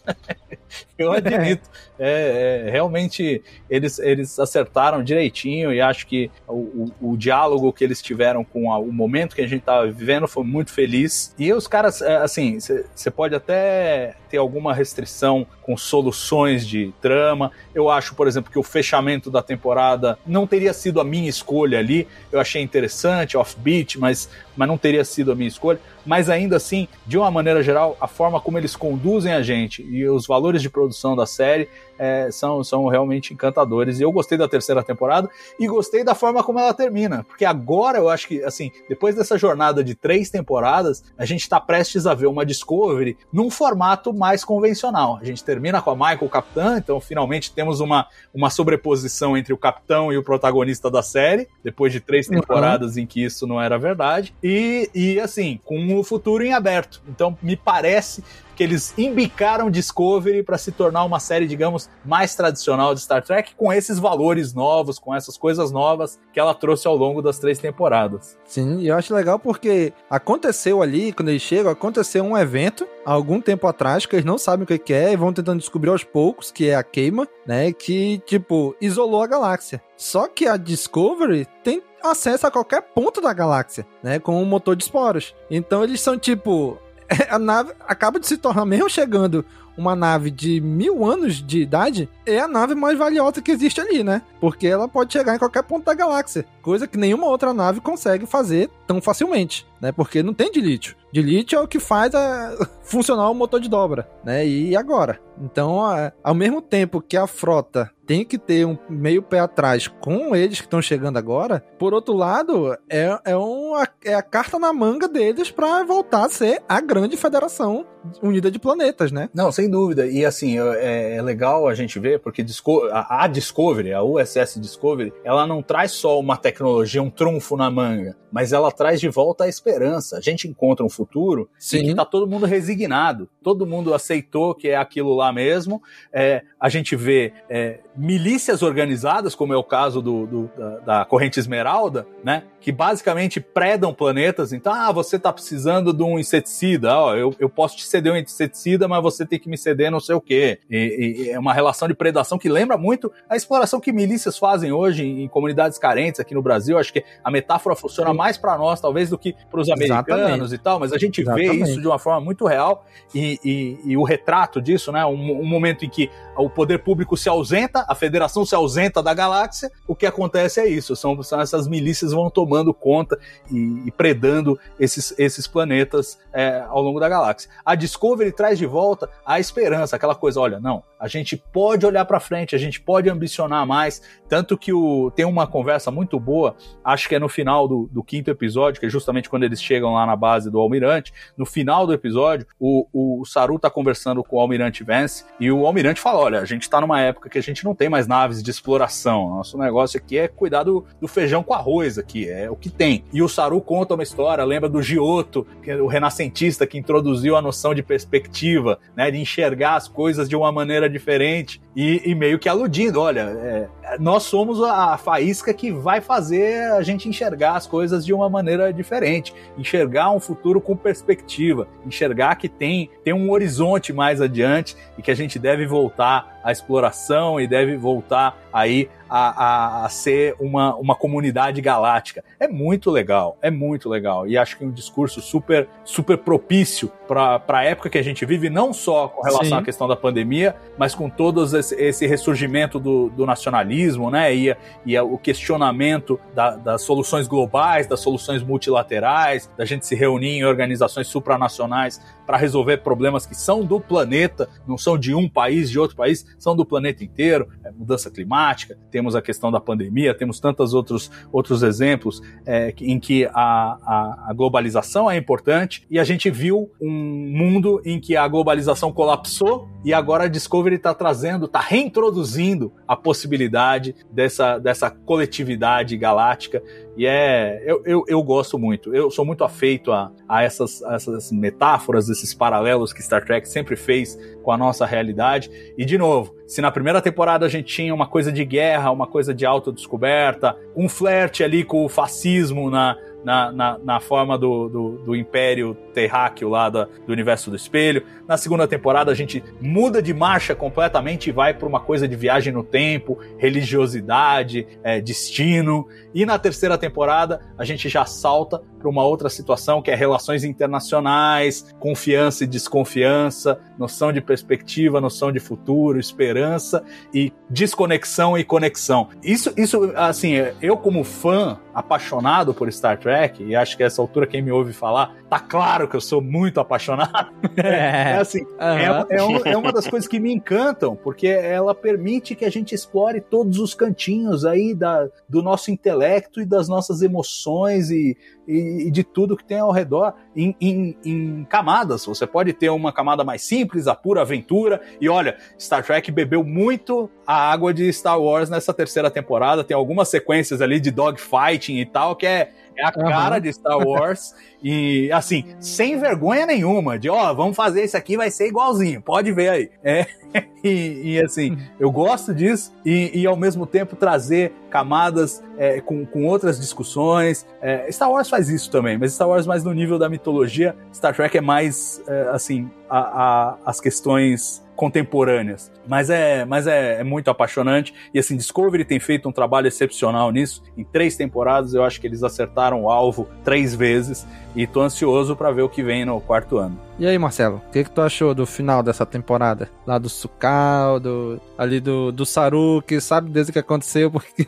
eu admito. É, é, realmente eles, eles acertaram direitinho e acho que o, o, o diálogo que eles tiveram com a, o momento que a gente estava vivendo foi muito feliz. E os caras, é, assim, você pode até ter alguma restrição com soluções de trama. Eu acho, por exemplo, que o fechamento da temporada não teria sido a minha escolha ali. Eu achei interessante, offbeat, mas, mas não teria sido a minha escolha. Mas ainda assim, de uma maneira geral, a forma como eles conduzem a gente e os valores de produção da série é, são, são realmente encantadores. E eu gostei da terceira temporada e gostei da forma como ela termina. Porque agora eu acho que, assim, depois dessa jornada de três temporadas, a gente está prestes a ver uma Discovery num formato mais convencional. A gente termina com a Michael, o capitão, então finalmente temos uma, uma sobreposição entre o capitão e o protagonista da série, depois de três uhum. temporadas uhum. em que isso não era verdade. E, e assim, com o futuro em aberto. Então me parece que eles embicaram Discovery para se tornar uma série, digamos, mais tradicional de Star Trek, com esses valores novos, com essas coisas novas que ela trouxe ao longo das três temporadas. Sim, e eu acho legal porque aconteceu ali, quando eles chegam, aconteceu um evento há algum tempo atrás que eles não sabem o que é e vão tentando descobrir aos poucos, que é a queima, né? Que, tipo, isolou a galáxia. Só que a Discovery tem acesso a qualquer ponto da galáxia, né? Com um motor de esporos. Então eles são tipo a nave acaba de se tornar, mesmo chegando uma nave de mil anos de idade, é a nave mais valiosa que existe ali, né? Porque ela pode chegar em qualquer ponto da galáxia, coisa que nenhuma outra nave consegue fazer tão facilmente, né? Porque não tem de lítio. De lítio é o que faz a... funcionar o motor de dobra, né? E agora? Então, ao mesmo tempo que a frota tem que ter um meio pé atrás com eles que estão chegando agora, por outro lado, é, é, uma, é a carta na manga deles para voltar a ser a grande federação unida de planetas, né? Não, sem dúvida. E assim, é, é legal a gente ver, porque a, a Discovery, a USS Discovery, ela não traz só uma tecnologia, um trunfo na manga, mas ela traz de volta a esperança. A gente encontra um futuro Sim. em que tá todo mundo resignado, todo mundo aceitou que é aquilo lá mesmo. É, a gente vê é, milícias organizadas, como é o caso do, do da, da, corrente Esmeralda, né? Que basicamente predam planetas. Então, ah, você está precisando de um inseticida, ó, eu, eu posso te ceder um inseticida, mas você tem que me ceder não sei o quê. E, e é uma relação de predação que lembra muito a exploração que milícias fazem hoje em, em comunidades carentes aqui no Brasil. Acho que a metáfora funciona mais para nós, talvez, do que para os americanos Exatamente. e tal, mas a gente Exatamente. vê isso de uma forma muito real e, e, e o retrato disso, né? Um, um momento em que o poder público se ausenta, a federação se ausenta da galáxia, o que acontece é isso, são, são essas milícias vão tomando conta e, e predando esses, esses planetas é, ao longo da galáxia. A Discovery traz de volta a esperança, aquela coisa, olha, não, a gente pode olhar para frente, a gente pode ambicionar mais, tanto que o, tem uma conversa muito boa, acho que é no final do, do quinto episódio, que é justamente quando eles chegam lá na base do Almirante, no final do episódio, o, o Saru tá conversando com o Almirante Vance, e o Almirante fala, olha, a gente está numa época que a gente não tem mais naves de exploração. Nosso negócio aqui é cuidar do, do, feijão com arroz aqui, é o que tem. E o Saru conta uma história, lembra do Giotto, é o renascentista que introduziu a noção de perspectiva, né, de enxergar as coisas de uma maneira diferente e, e meio que aludindo, olha, é, nós somos a faísca que vai fazer a gente enxergar as coisas de uma maneira diferente, enxergar um futuro com perspectiva, enxergar que tem, tem um horizonte mais adiante e que a gente deve voltar à exploração e deve voltar aí a, a, a, ser uma, uma comunidade galáctica. É muito legal, é muito legal. E acho que é um discurso super, super propício para a época que a gente vive, não só com relação Sim. à questão da pandemia, mas com todo esse, esse ressurgimento do, do, nacionalismo, né? E, e o questionamento da, das soluções globais, das soluções multilaterais, da gente se reunir em organizações supranacionais para resolver problemas que são do planeta, não são de um país, de outro país, são do planeta inteiro, é, mudança climática, temos a questão da pandemia, temos tantos outros, outros exemplos é, em que a, a, a globalização é importante e a gente viu um mundo em que a globalização colapsou e agora a Discovery está trazendo, está reintroduzindo a possibilidade dessa, dessa coletividade galáctica e é. Eu, eu, eu, gosto muito. Eu sou muito afeito a, a, essas, a essas metáforas, esses paralelos que Star Trek sempre fez com a nossa realidade. E, de novo, se na primeira temporada a gente tinha uma coisa de guerra, uma coisa de autodescoberta, um flerte ali com o fascismo na, na, na, na forma do, do, do, império terráqueo lá da, do universo do espelho. Na segunda temporada a gente muda de marcha completamente e vai para uma coisa de viagem no tempo, religiosidade, é, destino. E na terceira temporada a gente já salta para uma outra situação que é relações internacionais, confiança e desconfiança, noção de perspectiva, noção de futuro, esperança e desconexão e conexão. Isso, isso assim, eu como fã apaixonado por Star Trek, e acho que a essa altura quem me ouve falar, tá claro que eu sou muito apaixonado. É, é assim, uhum. é, é, um, é, uma das coisas que me encantam, porque ela permite que a gente explore todos os cantinhos aí da, do nosso intelecto e das nossas emoções e e, e de tudo que tem ao redor em, em, em, camadas. Você pode ter uma camada mais simples, a pura aventura. E olha, Star Trek bebeu muito a água de Star Wars nessa terceira temporada. Tem algumas sequências ali de dogfighting e tal, que é, é a cara uhum. de Star Wars. e assim, sem vergonha nenhuma, de ó, oh, vamos fazer isso aqui, vai ser igualzinho, pode ver aí. É, e, e, assim, eu gosto disso e, e, ao mesmo tempo trazer camadas é, com, com outras discussões. É, Star Wars faz isso também, mas Star Wars mais no nível da mitologia, Star Trek é mais, é, assim, a, a, as questões contemporâneas. Mas é, mas é, é, muito apaixonante. E assim, Discovery tem feito um trabalho excepcional nisso. Em três temporadas, eu acho que eles acertaram o alvo três vezes. E tô ansioso para ver o que vem no quarto ano. E aí, Marcelo, o que, que tu achou do final dessa temporada? Lá do Sukal, do, ali do, do Saru, que sabe desde o que aconteceu, porque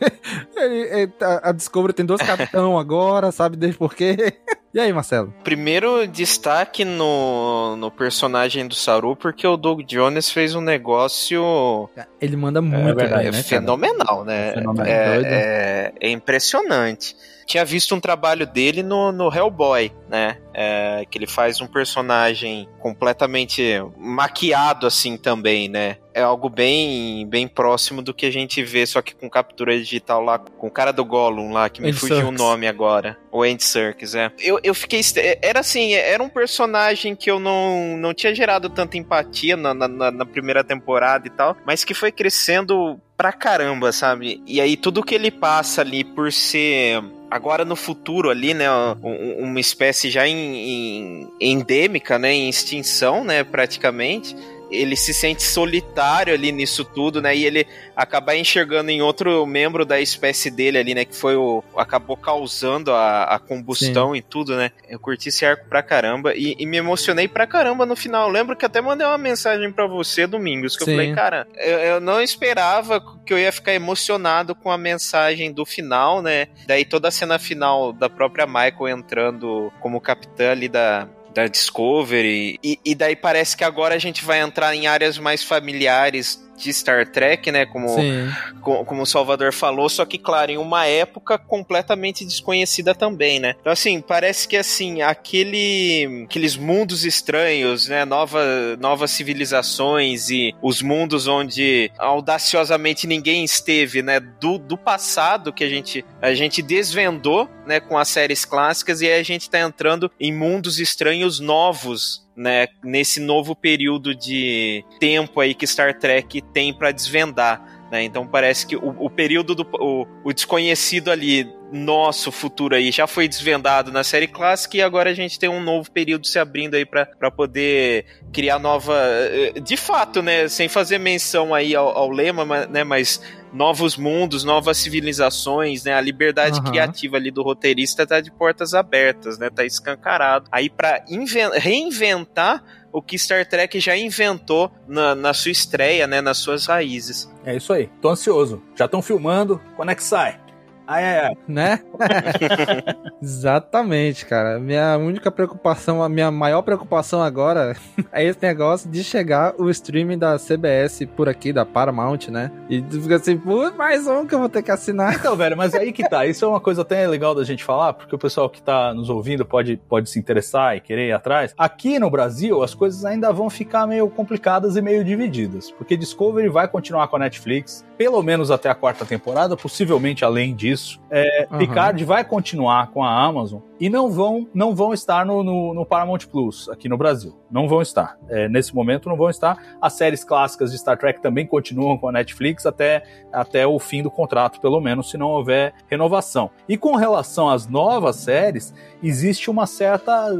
ele, ele, a Discovery tem dois capitão agora, sabe desde por quê? E aí, Marcelo? Primeiro destaque no, no personagem do Saru, porque o Doug Jones fez um negócio. Ele manda muito, é verdade, né, fenomenal, né? Fenomenal. É, é, é impressionante tinha visto um trabalho dele no, no Hellboy, né? É, que ele faz um personagem completamente maquiado assim também, né? É algo bem bem próximo do que a gente vê, só que com captura digital lá, com o cara do Gollum lá, que me Andy fugiu o nome agora. O Andy Serkis, é. Eu, eu fiquei... Era assim, era um personagem que eu não, não tinha gerado tanta empatia na, na, na primeira temporada e tal, mas que foi crescendo pra caramba, sabe? E aí tudo que ele passa ali por ser agora no futuro ali, né, uma espécie já em, em, endêmica, né, em extinção, né, praticamente ele se sente solitário ali nisso tudo, né? E ele acabar enxergando em outro membro da espécie dele ali, né? Que foi o. acabou causando a, a combustão Sim. e tudo, né? Eu curti esse arco pra caramba e, e, me emocionei pra caramba no final. Eu lembro que até mandei uma mensagem para você, Domingos, que Sim. eu falei, cara, eu, eu, não esperava que eu ia ficar emocionado com a mensagem do final, né? Daí toda a cena final da própria Michael entrando como capitã ali da, da Discovery. E, e daí parece que agora a gente vai entrar em áreas mais familiares de Star Trek, né? Como, como, como, o Salvador falou, só que, claro, em uma época completamente desconhecida também, né? Então, assim, parece que, assim, aquele, aqueles mundos estranhos, né? Nova, novas civilizações e os mundos onde audaciosamente ninguém esteve, né? Do, do passado que a gente, a gente desvendou, né? Com as séries clássicas e aí a gente tá entrando em mundos estranhos novos, né, nesse novo período de tempo aí que Star Trek tem para desvendar. Né? Então parece que o, o período do o, o, desconhecido ali, nosso futuro aí, já foi desvendado na série clássica e agora a gente tem um novo período se abrindo aí para poder criar nova. Eh, de fato, né? Sem fazer menção aí ao, ao lema, né? Mas novos mundos, novas civilizações, né? A liberdade uhum. criativa ali do roteirista tá de portas abertas, né? Tá escancarado. Aí para reinventar o que Star Trek já inventou na, na, sua estreia, né? Nas suas raízes. É isso aí. Tô ansioso. Já estão filmando. Quando é que sai? Ai, ai, ai. Né? Exatamente, cara. Minha única preocupação, a minha maior preocupação agora é esse negócio de chegar o streaming da CBS por aqui, da Paramount, né? E tu fica assim, pô, mais um que eu vou ter que assinar. Então, velho, mas aí que tá. Isso é uma coisa até legal da gente falar, porque o pessoal que tá nos ouvindo pode, pode se interessar e querer ir atrás. Aqui no Brasil, as coisas ainda vão ficar meio complicadas e meio divididas, porque Discovery vai continuar com a Netflix, pelo menos até a quarta temporada, possivelmente além disso. É, Uhum. Picard vai continuar com a Amazon e não vão, não vão estar no, no, no Paramount Plus aqui no Brasil. Não vão estar. É, nesse momento não vão estar. As séries clássicas de Star Trek também continuam com a Netflix até, até o fim do contrato, pelo menos, se não houver renovação. E com relação às novas séries, existe uma certa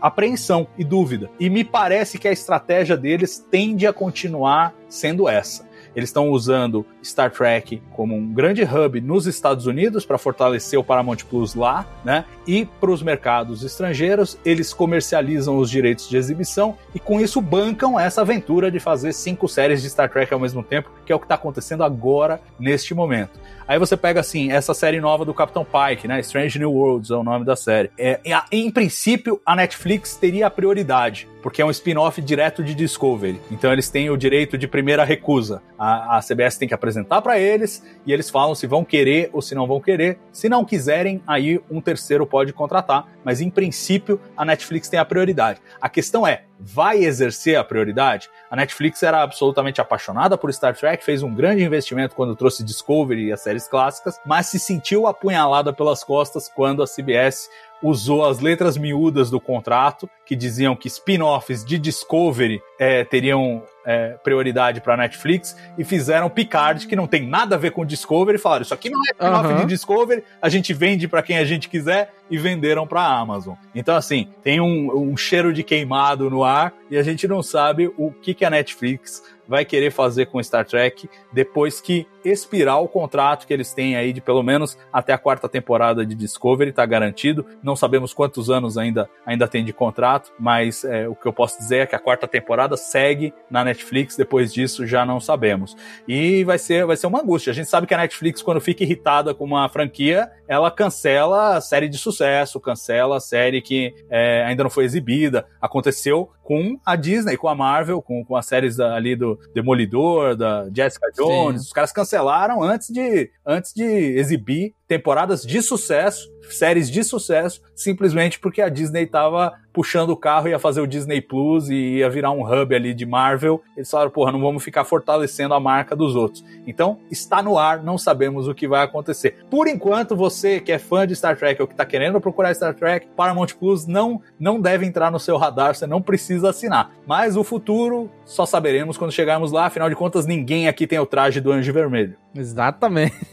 apreensão e dúvida. E me parece que a estratégia deles tende a continuar sendo essa. Eles estão usando Star Trek como um grande hub nos Estados Unidos para fortalecer o Paramount Plus lá, né? E para os mercados estrangeiros, eles comercializam os direitos de exibição e com isso bancam essa aventura de fazer cinco séries de Star Trek ao mesmo tempo, que é o que está acontecendo agora, neste momento. Aí você pega assim, essa série nova do Capitão Pike, né? Strange New Worlds é o nome da série. É, em princípio, a Netflix teria a prioridade, porque é um spin-off direto de Discovery. Então eles têm o direito de primeira recusa. A, a CBS tem que apresentar para eles e eles falam se vão querer ou se não vão querer. Se não quiserem, aí um terceiro pode contratar. Mas em princípio, a Netflix tem a prioridade. A questão é, vai exercer a prioridade? A Netflix era absolutamente apaixonada por Star Trek, fez um grande investimento quando trouxe Discovery e as séries clássicas, mas se sentiu apunhalada pelas costas quando a CBS usou as letras miúdas do contrato que diziam que spin-offs de Discovery é, teriam é, prioridade para Netflix e fizeram Picard que não tem nada a ver com Discovery, falaram isso aqui não é spin-off Aham. de Discovery, a gente vende para quem a gente quiser e venderam para a Amazon. Então assim tem um, um cheiro de queimado no ar e a gente não sabe o que, que a Netflix vai querer fazer com Star Trek depois que expirar o contrato que eles têm aí de pelo menos até a quarta temporada de Discovery, tá garantido. Não sabemos quantos anos ainda, ainda tem de contrato, mas é, o que eu posso dizer é que a quarta temporada segue na Netflix, depois disso já não sabemos. E vai ser, vai ser uma angústia. A gente sabe que a Netflix, quando fica irritada com uma franquia, ela cancela a série de sucesso, cancela a série que é, ainda não foi exibida. Aconteceu com a Disney, com a Marvel, com, com as séries da- ali do Demolidor, da Jessica Jones. Sim. Os caras cancelaram antes de, antes de exibir temporadas de sucesso, séries de sucesso, simplesmente porque a Disney tava puxando o carro, ia fazer o Disney Plus e ia virar um hub ali de Marvel. Eles falaram, porra, não vamos ficar fortalecendo a marca dos outros. Então, está no ar, não sabemos o que vai acontecer. Por enquanto, você que é fã de Star Trek ou que tá querendo procurar Star Trek, Paramount Plus não, não deve entrar no seu radar, você não precisa assinar. Mas o futuro só saberemos quando chegarmos lá, afinal de contas, ninguém aqui tem o traje do Anjo Vermelho. Exatamente.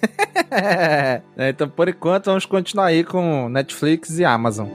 Então, por enquanto, vamos continuar aí com Netflix e Amazon.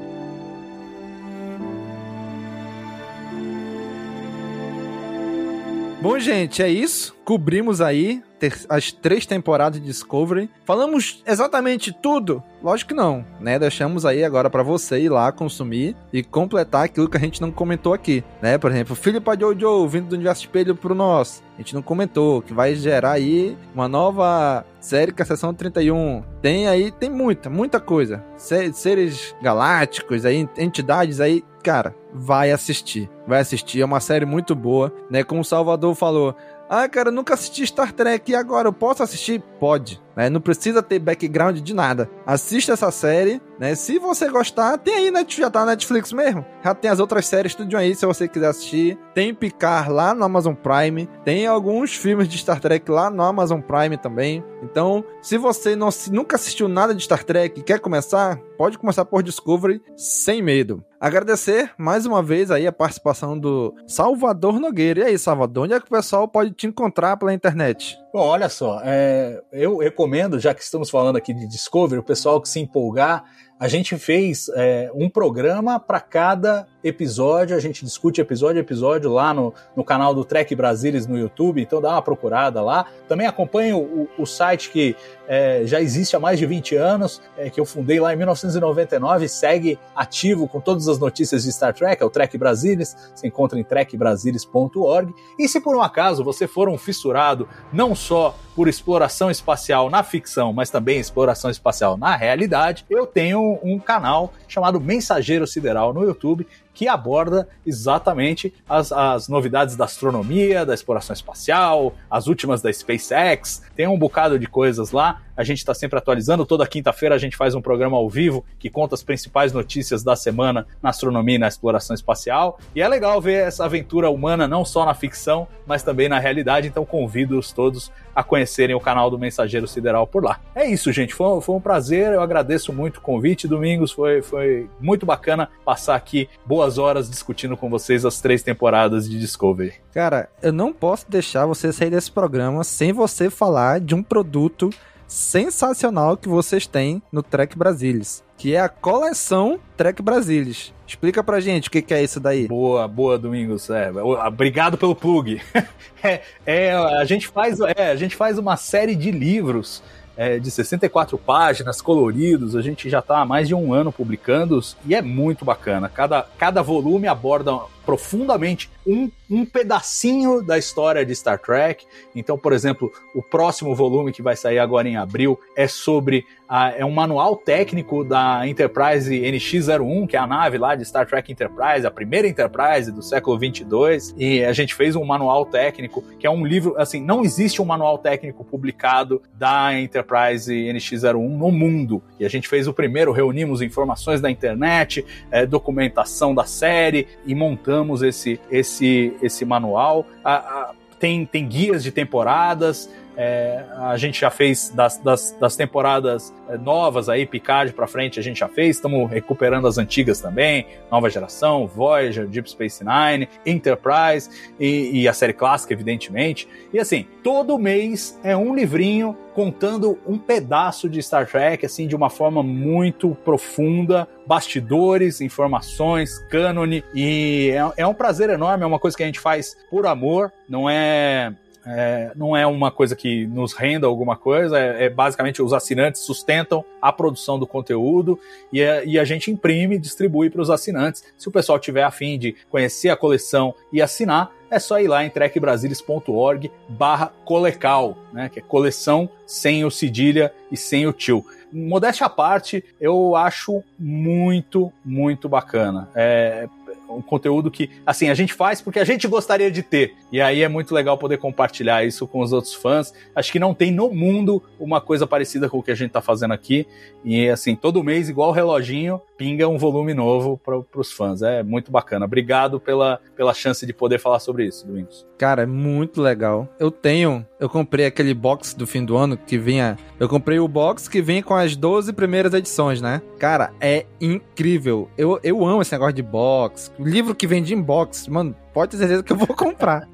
Bom, gente, é isso. Cobrimos aí as três temporadas de Discovery. Falamos exatamente tudo? Lógico que não, né? Deixamos aí agora pra você ir lá consumir e completar aquilo que a gente não comentou aqui, né? Por exemplo, Philippa Jojo vindo do Universo Espelho pro nosso. A gente não comentou, que vai gerar aí uma nova série que é a Seção 31. Tem aí, tem muita, muita coisa. Seres galácticos aí, entidades aí, cara, vai assistir. Vai assistir, é uma série muito boa, né? Como o Salvador falou, ah, cara, nunca assisti Star Trek e agora eu posso assistir? Pode, né? Não precisa ter background de nada. Assista essa série, né? Se você gostar, tem aí, né? Já tá na Netflix mesmo. Já tem as outras séries, tudo aí, se você quiser assistir. Tem Picar lá no Amazon Prime. Tem alguns filmes de Star Trek lá no Amazon Prime também. Então, se você não, se nunca assistiu nada de Star Trek e quer começar, pode começar por Discovery sem medo. Agradecer mais uma vez aí a participação do Salvador Nogueira. E aí, Salvador, onde é que o pessoal pode te encontrar pela internet? Bom, olha só, é, eu recomendo, já que estamos falando aqui de Discovery, o pessoal que se empolgar, a gente fez é, um programa para cada episódio, a gente discute episódio a episódio lá no, no canal do Trek Brasilis no YouTube, então dá uma procurada lá. Também acompanhe o, o site que é, já existe há mais de 20 anos, é, que eu fundei lá em 1999, segue ativo com todas as notícias de Star Trek, é o Trek Brasilis, se encontra em trekbrasilis.org. E se por um acaso você for um fissurado não só por exploração espacial na ficção, mas também exploração espacial na realidade, eu tenho um canal chamado Mensageiro Sideral no YouTube, que aborda exatamente as, as novidades da astronomia, da exploração espacial, as últimas da SpaceX. Tem um bocado de coisas lá. A gente está sempre atualizando. Toda quinta-feira a gente faz um programa ao vivo que conta as principais notícias da semana na astronomia e na exploração espacial. E é legal ver essa aventura humana não só na ficção, mas também na realidade. Então convido-os todos a conhecerem o canal do Mensageiro Sideral por lá. É isso, gente. Foi, foi um prazer. Eu agradeço muito o convite. Domingos foi, foi muito bacana passar aqui boas horas discutindo com vocês as três temporadas de Discovery. Cara, eu não posso deixar você sair desse programa sem você falar de um produto sensacional que vocês têm no Trek Brasilis, que é a coleção Trek Brasilis. Explica pra gente o que, que é isso daí. Boa, boa, Domingos. É, obrigado pelo plug. é, é, a, gente faz, é, a gente faz uma série de livros é, de 64 páginas, coloridos. A gente já está há mais de um ano publicando-os e é muito bacana. Cada, cada volume aborda profundamente um, um pedacinho da história de Star Trek. Então, por exemplo, o próximo volume que vai sair agora em abril é sobre a, é um manual técnico da Enterprise NX-01, que é a nave lá de Star Trek Enterprise, a primeira Enterprise do século 22. E a gente fez um manual técnico que é um livro, assim, não existe um manual técnico publicado da Enterprise NX-01 no mundo. E a gente fez o primeiro, reunimos informações da internet, é, documentação da série e montamos esse, esse, esse manual. A, a, tem, tem guias de temporadas, é, a gente já fez das, das, das temporadas é, novas aí, Picard para frente, a gente já fez. Estamos recuperando as antigas também, nova geração, Voyager, Deep Space Nine, Enterprise e, e a série clássica, evidentemente. E assim, todo mês é um livrinho contando um pedaço de Star Trek, assim, de uma forma muito profunda, bastidores, informações, cânone, e é, é um prazer enorme, é uma coisa que a gente faz por amor, não é é, não é uma coisa que nos renda alguma coisa, é, é basicamente os assinantes sustentam a produção do conteúdo e, é, e a gente imprime e distribui para os assinantes. Se o pessoal tiver afim de conhecer a coleção e assinar, é só ir lá em trekbrasilis.org barra colecal, né, que é coleção sem o cedilha e sem o tio. Modéstia à parte, eu acho muito, muito bacana. É, um conteúdo que, assim, a gente faz porque a gente gostaria de ter. E aí é muito legal poder compartilhar isso com os outros fãs. Acho que não tem no mundo uma coisa parecida com o que a gente tá fazendo aqui. E, assim, todo mês, igual o reloginho, pinga um volume novo para os fãs. É muito bacana. Obrigado pela, pela chance de poder falar sobre isso, Domingos. Cara, é muito legal. Eu tenho, eu comprei aquele box do fim do ano que vinha. Eu comprei o box que vem com as 12 primeiras edições, né? Cara, é incrível. Eu, eu amo esse negócio de box. Livro que vem de inbox, mano, pode ter certeza que eu vou comprar.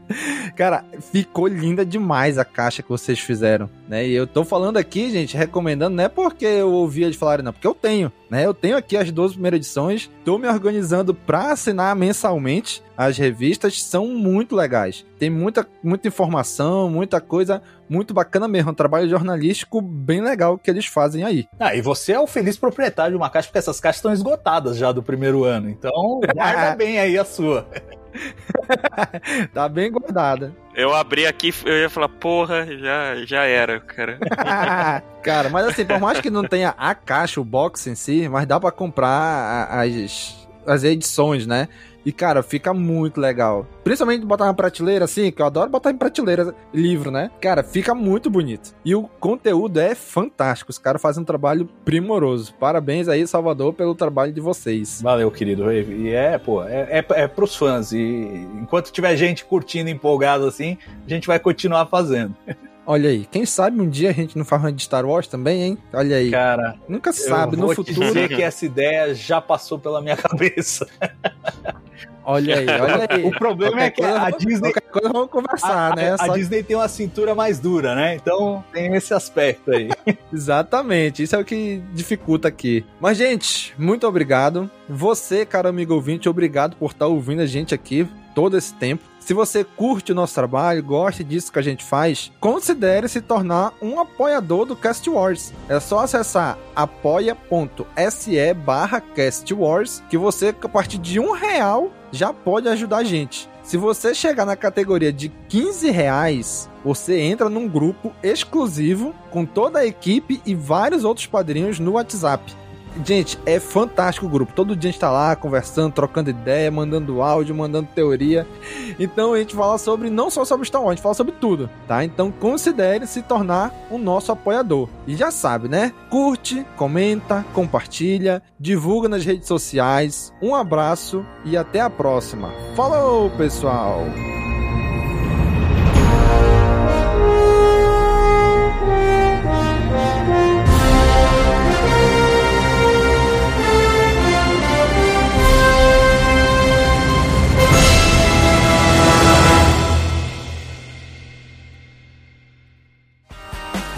Cara, ficou linda demais a caixa que vocês fizeram, né? E eu tô falando aqui, gente, recomendando, não é porque eu ouvi eles falarem, não, porque eu tenho, né? Eu tenho aqui as 12 primeiras edições, tô me organizando pra assinar mensalmente. As revistas são muito legais. Tem muita, muita informação, muita coisa muito bacana mesmo. Um trabalho jornalístico bem legal que eles fazem aí. Ah, e você é o feliz proprietário de uma caixa, porque essas caixas estão esgotadas já do primeiro ano. Então, guarda bem aí a sua. tá bem guardada. Eu abri aqui eu ia falar, porra, já, já era, cara. cara, mas assim, por mais que não tenha a caixa, o box em si, mas dá para comprar as, as edições, né? E, cara, fica muito legal. Principalmente botar na prateleira, assim, que eu adoro botar em prateleira livro, né? Cara, fica muito bonito. E o conteúdo é fantástico. Os caras fazem um trabalho primoroso. Parabéns aí, Salvador, pelo trabalho de vocês. Valeu, querido. E é, pô, é, é, é pros fãs. E enquanto tiver gente curtindo, empolgado assim, a gente vai continuar fazendo. Olha aí, quem sabe um dia a gente não faz uma de Star Wars também, hein? Olha aí. Cara, nunca sabe, no futuro. dizer que essa ideia já passou pela minha cabeça. Olha aí, olha aí. O problema Qualquer é que a Disney. qualquer coisa vamos conversar, a, né? a- a Disney tem uma cintura mais dura, né? Então tem esse aspecto aí. Exatamente, isso é o que dificulta aqui. Mas, gente, muito obrigado. Você, cara amigo ouvinte, obrigado por estar ouvindo a gente aqui todo esse tempo. Se você curte o nosso trabalho, gosta disso que a gente faz, considere se tornar um apoiador do Cast Wars. É só acessar apoia.se barra Cast Wars que você, a partir de um real, já pode ajudar a gente. Se você chegar na categoria de 15 reais, você entra num grupo exclusivo com toda a equipe e vários outros padrinhos no WhatsApp. Gente, é fantástico o grupo. Todo dia a gente tá lá conversando, trocando ideia, mandando áudio, mandando teoria. Então a gente fala sobre, não só sobre Star Wars, a gente fala sobre tudo, tá? Então considere se tornar o nosso apoiador. E já sabe, né? Curte, comenta, compartilha, divulga nas redes sociais. Um abraço e até a próxima. Falou, pessoal!